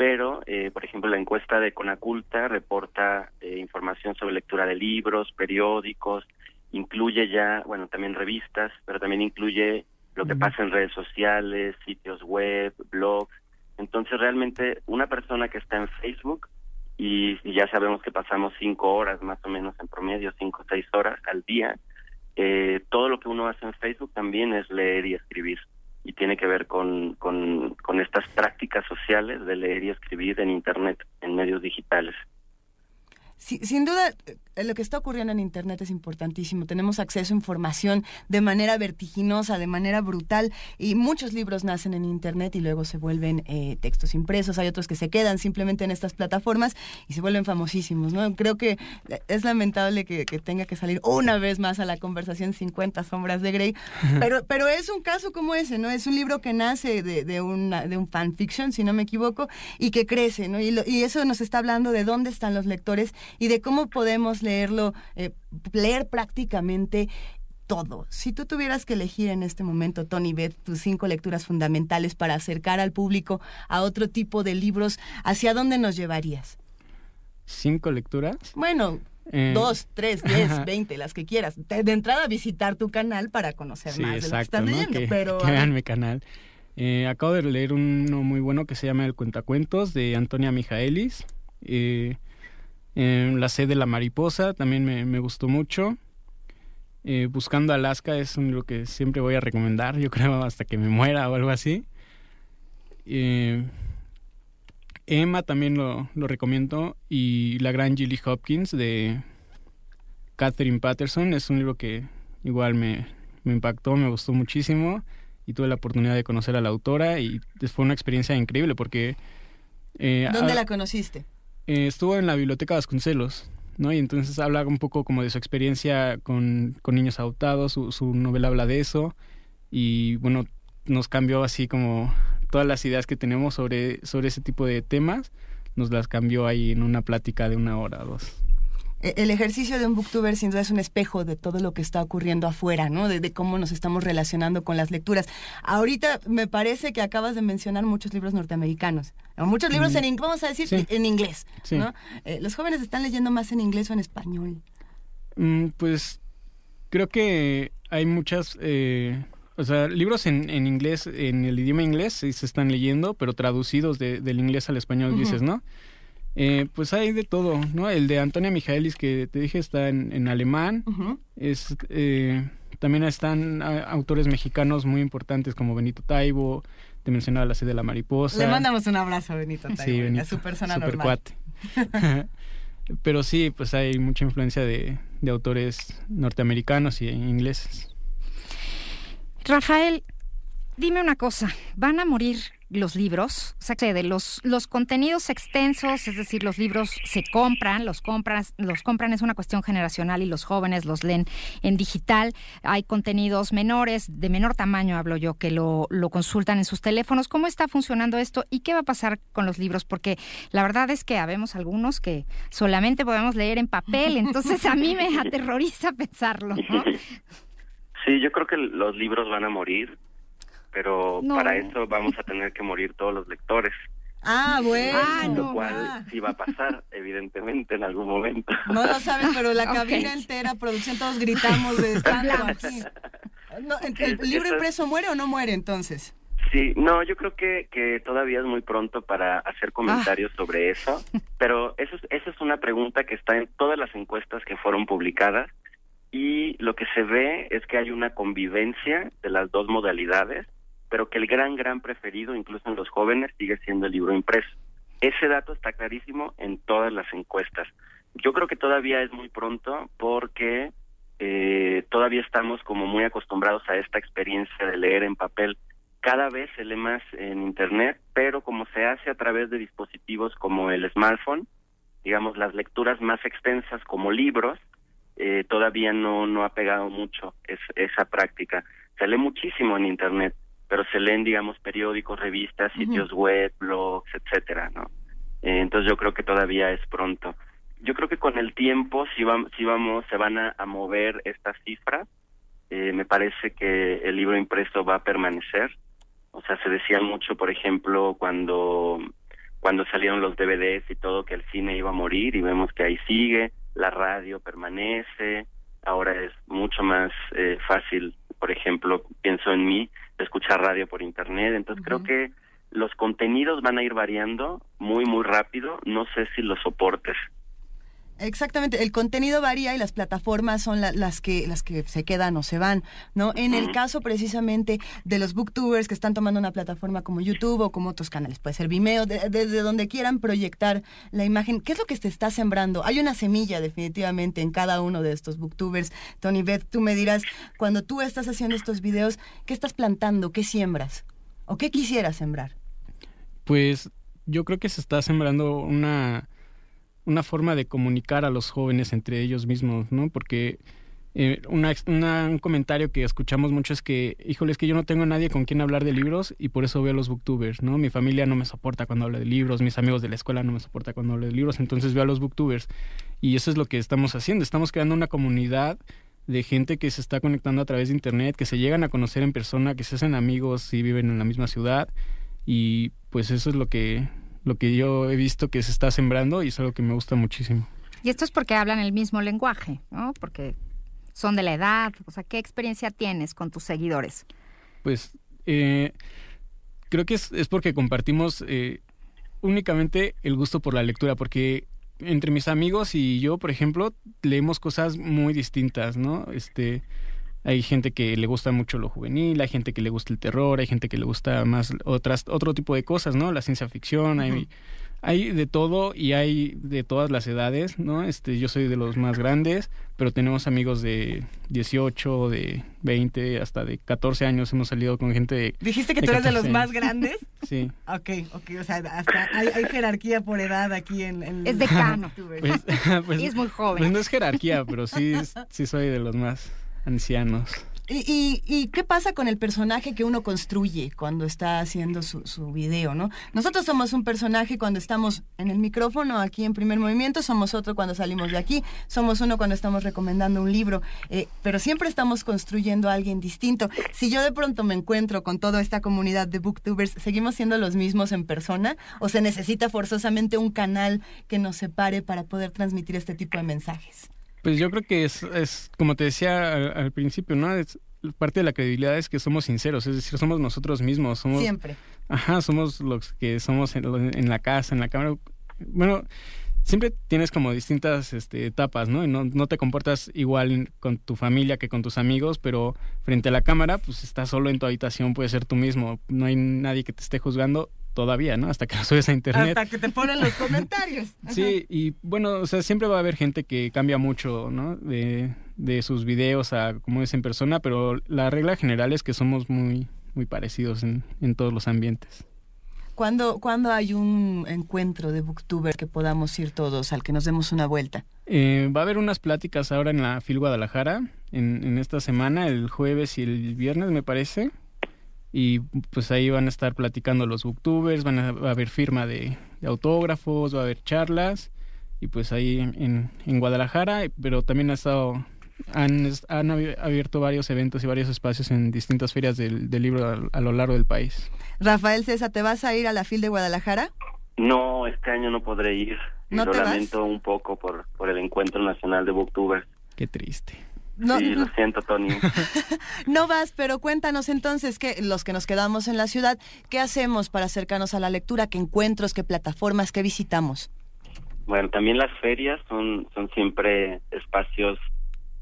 pero, eh, por ejemplo, la encuesta de Conaculta reporta eh, información sobre lectura de libros, periódicos, incluye ya, bueno, también revistas, pero también incluye lo que pasa en redes sociales, sitios web, blogs. Entonces, realmente, una persona que está en Facebook, y, ya sabemos que pasamos cinco horas más o menos en promedio, cinco o seis horas al día, eh, todo lo que uno hace en Facebook también es leer y escribir y tiene que ver con, con, con estas prácticas sociales de leer y escribir en Internet, en medios digitales. Sin duda, eh, lo que está ocurriendo en Internet es importantísimo. Tenemos acceso a información de manera vertiginosa, de manera brutal, y muchos libros nacen en Internet y luego se vuelven eh, textos impresos. Hay otros que se quedan simplemente en estas plataformas y se vuelven famosísimos. ¿no? Creo que es lamentable que, tenga que salir una vez más a la conversación 50 sombras de Grey, pero, pero es un caso como ese, ¿no? Es un libro que nace de, de, una, de un fanfiction, si no me equivoco, y que crece, ¿no? Y, y eso nos está hablando de dónde están los lectores y de cómo podemos leerlo, eh, leer prácticamente todo. Si tú tuvieras que elegir en este momento, Tony Beth, tus cinco lecturas fundamentales para acercar al público a otro tipo de libros, ¿hacia dónde nos llevarías? ¿Cinco lecturas? Bueno, eh, dos, tres, diez, veinte, las que quieras. De, entrada, visitar tu canal para conocer más de lo que estás leyendo. pero, vean mi canal. Eh, acabo de leer uno muy bueno que se llama El Cuentacuentos de Antonia Mijaelis. Eh, la sed de la mariposa también me, gustó mucho. Eh, Buscando Alaska es un libro que siempre voy a recomendar, yo (laughs) creo hasta que me muera o algo así. Eh, Emma también lo, lo, recomiendo y La gran Gilly Hopkins de Catherine Patterson es un libro que igual me, me impactó, me gustó muchísimo y tuve la oportunidad de conocer a la autora y fue una experiencia increíble porque... Eh, ¿Dónde la conociste? Eh, estuvo en la biblioteca Vasconcelos, ¿no? Y entonces habla un poco como de su experiencia con, niños adoptados, su, novela habla de eso y bueno, nos cambió así como todas las ideas que tenemos sobre, sobre ese tipo de temas, nos las cambió ahí en una plática de una hora o dos. E, el ejercicio de un booktuber sin duda es un espejo de todo lo que está ocurriendo afuera, ¿no? De, cómo nos estamos relacionando con las lecturas. Ahorita me parece que acabas de mencionar muchos libros norteamericanos, muchos libros mm. en inglés, vamos a decir en inglés, ¿no? Eh, ¿Los jóvenes están leyendo más en inglés o en español? Mm, pues creo que hay muchas... Eh, o sea, libros en, en, inglés, en el idioma inglés, sí se están leyendo, pero traducidos del inglés al español, dices, ¿no? Eh, pues hay de todo, ¿no? El de Antonia Mijaelis que te dije está en, alemán. Es eh, también están autores mexicanos muy importantes como Benito Taibo. Te mencionaba la sede de la mariposa. Le mandamos un abrazo a Benito Taibo, sí, Benito, a su persona super Cuate. (laughs) Pero sí, pues hay mucha influencia de, de autores norteamericanos y ingleses. Rafael, dime una cosa, ¿van a morir los libros, o sea, de los, los contenidos extensos, es decir, los libros se compran, los compran, los compran es una cuestión generacional y los jóvenes los leen en digital. Hay contenidos menores, de menor tamaño hablo yo, que lo, lo consultan en sus teléfonos. ¿Cómo está funcionando esto y qué va a pasar con los libros? Porque la verdad es que habemos algunos que solamente podemos leer en papel, entonces a mí me (laughs) aterroriza pensarlo. Sí, yo creo que los libros van a morir pero para eso vamos a tener que morir todos los lectores. Ah, bueno. Ah, lo cual sí va a pasar, evidentemente, en algún momento. No lo sabes, pero la (laughs) cabina entera, producción, todos gritamos de (laughs) escándalo ¿El, libro impreso muere o no muere entonces? Sí, no, yo creo que, que todavía es muy pronto para hacer comentarios ah. sobre eso, pero eso es, esa es una pregunta que está en todas las encuestas que fueron publicadas y lo que se ve es que hay una convivencia de las dos modalidades pero que el gran, gran preferido, incluso en los jóvenes, sigue siendo el libro impreso. Ese dato está clarísimo en todas las encuestas. Yo creo que todavía es muy pronto porque eh, todavía estamos como muy acostumbrados a esta experiencia de leer en papel. Cada vez se lee más en Internet, pero como se hace a través de dispositivos como el smartphone, digamos, las lecturas más extensas como libros, eh, todavía no, no ha pegado mucho esa práctica. Se lee muchísimo en Internet pero se leen, digamos, periódicos, revistas, sitios web, blogs, etcétera, ¿no? Eh, entonces yo creo que todavía es pronto. Yo creo que con el tiempo, si, vamos, si vamos, se van a, mover estas cifras. Eh, me parece que el libro impreso va a permanecer. O sea, se decía mucho, por ejemplo, cuando cuando salieron los DVDs y todo, que el cine iba a morir y vemos que ahí sigue, la radio permanece, ahora es mucho más eh, fácil, por ejemplo, pienso en mí, escuchar radio por internet. Entonces creo que los contenidos van a ir variando muy, muy rápido. No sé si los soportes. Exactamente, el contenido varía y las plataformas son las que las que se quedan o se van, ¿no? En el caso precisamente de los booktubers que están tomando una plataforma como YouTube o como otros canales, puede ser Vimeo, desde donde quieran proyectar la imagen, ¿qué es lo que se está sembrando? Hay una semilla definitivamente en cada uno de estos booktubers. Tony Beth, tú me dirás, cuando tú estás haciendo estos videos, ¿qué estás plantando? ¿Qué siembras? ¿O qué quisieras sembrar? Pues yo creo que se está sembrando una una forma de comunicar a los jóvenes entre ellos mismos, ¿no? Porque eh, un comentario que escuchamos mucho es que, híjole, es que yo no tengo nadie con quien hablar de libros y por eso veo a los booktubers, ¿no? Mi familia no me soporta cuando hablo de libros, mis amigos de la escuela no me soporta cuando hablo de libros, entonces veo a los booktubers. Y eso es lo que estamos haciendo, estamos creando una comunidad de gente que se está conectando a través de internet, que se llegan a conocer en persona, que se hacen amigos y viven en la misma ciudad. Y pues eso es lo que lo que yo he visto que se está sembrando y es algo que me gusta muchísimo. Y esto es porque hablan el mismo lenguaje, ¿no? Porque son de la edad, o sea, ¿qué experiencia tienes con tus seguidores? Pues eh, creo que es, es, porque compartimos eh, únicamente el gusto por la lectura, porque entre mis amigos y yo, por ejemplo, leemos cosas muy distintas, ¿no? Este, hay gente que le gusta mucho lo juvenil, hay gente que le gusta el terror, hay gente que le gusta más otras otro tipo de cosas, ¿no? La ciencia ficción, hay hay de todo y hay de todas las edades, ¿no? Este, yo soy de los más grandes, pero tenemos amigos de 18, de 20, hasta de 14 años. Hemos salido con gente de. ¿Dijiste que tú eres de los más grandes? (laughs) Sí. Ok, ok, o sea, hasta hay, jerarquía por edad aquí en. en es decano. (laughs) Pues, (laughs) pues, y es muy joven. Pues no es jerarquía, pero sí, sí soy de los más ancianos. ¿Y, qué pasa con el personaje que uno construye cuando está haciendo su, su, video, no? Nosotros somos un personaje cuando estamos en el micrófono, aquí en primer movimiento, somos otro cuando salimos de aquí, somos uno cuando estamos recomendando un libro, eh, pero siempre estamos construyendo a alguien distinto. Si yo de pronto me encuentro con toda esta comunidad de booktubers, ¿seguimos siendo los mismos en persona o se necesita forzosamente un canal que nos separe para poder transmitir este tipo de mensajes? Pues yo creo que es, es como te decía al, principio, ¿no? Es, parte de la credibilidad es que somos sinceros, es decir, somos nosotros mismos. Somos, Siempre. Ajá, somos los que somos en, en la casa, en la cámara. Bueno, siempre tienes como distintas este, etapas, no, no te comportas igual con tu familia que con tus amigos, pero frente a la cámara, pues estás solo en tu habitación, puedes ser tú mismo, no hay nadie que te esté juzgando todavía, ¿no? Hasta que lo subes a internet. Hasta que te ponen los comentarios. (laughs) sí, y bueno, o sea, siempre va a haber gente que cambia mucho, ¿no? De, de sus videos a cómo es en persona, pero la regla general es que somos muy, muy parecidos en, en todos los ambientes. ¿Cuándo, ¿Cuándo, hay un encuentro de booktuber que podamos ir todos, al que nos demos una vuelta? Eh, va a haber unas pláticas ahora en la FIL Guadalajara, en, en esta semana, el jueves y el viernes, me parece y pues ahí van a estar platicando los booktubers, van a, haber firma de, autógrafos, va a haber charlas y pues ahí en, en Guadalajara, pero también ha estado han, han, abierto varios eventos y varios espacios en distintas ferias del, libro a, lo largo del país. Rafael César, ¿te vas a ir a la FIL de Guadalajara? No, este año no podré ir. ¿No lo lamento un poco por, por el Encuentro Nacional de Booktubers. Qué triste. No, sí, lo siento, Tony. (laughs) no vas, pero cuéntanos entonces que los que nos quedamos en la ciudad, ¿qué hacemos para acercarnos a la lectura? ¿Qué encuentros, qué plataformas, qué visitamos? Bueno, también las ferias son, son siempre espacios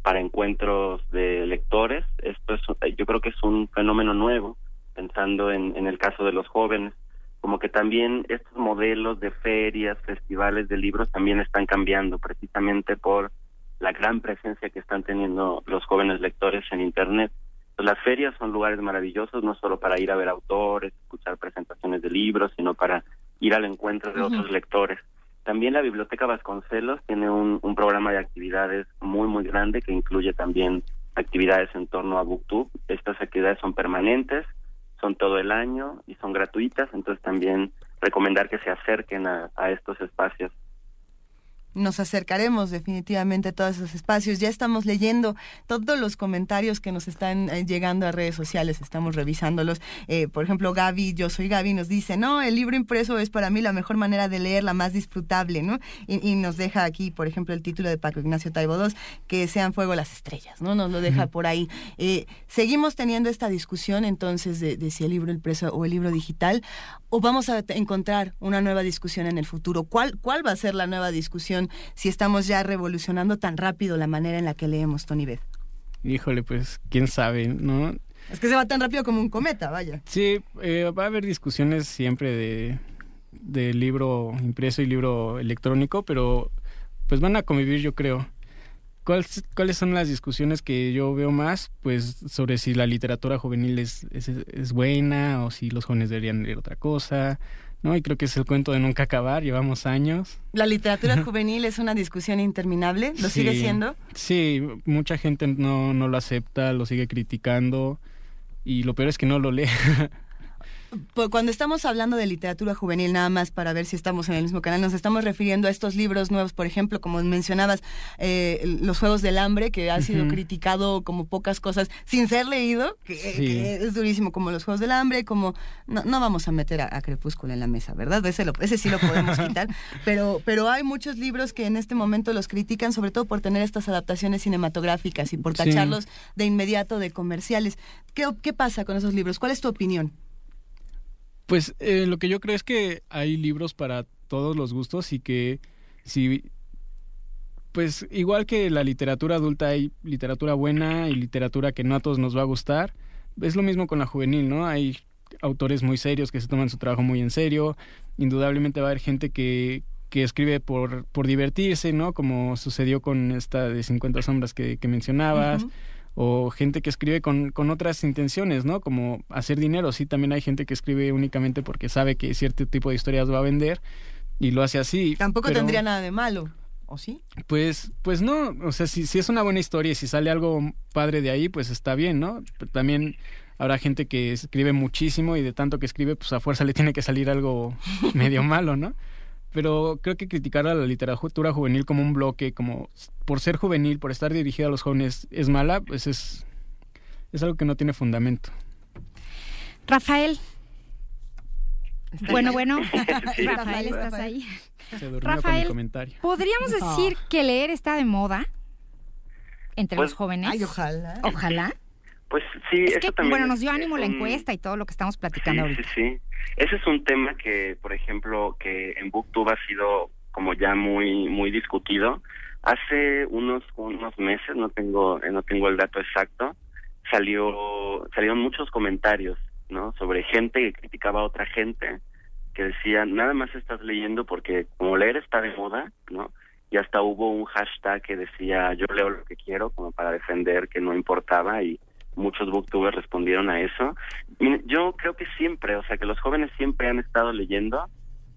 para encuentros de lectores. Esto es, yo creo que es un fenómeno nuevo, pensando en, en el caso de los jóvenes. Como que también estos modelos de ferias, festivales de libros también están cambiando precisamente por la gran presencia que están teniendo los jóvenes lectores en Internet. Pues las ferias son lugares maravillosos, no solo para ir a ver autores, escuchar presentaciones de libros, sino para ir al encuentro de otros lectores. También la Biblioteca Vasconcelos tiene un, un, programa de actividades muy, muy grande que incluye también actividades en torno a BookTube. Estas actividades son permanentes, son todo el año y son gratuitas, entonces también recomendar que se acerquen a, a estos espacios nos acercaremos definitivamente a todos esos espacios. Ya estamos leyendo todos los comentarios que nos están eh, llegando a redes sociales, estamos revisándolos. Eh, por ejemplo, Gaby, yo soy Gaby, nos dice, no, el libro impreso es para mí la mejor manera de leer, la más disfrutable, ¿no? Y, nos deja aquí, por ejemplo, el título de Paco Ignacio Taibo II, que sean fuego las estrellas, ¿no? Nos lo deja por ahí. Eh, seguimos teniendo esta discusión entonces de, de si el libro impreso o el libro digital, o vamos a encontrar una nueva discusión en el futuro. ¿Cuál, cuál va a ser la nueva discusión? Si estamos ya revolucionando tan rápido la manera en la que leemos, Tony Beth? Híjole, pues quién sabe, ¿no? Es que se va tan rápido como un cometa, vaya. Sí, eh, va a haber discusiones siempre de, de libro impreso y libro electrónico, pero pues van a convivir, yo creo. ¿Cuáles, ¿Cuáles son las discusiones que yo veo más? Pues sobre si la literatura juvenil es, es, es buena o si los jóvenes deberían leer otra cosa, ¿no? Y creo que es el cuento de nunca acabar, llevamos años. ¿La literatura (laughs) juvenil es una discusión interminable? ¿Lo sigue siendo? Sí, mucha gente no, no lo acepta, lo sigue criticando y lo peor es que no lo lee. (laughs) cuando estamos hablando de literatura juvenil, nada más para ver si estamos en el mismo canal, nos estamos refiriendo a estos libros nuevos, por ejemplo, como mencionabas, eh, Los Juegos del Hambre, que ha sido criticado como pocas cosas sin ser leído, que, es durísimo, como Los Juegos del Hambre, como... No, no vamos a meter a, Crepúsculo en la mesa, ¿verdad? Ese, ese sí lo podemos (laughs) quitar, pero, pero hay muchos libros que en este momento los critican, sobre todo por tener estas adaptaciones cinematográficas y por tacharlos de inmediato de comerciales. ¿Qué, ¿Qué pasa con esos libros? ¿Cuál es tu opinión? Pues eh, lo que yo creo es que hay libros para todos los gustos y que si pues igual que la literatura adulta hay literatura buena y literatura que no a todos nos va a gustar, es lo mismo con la juvenil, ¿no? Hay autores muy serios que se toman su trabajo muy en serio, indudablemente va a haber gente que, que escribe por, por divertirse, ¿no? Como sucedió con esta de 50 sombras que, que mencionabas o gente que escribe con, con otras intenciones, ¿no? Como hacer dinero. Sí, también hay gente que escribe únicamente porque sabe que cierto tipo de historias va a vender y lo hace así. Tampoco tendría nada de malo. ¿O sí? Pues, pues no, o sea, si, si es una buena historia y si sale algo padre de ahí, pues está bien, ¿no? Pero también habrá gente que escribe muchísimo y de tanto que escribe, pues a fuerza le tiene que salir algo (laughs) medio malo, ¿no? Pero creo que criticar a la literatura juvenil como un bloque, como por ser juvenil, por estar dirigida a los jóvenes, es mala, pues es, es algo que no tiene fundamento. Rafael. Bueno, bueno. (laughs) Rafael, ¿estás ahí? Rafael, comentario. ¿podríamos decir que leer está de moda entre Pues, los jóvenes? Ay, ojalá. Ojalá. Pues sí, Es eso que, también bueno, nos dio ánimo es la encuesta y todo lo que estamos Sí, platicando sí, ahorita. sí. Ese es un tema que, por ejemplo, que en BookTube ha sido como ya muy muy discutido. Hace unos unos meses, no tengo eh, no tengo el dato exacto, salió salieron muchos comentarios, ¿no? Sobre gente que criticaba a otra gente que decía, "Nada más estás leyendo porque como leer está de moda", ¿no? Y hasta hubo un hashtag que decía, "Yo leo lo que quiero", como para defender que no importaba y muchos booktubers respondieron a eso. Yo creo que siempre, o sea, que los jóvenes siempre han estado leyendo,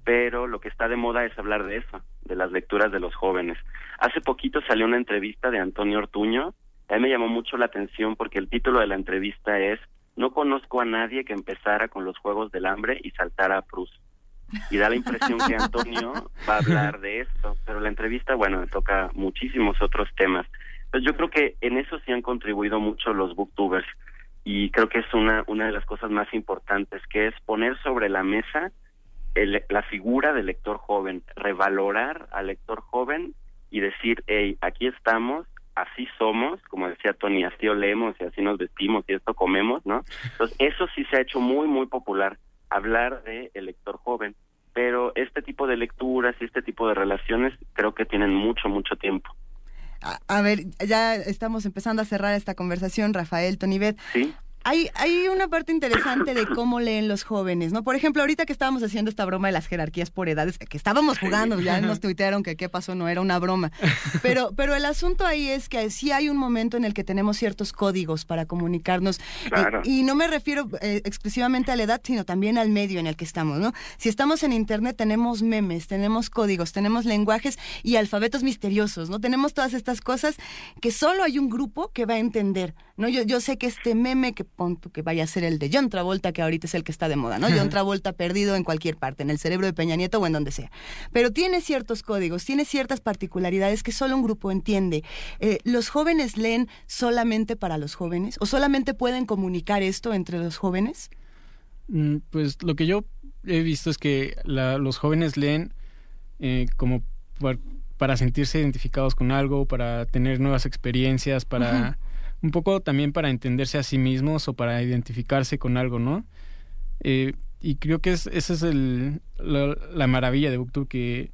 pero lo que está de moda es hablar de eso, de las lecturas de los jóvenes. Hace poquito salió una entrevista de Antonio Ortuño, a mí me llamó mucho la atención porque el título de la entrevista es No conozco a nadie que empezara con los Juegos del Hambre y saltara a Proust. Y da la impresión que Antonio va a hablar de esto, pero la entrevista, bueno, toca muchísimos otros temas. Pues yo creo que en eso sí han contribuido mucho los booktubers y creo que es una, una de las cosas más importantes, que es poner sobre la mesa el- la figura del lector joven, revalorar al lector joven y decir, hey, aquí estamos, así somos, como decía Tony, así olemos y así nos vestimos y esto comemos, ¿no? Entonces, eso sí se ha hecho muy, muy popular, hablar de el lector joven, pero este tipo de lecturas y este tipo de relaciones creo que tienen mucho, mucho tiempo. A, a ver, ya estamos empezando a cerrar esta conversación, Rafael, Tonivet. ¿Sí? Hay, hay una parte interesante de cómo leen los jóvenes, ¿no? Por ejemplo, ahorita que estábamos haciendo esta broma de las jerarquías por edades, que estábamos jugando, ya nos tuitearon que qué pasó, no era una broma. Pero, pero el asunto ahí es que sí hay un momento en el que tenemos ciertos códigos para comunicarnos. Y, no me refiero eh, exclusivamente a la edad, sino también al medio en el que estamos, ¿no? Si estamos en Internet, tenemos memes, tenemos códigos, tenemos lenguajes y alfabetos misteriosos, ¿no? Tenemos todas estas cosas que solo hay un grupo que va a entender, ¿no? Yo, yo sé que este meme, que pon tú que vaya a ser el de John Travolta, que ahorita es el que está de moda, ¿no? John (laughs) Travolta perdido en cualquier parte, en el cerebro de Peña Nieto o en donde sea. Pero tiene ciertos códigos, tiene ciertas particularidades que solo un grupo entiende. Eh, ¿Los jóvenes leen solamente para los jóvenes? ¿O solamente pueden comunicar esto entre los jóvenes? Mm, Pues lo que yo he visto es que la- los jóvenes leen eh, como par- para sentirse identificados con algo, para tener nuevas experiencias, para un poco también para entenderse a sí mismos o para identificarse con algo, ¿no? Eh, y creo que es, esa es el, la, la maravilla de Booktube,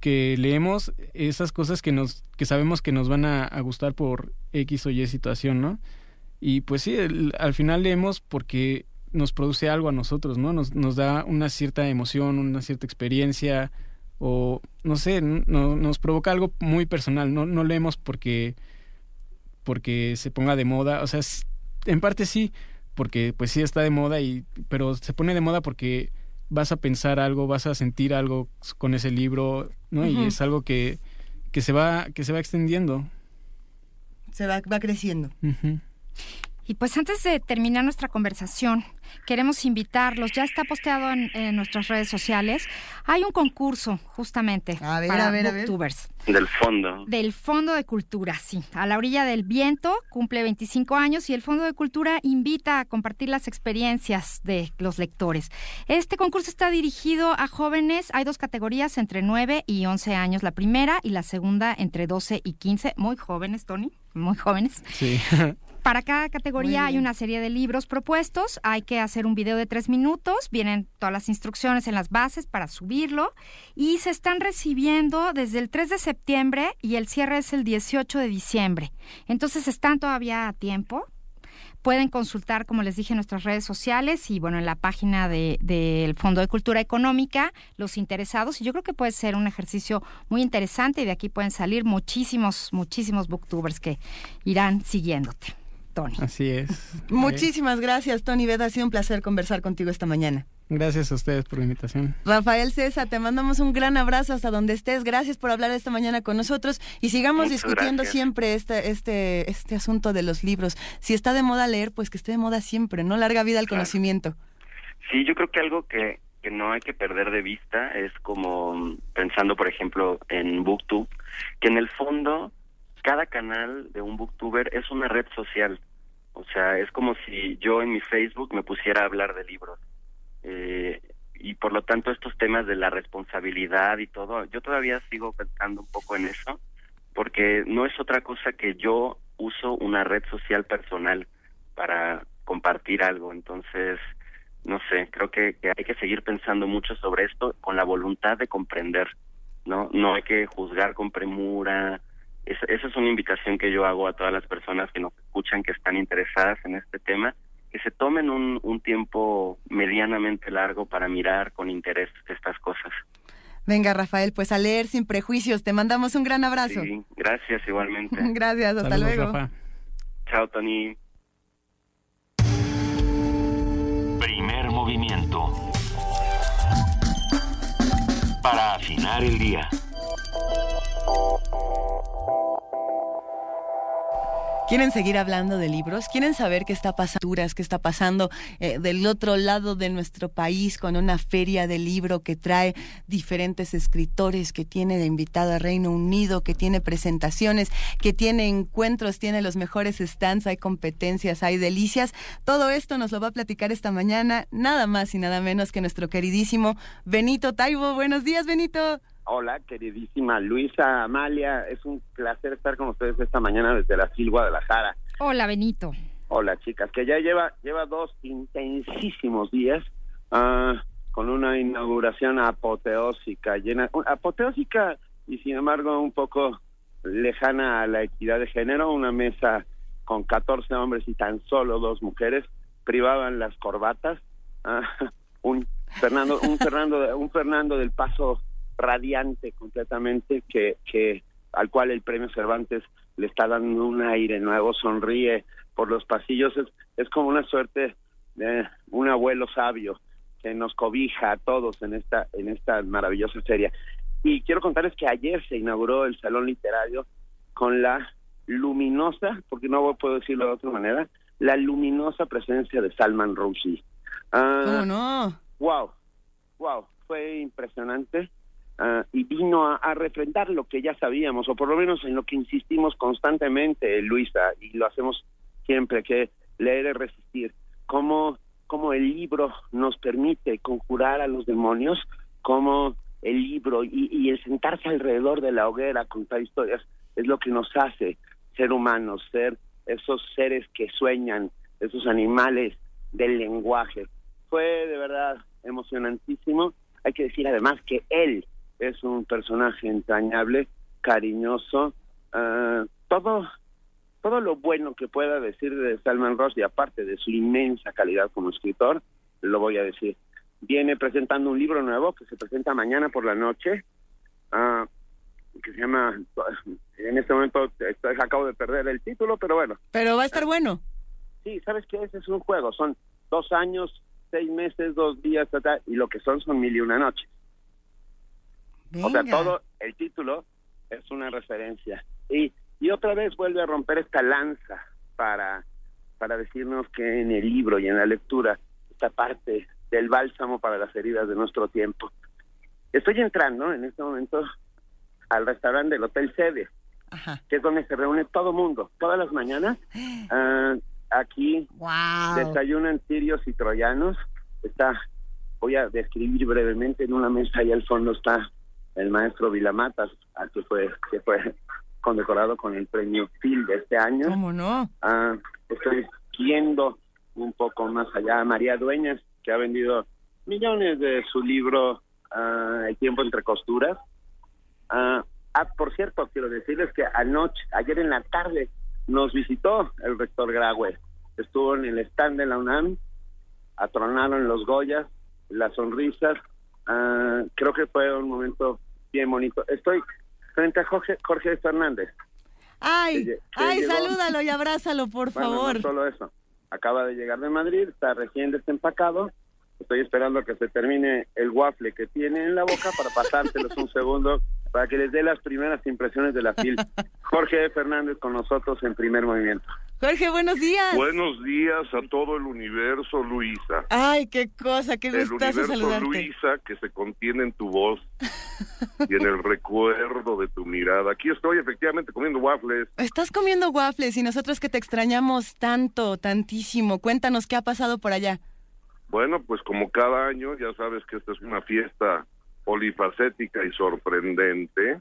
que, leemos esas cosas que, nos, que sabemos que nos van a, gustar por X o Y situación, ¿no? Y pues sí, al final leemos porque nos produce algo a nosotros, ¿no? Nos, nos da una cierta emoción, una cierta experiencia, o no sé, no, nos provoca algo muy personal. No, no leemos porque, porque se ponga de moda, o sea, en parte sí, porque pues sí está de moda, y, pero se pone de moda porque vas a pensar algo, vas a sentir algo con ese libro, ¿no? Y es algo que, que se va, que se va extendiendo. Se va, va creciendo. Ujú. Y pues antes de terminar nuestra conversación, queremos invitarlos, ya está posteado en, en nuestras redes sociales, hay un concurso justamente ver, para a ver, a ver. booktubers. Del fondo. Del Fondo de Cultura, sí. A la orilla del viento, cumple 25 años y el Fondo de Cultura invita a compartir las experiencias de los lectores. Este concurso está dirigido a jóvenes. Hay dos categorías, entre 9 y 11 años la primera y la segunda entre 12 y 15. Muy jóvenes, Tony, muy jóvenes. Sí. (laughs) Para cada categoría hay una serie de libros propuestos. Hay que hacer un video de tres minutos. Vienen todas las instrucciones en las bases para subirlo. Y se están recibiendo desde el 3 de septiembre y el cierre es el 18 de diciembre. Entonces están todavía a tiempo. Pueden consultar, como les dije, en nuestras redes sociales y bueno, en la página de- del Fondo de Cultura Económica, los interesados. Y yo creo que puede ser un ejercicio muy interesante y de aquí pueden salir muchísimos, muchísimos booktubers que irán siguiéndote. Tony. Así es. (laughs) Muchísimas gracias, Tony Beda. Ha sido un placer conversar contigo esta mañana. Gracias a ustedes por la invitación. Rafael César, te mandamos un gran abrazo hasta donde estés. Gracias por hablar esta mañana con nosotros y sigamos discutiendo siempre este, este, este asunto de los libros. Si está de moda leer, pues que esté de moda siempre, ¿no? Larga vida al conocimiento. Sí, yo creo que algo que, que no hay que perder de vista es como pensando, por ejemplo, en BookTube, que en el fondo cada canal de un booktuber es una red social. O sea, es como si yo en mi Facebook me pusiera a hablar de libros. Eh, y por lo tanto estos temas de la responsabilidad y todo, yo todavía sigo pensando un poco en eso, porque no es otra cosa que yo uso una red social personal para compartir algo. Entonces, no sé, creo que, que hay que seguir pensando mucho sobre esto con la voluntad de comprender, ¿no? No hay que juzgar con premura, esa es una invitación que yo hago a todas las personas que nos escuchan, que están interesadas en este tema, que se tomen un, un tiempo medianamente largo para mirar con interés estas cosas. Venga, Rafael, pues a leer sin prejuicios. Te mandamos un gran abrazo. Sí, gracias igualmente. (laughs) gracias, hasta luego. Chao, Tony. Primer movimiento. Para afinar el día. ¿Quieren seguir hablando de libros? ¿Quieren saber qué está pasando, qué está pasando eh, del otro lado de nuestro país con una feria de libro que trae diferentes escritores, que tiene de invitado a Reino Unido, que tiene presentaciones, que tiene encuentros, tiene los mejores stands, hay competencias, hay delicias? Todo esto nos lo va a platicar esta mañana, nada más y nada menos que nuestro queridísimo Benito Taibo. Buenos días, Benito. Hola, queridísima Luisa Amalia. Es un placer estar con ustedes esta mañana desde la FIL Guadalajara. Hola, Benito. Hola, chicas, que ya lleva, lleva dos intensísimos días ah, con una inauguración apoteósica, llena, apoteósica y sin embargo un poco lejana a la equidad de género, una mesa con 14 hombres y tan solo dos mujeres, privaban las corbatas, ah, (laughs) un Fernando, un Fernando, un Fernando del Paso radiante completamente que, que al cual el premio Cervantes le está dando un aire nuevo, sonríe por los pasillos, es, es como una suerte de un abuelo sabio que nos cobija a todos en esta, en esta maravillosa serie. Y quiero contarles que ayer se inauguró el Salón Literario con la luminosa, porque no puedo decirlo de otra manera, la luminosa presencia de Salman Rushdie. Ah, no? Wow, wow, fue impresionante. Ah, y vino a, refrendar lo que ya sabíamos, o por lo menos en lo que insistimos constantemente, Luisa, y lo hacemos siempre, que leer es resistir. Cómo, cómo el libro nos permite conjurar a los demonios, cómo el libro y, y el sentarse alrededor de la hoguera, contar historias, es lo que nos hace ser humanos, ser esos seres que sueñan, esos animales del lenguaje. Fue de verdad emocionantísimo. Hay que decir además que él es un personaje entrañable, cariñoso, ah, todo todo lo bueno que pueda decir de Salman Rushdie, aparte de su inmensa calidad como escritor, lo voy a decir. Viene presentando un libro nuevo que se presenta mañana por la noche, uh, que se llama, en este momento acabo de perder el título, pero bueno. Pero va a estar bueno. Sí, ¿sabes qué? Ese es un juego, son dos años, seis meses, dos días, y lo que son son mil y una noches. O sea, todo el título es una referencia. Y, y otra vez vuelve a romper esta lanza para, para decirnos que en el libro y en la lectura esta parte del bálsamo para las heridas de nuestro tiempo. Estoy entrando en este momento al restaurante del Hotel Sede, que es donde se reúne todo mundo, todas las mañanas. (gasps) Ah, aquí desayunan sirios y troyanos. Está, voy a describir brevemente, en una mesa ahí al fondo está el maestro Vilamatas, que fue, que fue condecorado con el premio Phil de este año. ¿Cómo no? Ah, estoy viendo un poco más allá a María Dueñas, que ha vendido millones de su libro ah, El tiempo entre costuras. Ah, ah, por cierto, quiero decirles que anoche, ayer en la tarde, nos visitó el rector Graue. Estuvo en el stand de la UNAM, atronaron los Goyas, las sonrisas. creo que fue un momento bien bonito. Estoy frente a Jorge, Jorge Fernández. Ay, ay, salúdalo y abrázalo, por favor. No solo eso. Acaba de llegar de Madrid, está recién desempacado Estoy esperando a que se termine el waffle que tiene en la boca para pasárselos un segundo para que les dé las primeras impresiones de la FIL. (laughs) Jorge Fernández con nosotros en primer movimiento. Jorge, buenos días. Buenos días a todo el universo, Luisa. Ay, qué cosa, qué gustazo el universo, Luisa, que se contiene en tu voz y en el recuerdo de tu mirada. Aquí estoy efectivamente comiendo waffles. Estás comiendo waffles y nosotros que te extrañamos tanto, tantísimo. Cuéntanos qué ha pasado por allá. Bueno, pues como cada año, ya sabes que esta es una fiesta polifacética y sorprendente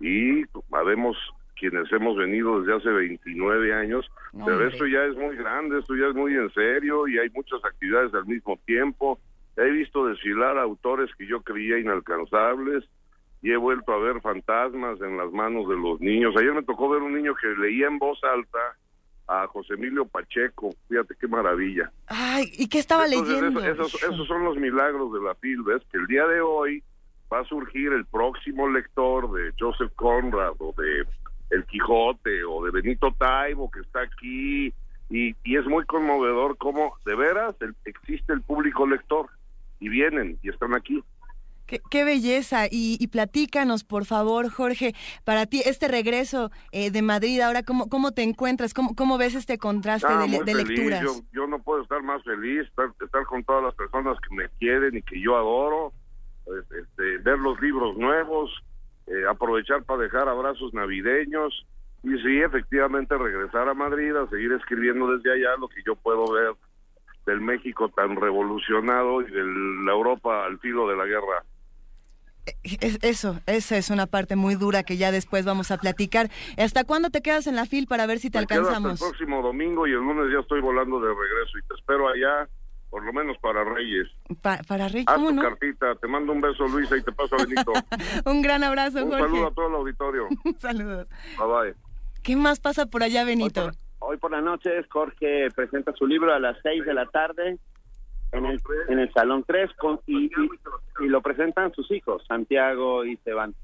y habemos quienes hemos venido desde hace 29 años, pero esto ya es muy grande, esto ya es muy en serio y hay muchas actividades al mismo tiempo. He visto desfilar autores que yo creía inalcanzables y he vuelto a ver fantasmas en las manos de los niños. Ayer me tocó ver un niño que leía en voz alta a José Emilio Pacheco, fíjate qué maravilla. Ay, ¿y qué estaba leyendo? esos, esos, son los milagros de la FIL, ¿ves? Que el día de hoy va a surgir el próximo lector de Joseph Conrad o de El Quijote o de Benito Taibo que está aquí y, y es muy conmovedor cómo de veras existe el público lector y vienen y están aquí. Qué, belleza. Y, platícanos, por favor, Jorge, para ti este regreso eh, de Madrid, ahora, ¿cómo, cómo te encuentras? ¿Cómo, cómo ves este contraste ah, de, lecturas? Yo, no puedo estar más feliz, estar, estar, con todas las personas que me quieren y que yo adoro, este, ver los libros nuevos, eh, aprovechar para dejar abrazos navideños y sí, efectivamente regresar a Madrid a seguir escribiendo desde allá lo que yo puedo ver del México tan revolucionado y de la Europa al filo de la guerra eso, esa es una parte muy dura que ya después vamos a platicar. ¿Hasta cuándo te quedas en la fil para ver si te alcanzamos? hasta el próximo domingo y el lunes ya estoy volando de regreso y te espero allá, por lo menos para Reyes. para Reyes, Haz tu cartita, te mando un beso Luisa y te paso a Benito. (laughs) un gran abrazo, un saludo a todo el auditorio. (laughs) Saludos. Bye bye. ¿Qué más pasa por allá, Benito? Hoy por, la noche Jorge presenta su libro a las 6 de la tarde en el, en el Salón 3 con, y, y, lo presentan sus hijos, Santiago y,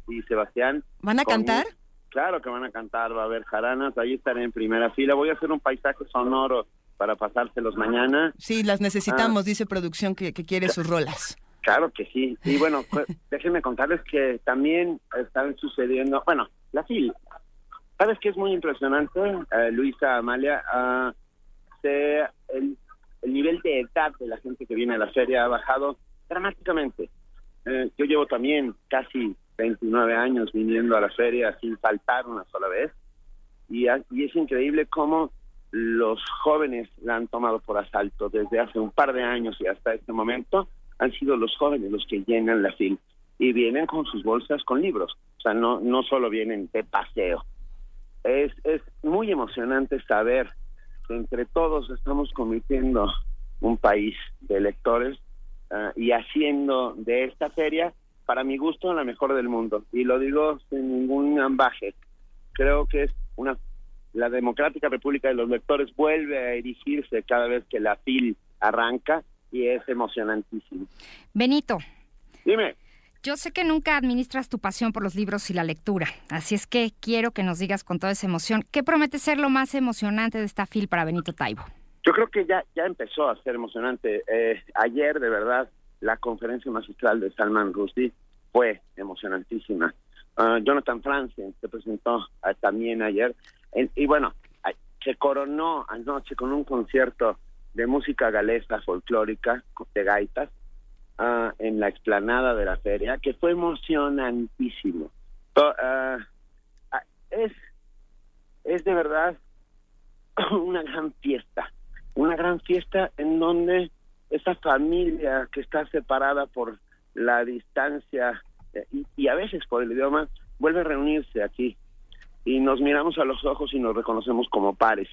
y Sebastián. ¿Van a cantar? Claro que van a cantar, va a haber jaranas, ahí estaré en primera fila. Voy a hacer un paisaje sonoro para pasárselos mañana. Sí, las necesitamos, ah. dice producción que, que quiere sus rolas. Claro que sí. Y bueno, (laughs) déjenme contarles que también están sucediendo, bueno, la fila. ¿Sabes qué es muy impresionante, eh, Luisa, Amalia? Uh, se, el, el nivel de edad de la gente que viene a la feria ha bajado dramáticamente. Eh, yo llevo también casi 29 años viniendo a la feria sin faltar una sola vez y, y es increíble cómo los jóvenes la han tomado por asalto desde hace un par de años y hasta este momento han sido los jóvenes los que llenan la fila y vienen con sus bolsas con libros, o sea, no, no solo vienen de paseo. Es, es muy emocionante saber entre todos estamos convirtiendo un país de lectores ah, y haciendo de esta feria, para mi gusto, la mejor del mundo. Y lo digo sin ningún ambaje. Creo que es una la democrática república de los lectores vuelve a erigirse cada vez que la FIL arranca y es emocionantísimo. Benito. Dime. Yo sé que nunca administras tu pasión por los libros y la lectura, así es que quiero que nos digas con toda esa emoción, ¿qué promete ser lo más emocionante de esta FIL para Benito Taibo? Yo creo que ya, ya empezó a ser emocionante. Eh, ayer, de verdad, la conferencia magistral de Salman Rushdie fue emocionantísima. Ah, Jonathan Franzen se presentó ah, también ayer. Y bueno, se coronó anoche con un concierto de música galesa folclórica de gaitas Ah, en la explanada de la feria, que fue emocionantísimo. Ah, es, es de verdad (clears throat) una gran fiesta, una gran fiesta en donde esa familia que está separada por la distancia eh, y a veces por el idioma, vuelve a reunirse aquí y nos miramos a los ojos y nos reconocemos como pares.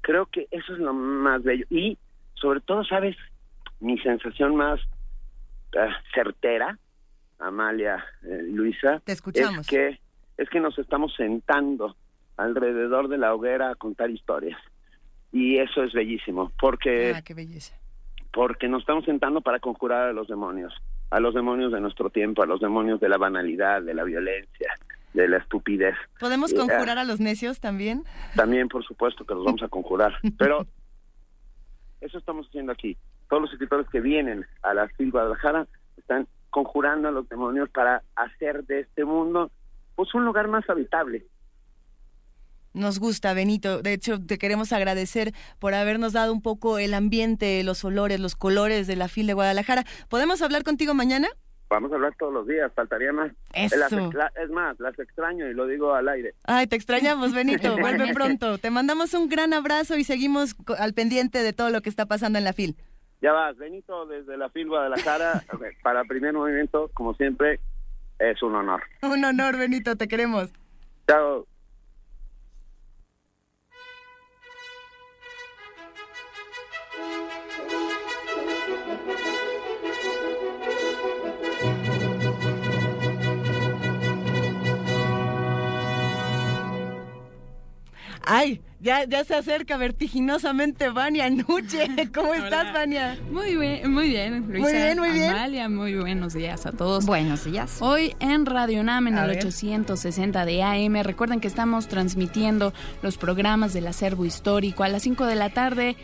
Creo que eso es lo más bello. Y sobre todo, ¿sabes? Mi sensación más eh, certera, Amalia, eh, Luisa, Te escuchamos. es que es que nos estamos sentando alrededor de la hoguera a contar historias y eso es bellísimo porque ah, qué belleza. porque nos estamos sentando para conjurar a los demonios, a los demonios de nuestro tiempo, a los demonios de la banalidad, de la violencia, de la estupidez. ¿Podemos conjurar a los necios también? También, por supuesto, que los vamos a conjurar. Pero (laughs) eso estamos haciendo aquí. todos los escritores que vienen a la FIL Guadalajara están conjurando a los demonios para hacer de este mundo pues un lugar más habitable. Nos gusta, Benito. De hecho, te queremos agradecer por habernos dado un poco el ambiente, los olores, los colores de la FIL de Guadalajara. ¿Podemos hablar contigo mañana? Vamos a hablar todos los días, faltaría más. Eso. es más, las extraño y lo digo al aire. Ay, te extrañamos, Benito. (laughs) Vuelve pronto. Te mandamos un gran abrazo y seguimos al pendiente de todo lo que está pasando en la FIL. Ya vas, Benito, desde la FIL Guadalajara, (laughs) para primer movimiento, como siempre, es un honor. Un honor, Benito, te queremos. Chao. Ay, ya, ya se acerca vertiginosamente Vania Nuche. (laughs) ¿Cómo estás, Vania? Muy bien, muy bien, Luisa. Muy bien, muy bien. Amalia, muy buenos días a todos. Buenos días. Hoy en Radio UNAM en A el ver. 860 de AM. Recuerden que estamos transmitiendo los programas del acervo histórico a las 5 de la tarde.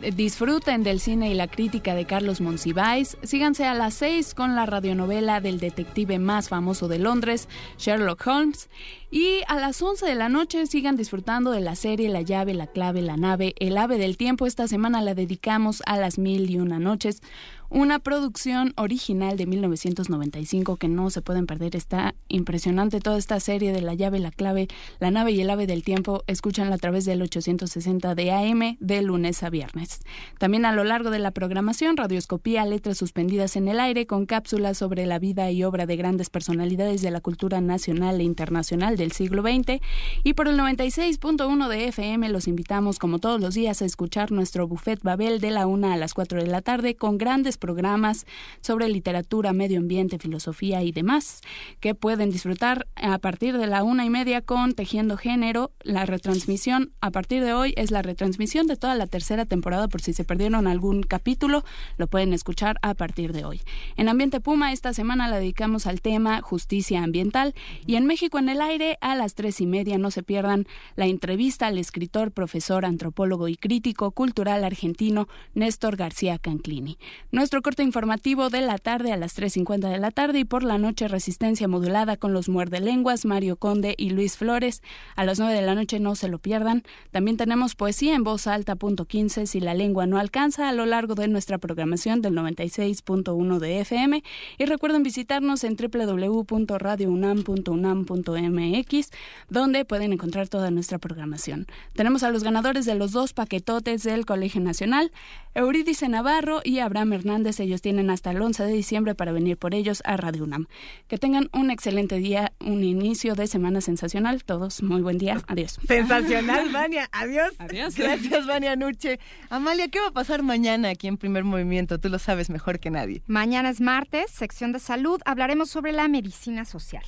Eh, Disfruten del cine y la crítica de Carlos Monsiváis. Síganse a las 6 con la radionovela del detective más famoso de Londres, Sherlock Holmes. Y a las 11 de la noche sigan disfrutando de la serie La llave, la clave, la nave, El ave del tiempo. Esta semana la dedicamos a las mil y una noches. Una producción original de 1995 que no se pueden perder. Está impresionante toda esta serie de La llave, la clave, la nave y el ave del tiempo. Escúchanla a través del 860 de AM de lunes a viernes. También a lo largo de la programación, radioscopía, letras suspendidas en el aire con cápsulas sobre la vida y obra de grandes personalidades de la cultura nacional e internacional del siglo XX. Y por el 96.1 de FM los invitamos como todos los días a escuchar nuestro Buffet Babel de la 1 a las 4 de la tarde con grandes programas sobre literatura, medio ambiente, filosofía y demás que pueden disfrutar a partir de la una y media con Tejiendo Género. La retransmisión a partir de hoy es la retransmisión de toda la tercera temporada por si se perdieron algún capítulo, lo pueden escuchar a partir de hoy. En Ambiente Puma esta semana la dedicamos al tema justicia ambiental y en México en el aire a las tres y media no se pierdan la entrevista al escritor, profesor, antropólogo y crítico cultural argentino Néstor García Canclini. Nuestro corte informativo de la tarde a las 3.50 de la tarde y por la noche resistencia modulada con los muerde lenguas Mario Conde y Luis Flores. A las 9 de la noche no se lo pierdan. También tenemos poesía en voz alta punto 15 si la lengua no alcanza a lo largo de nuestra programación del 96.1 de FM y recuerden visitarnos en www.radiounam.unam.mx donde pueden encontrar toda nuestra programación. Tenemos a los ganadores de los dos paquetotes del Colegio Nacional, Eurídice Navarro y Abraham Hernández. Ellos tienen hasta el 11 de diciembre para venir por ellos a Radio UNAM. Que tengan un excelente día, un inicio de semana sensacional. Todos, muy buen día. Adiós. Sensacional, Vania. Adiós. Adiós. Gracias, Vania Nuche. Amalia, ¿qué va a pasar mañana aquí en Primer Movimiento? Tú lo sabes mejor que nadie. Mañana es martes, sección de salud, hablaremos sobre la medicina social.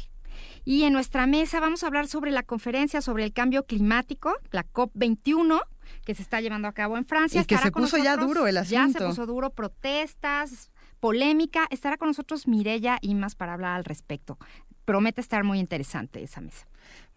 Y en nuestra mesa vamos a hablar sobre la conferencia sobre el cambio climático, la COP21, que se está llevando a cabo en Francia. Y que Estará se puso ya duro el Ya se asunto. puso duro, protestas, polémica. Estará con nosotros Mirella Imas para hablar al respecto. Promete estar muy interesante esa mesa.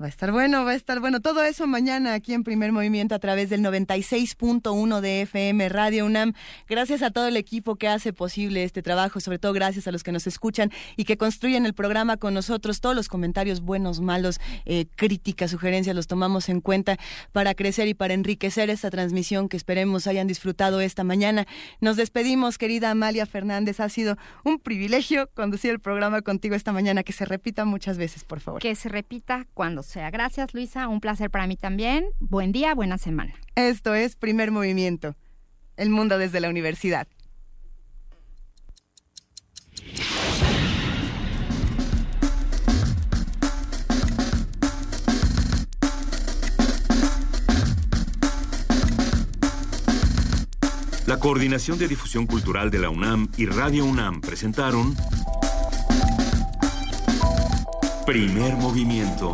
Va a estar bueno, va a estar bueno. Todo eso mañana aquí en Primer Movimiento a través del 96.1 de FM Radio UNAM. Gracias a todo el equipo que hace posible este trabajo, sobre todo gracias a los que nos escuchan y que construyen el programa con nosotros. Todos los comentarios buenos, malos, eh, críticas, sugerencias los tomamos en cuenta para crecer y para enriquecer esta transmisión que esperemos hayan disfrutado esta mañana. Nos despedimos, querida Amalia Fernández. Ha sido un privilegio conducir el programa contigo esta mañana. Que se repita muchas veces, por favor. Que se repita cuando sea. Gracias, Luisa. Un placer para mí también. Buen día, buena semana. Esto es Primer Movimiento, el mundo desde la universidad. La Coordinación de Difusión Cultural de la UNAM y Radio UNAM presentaron Primer Movimiento.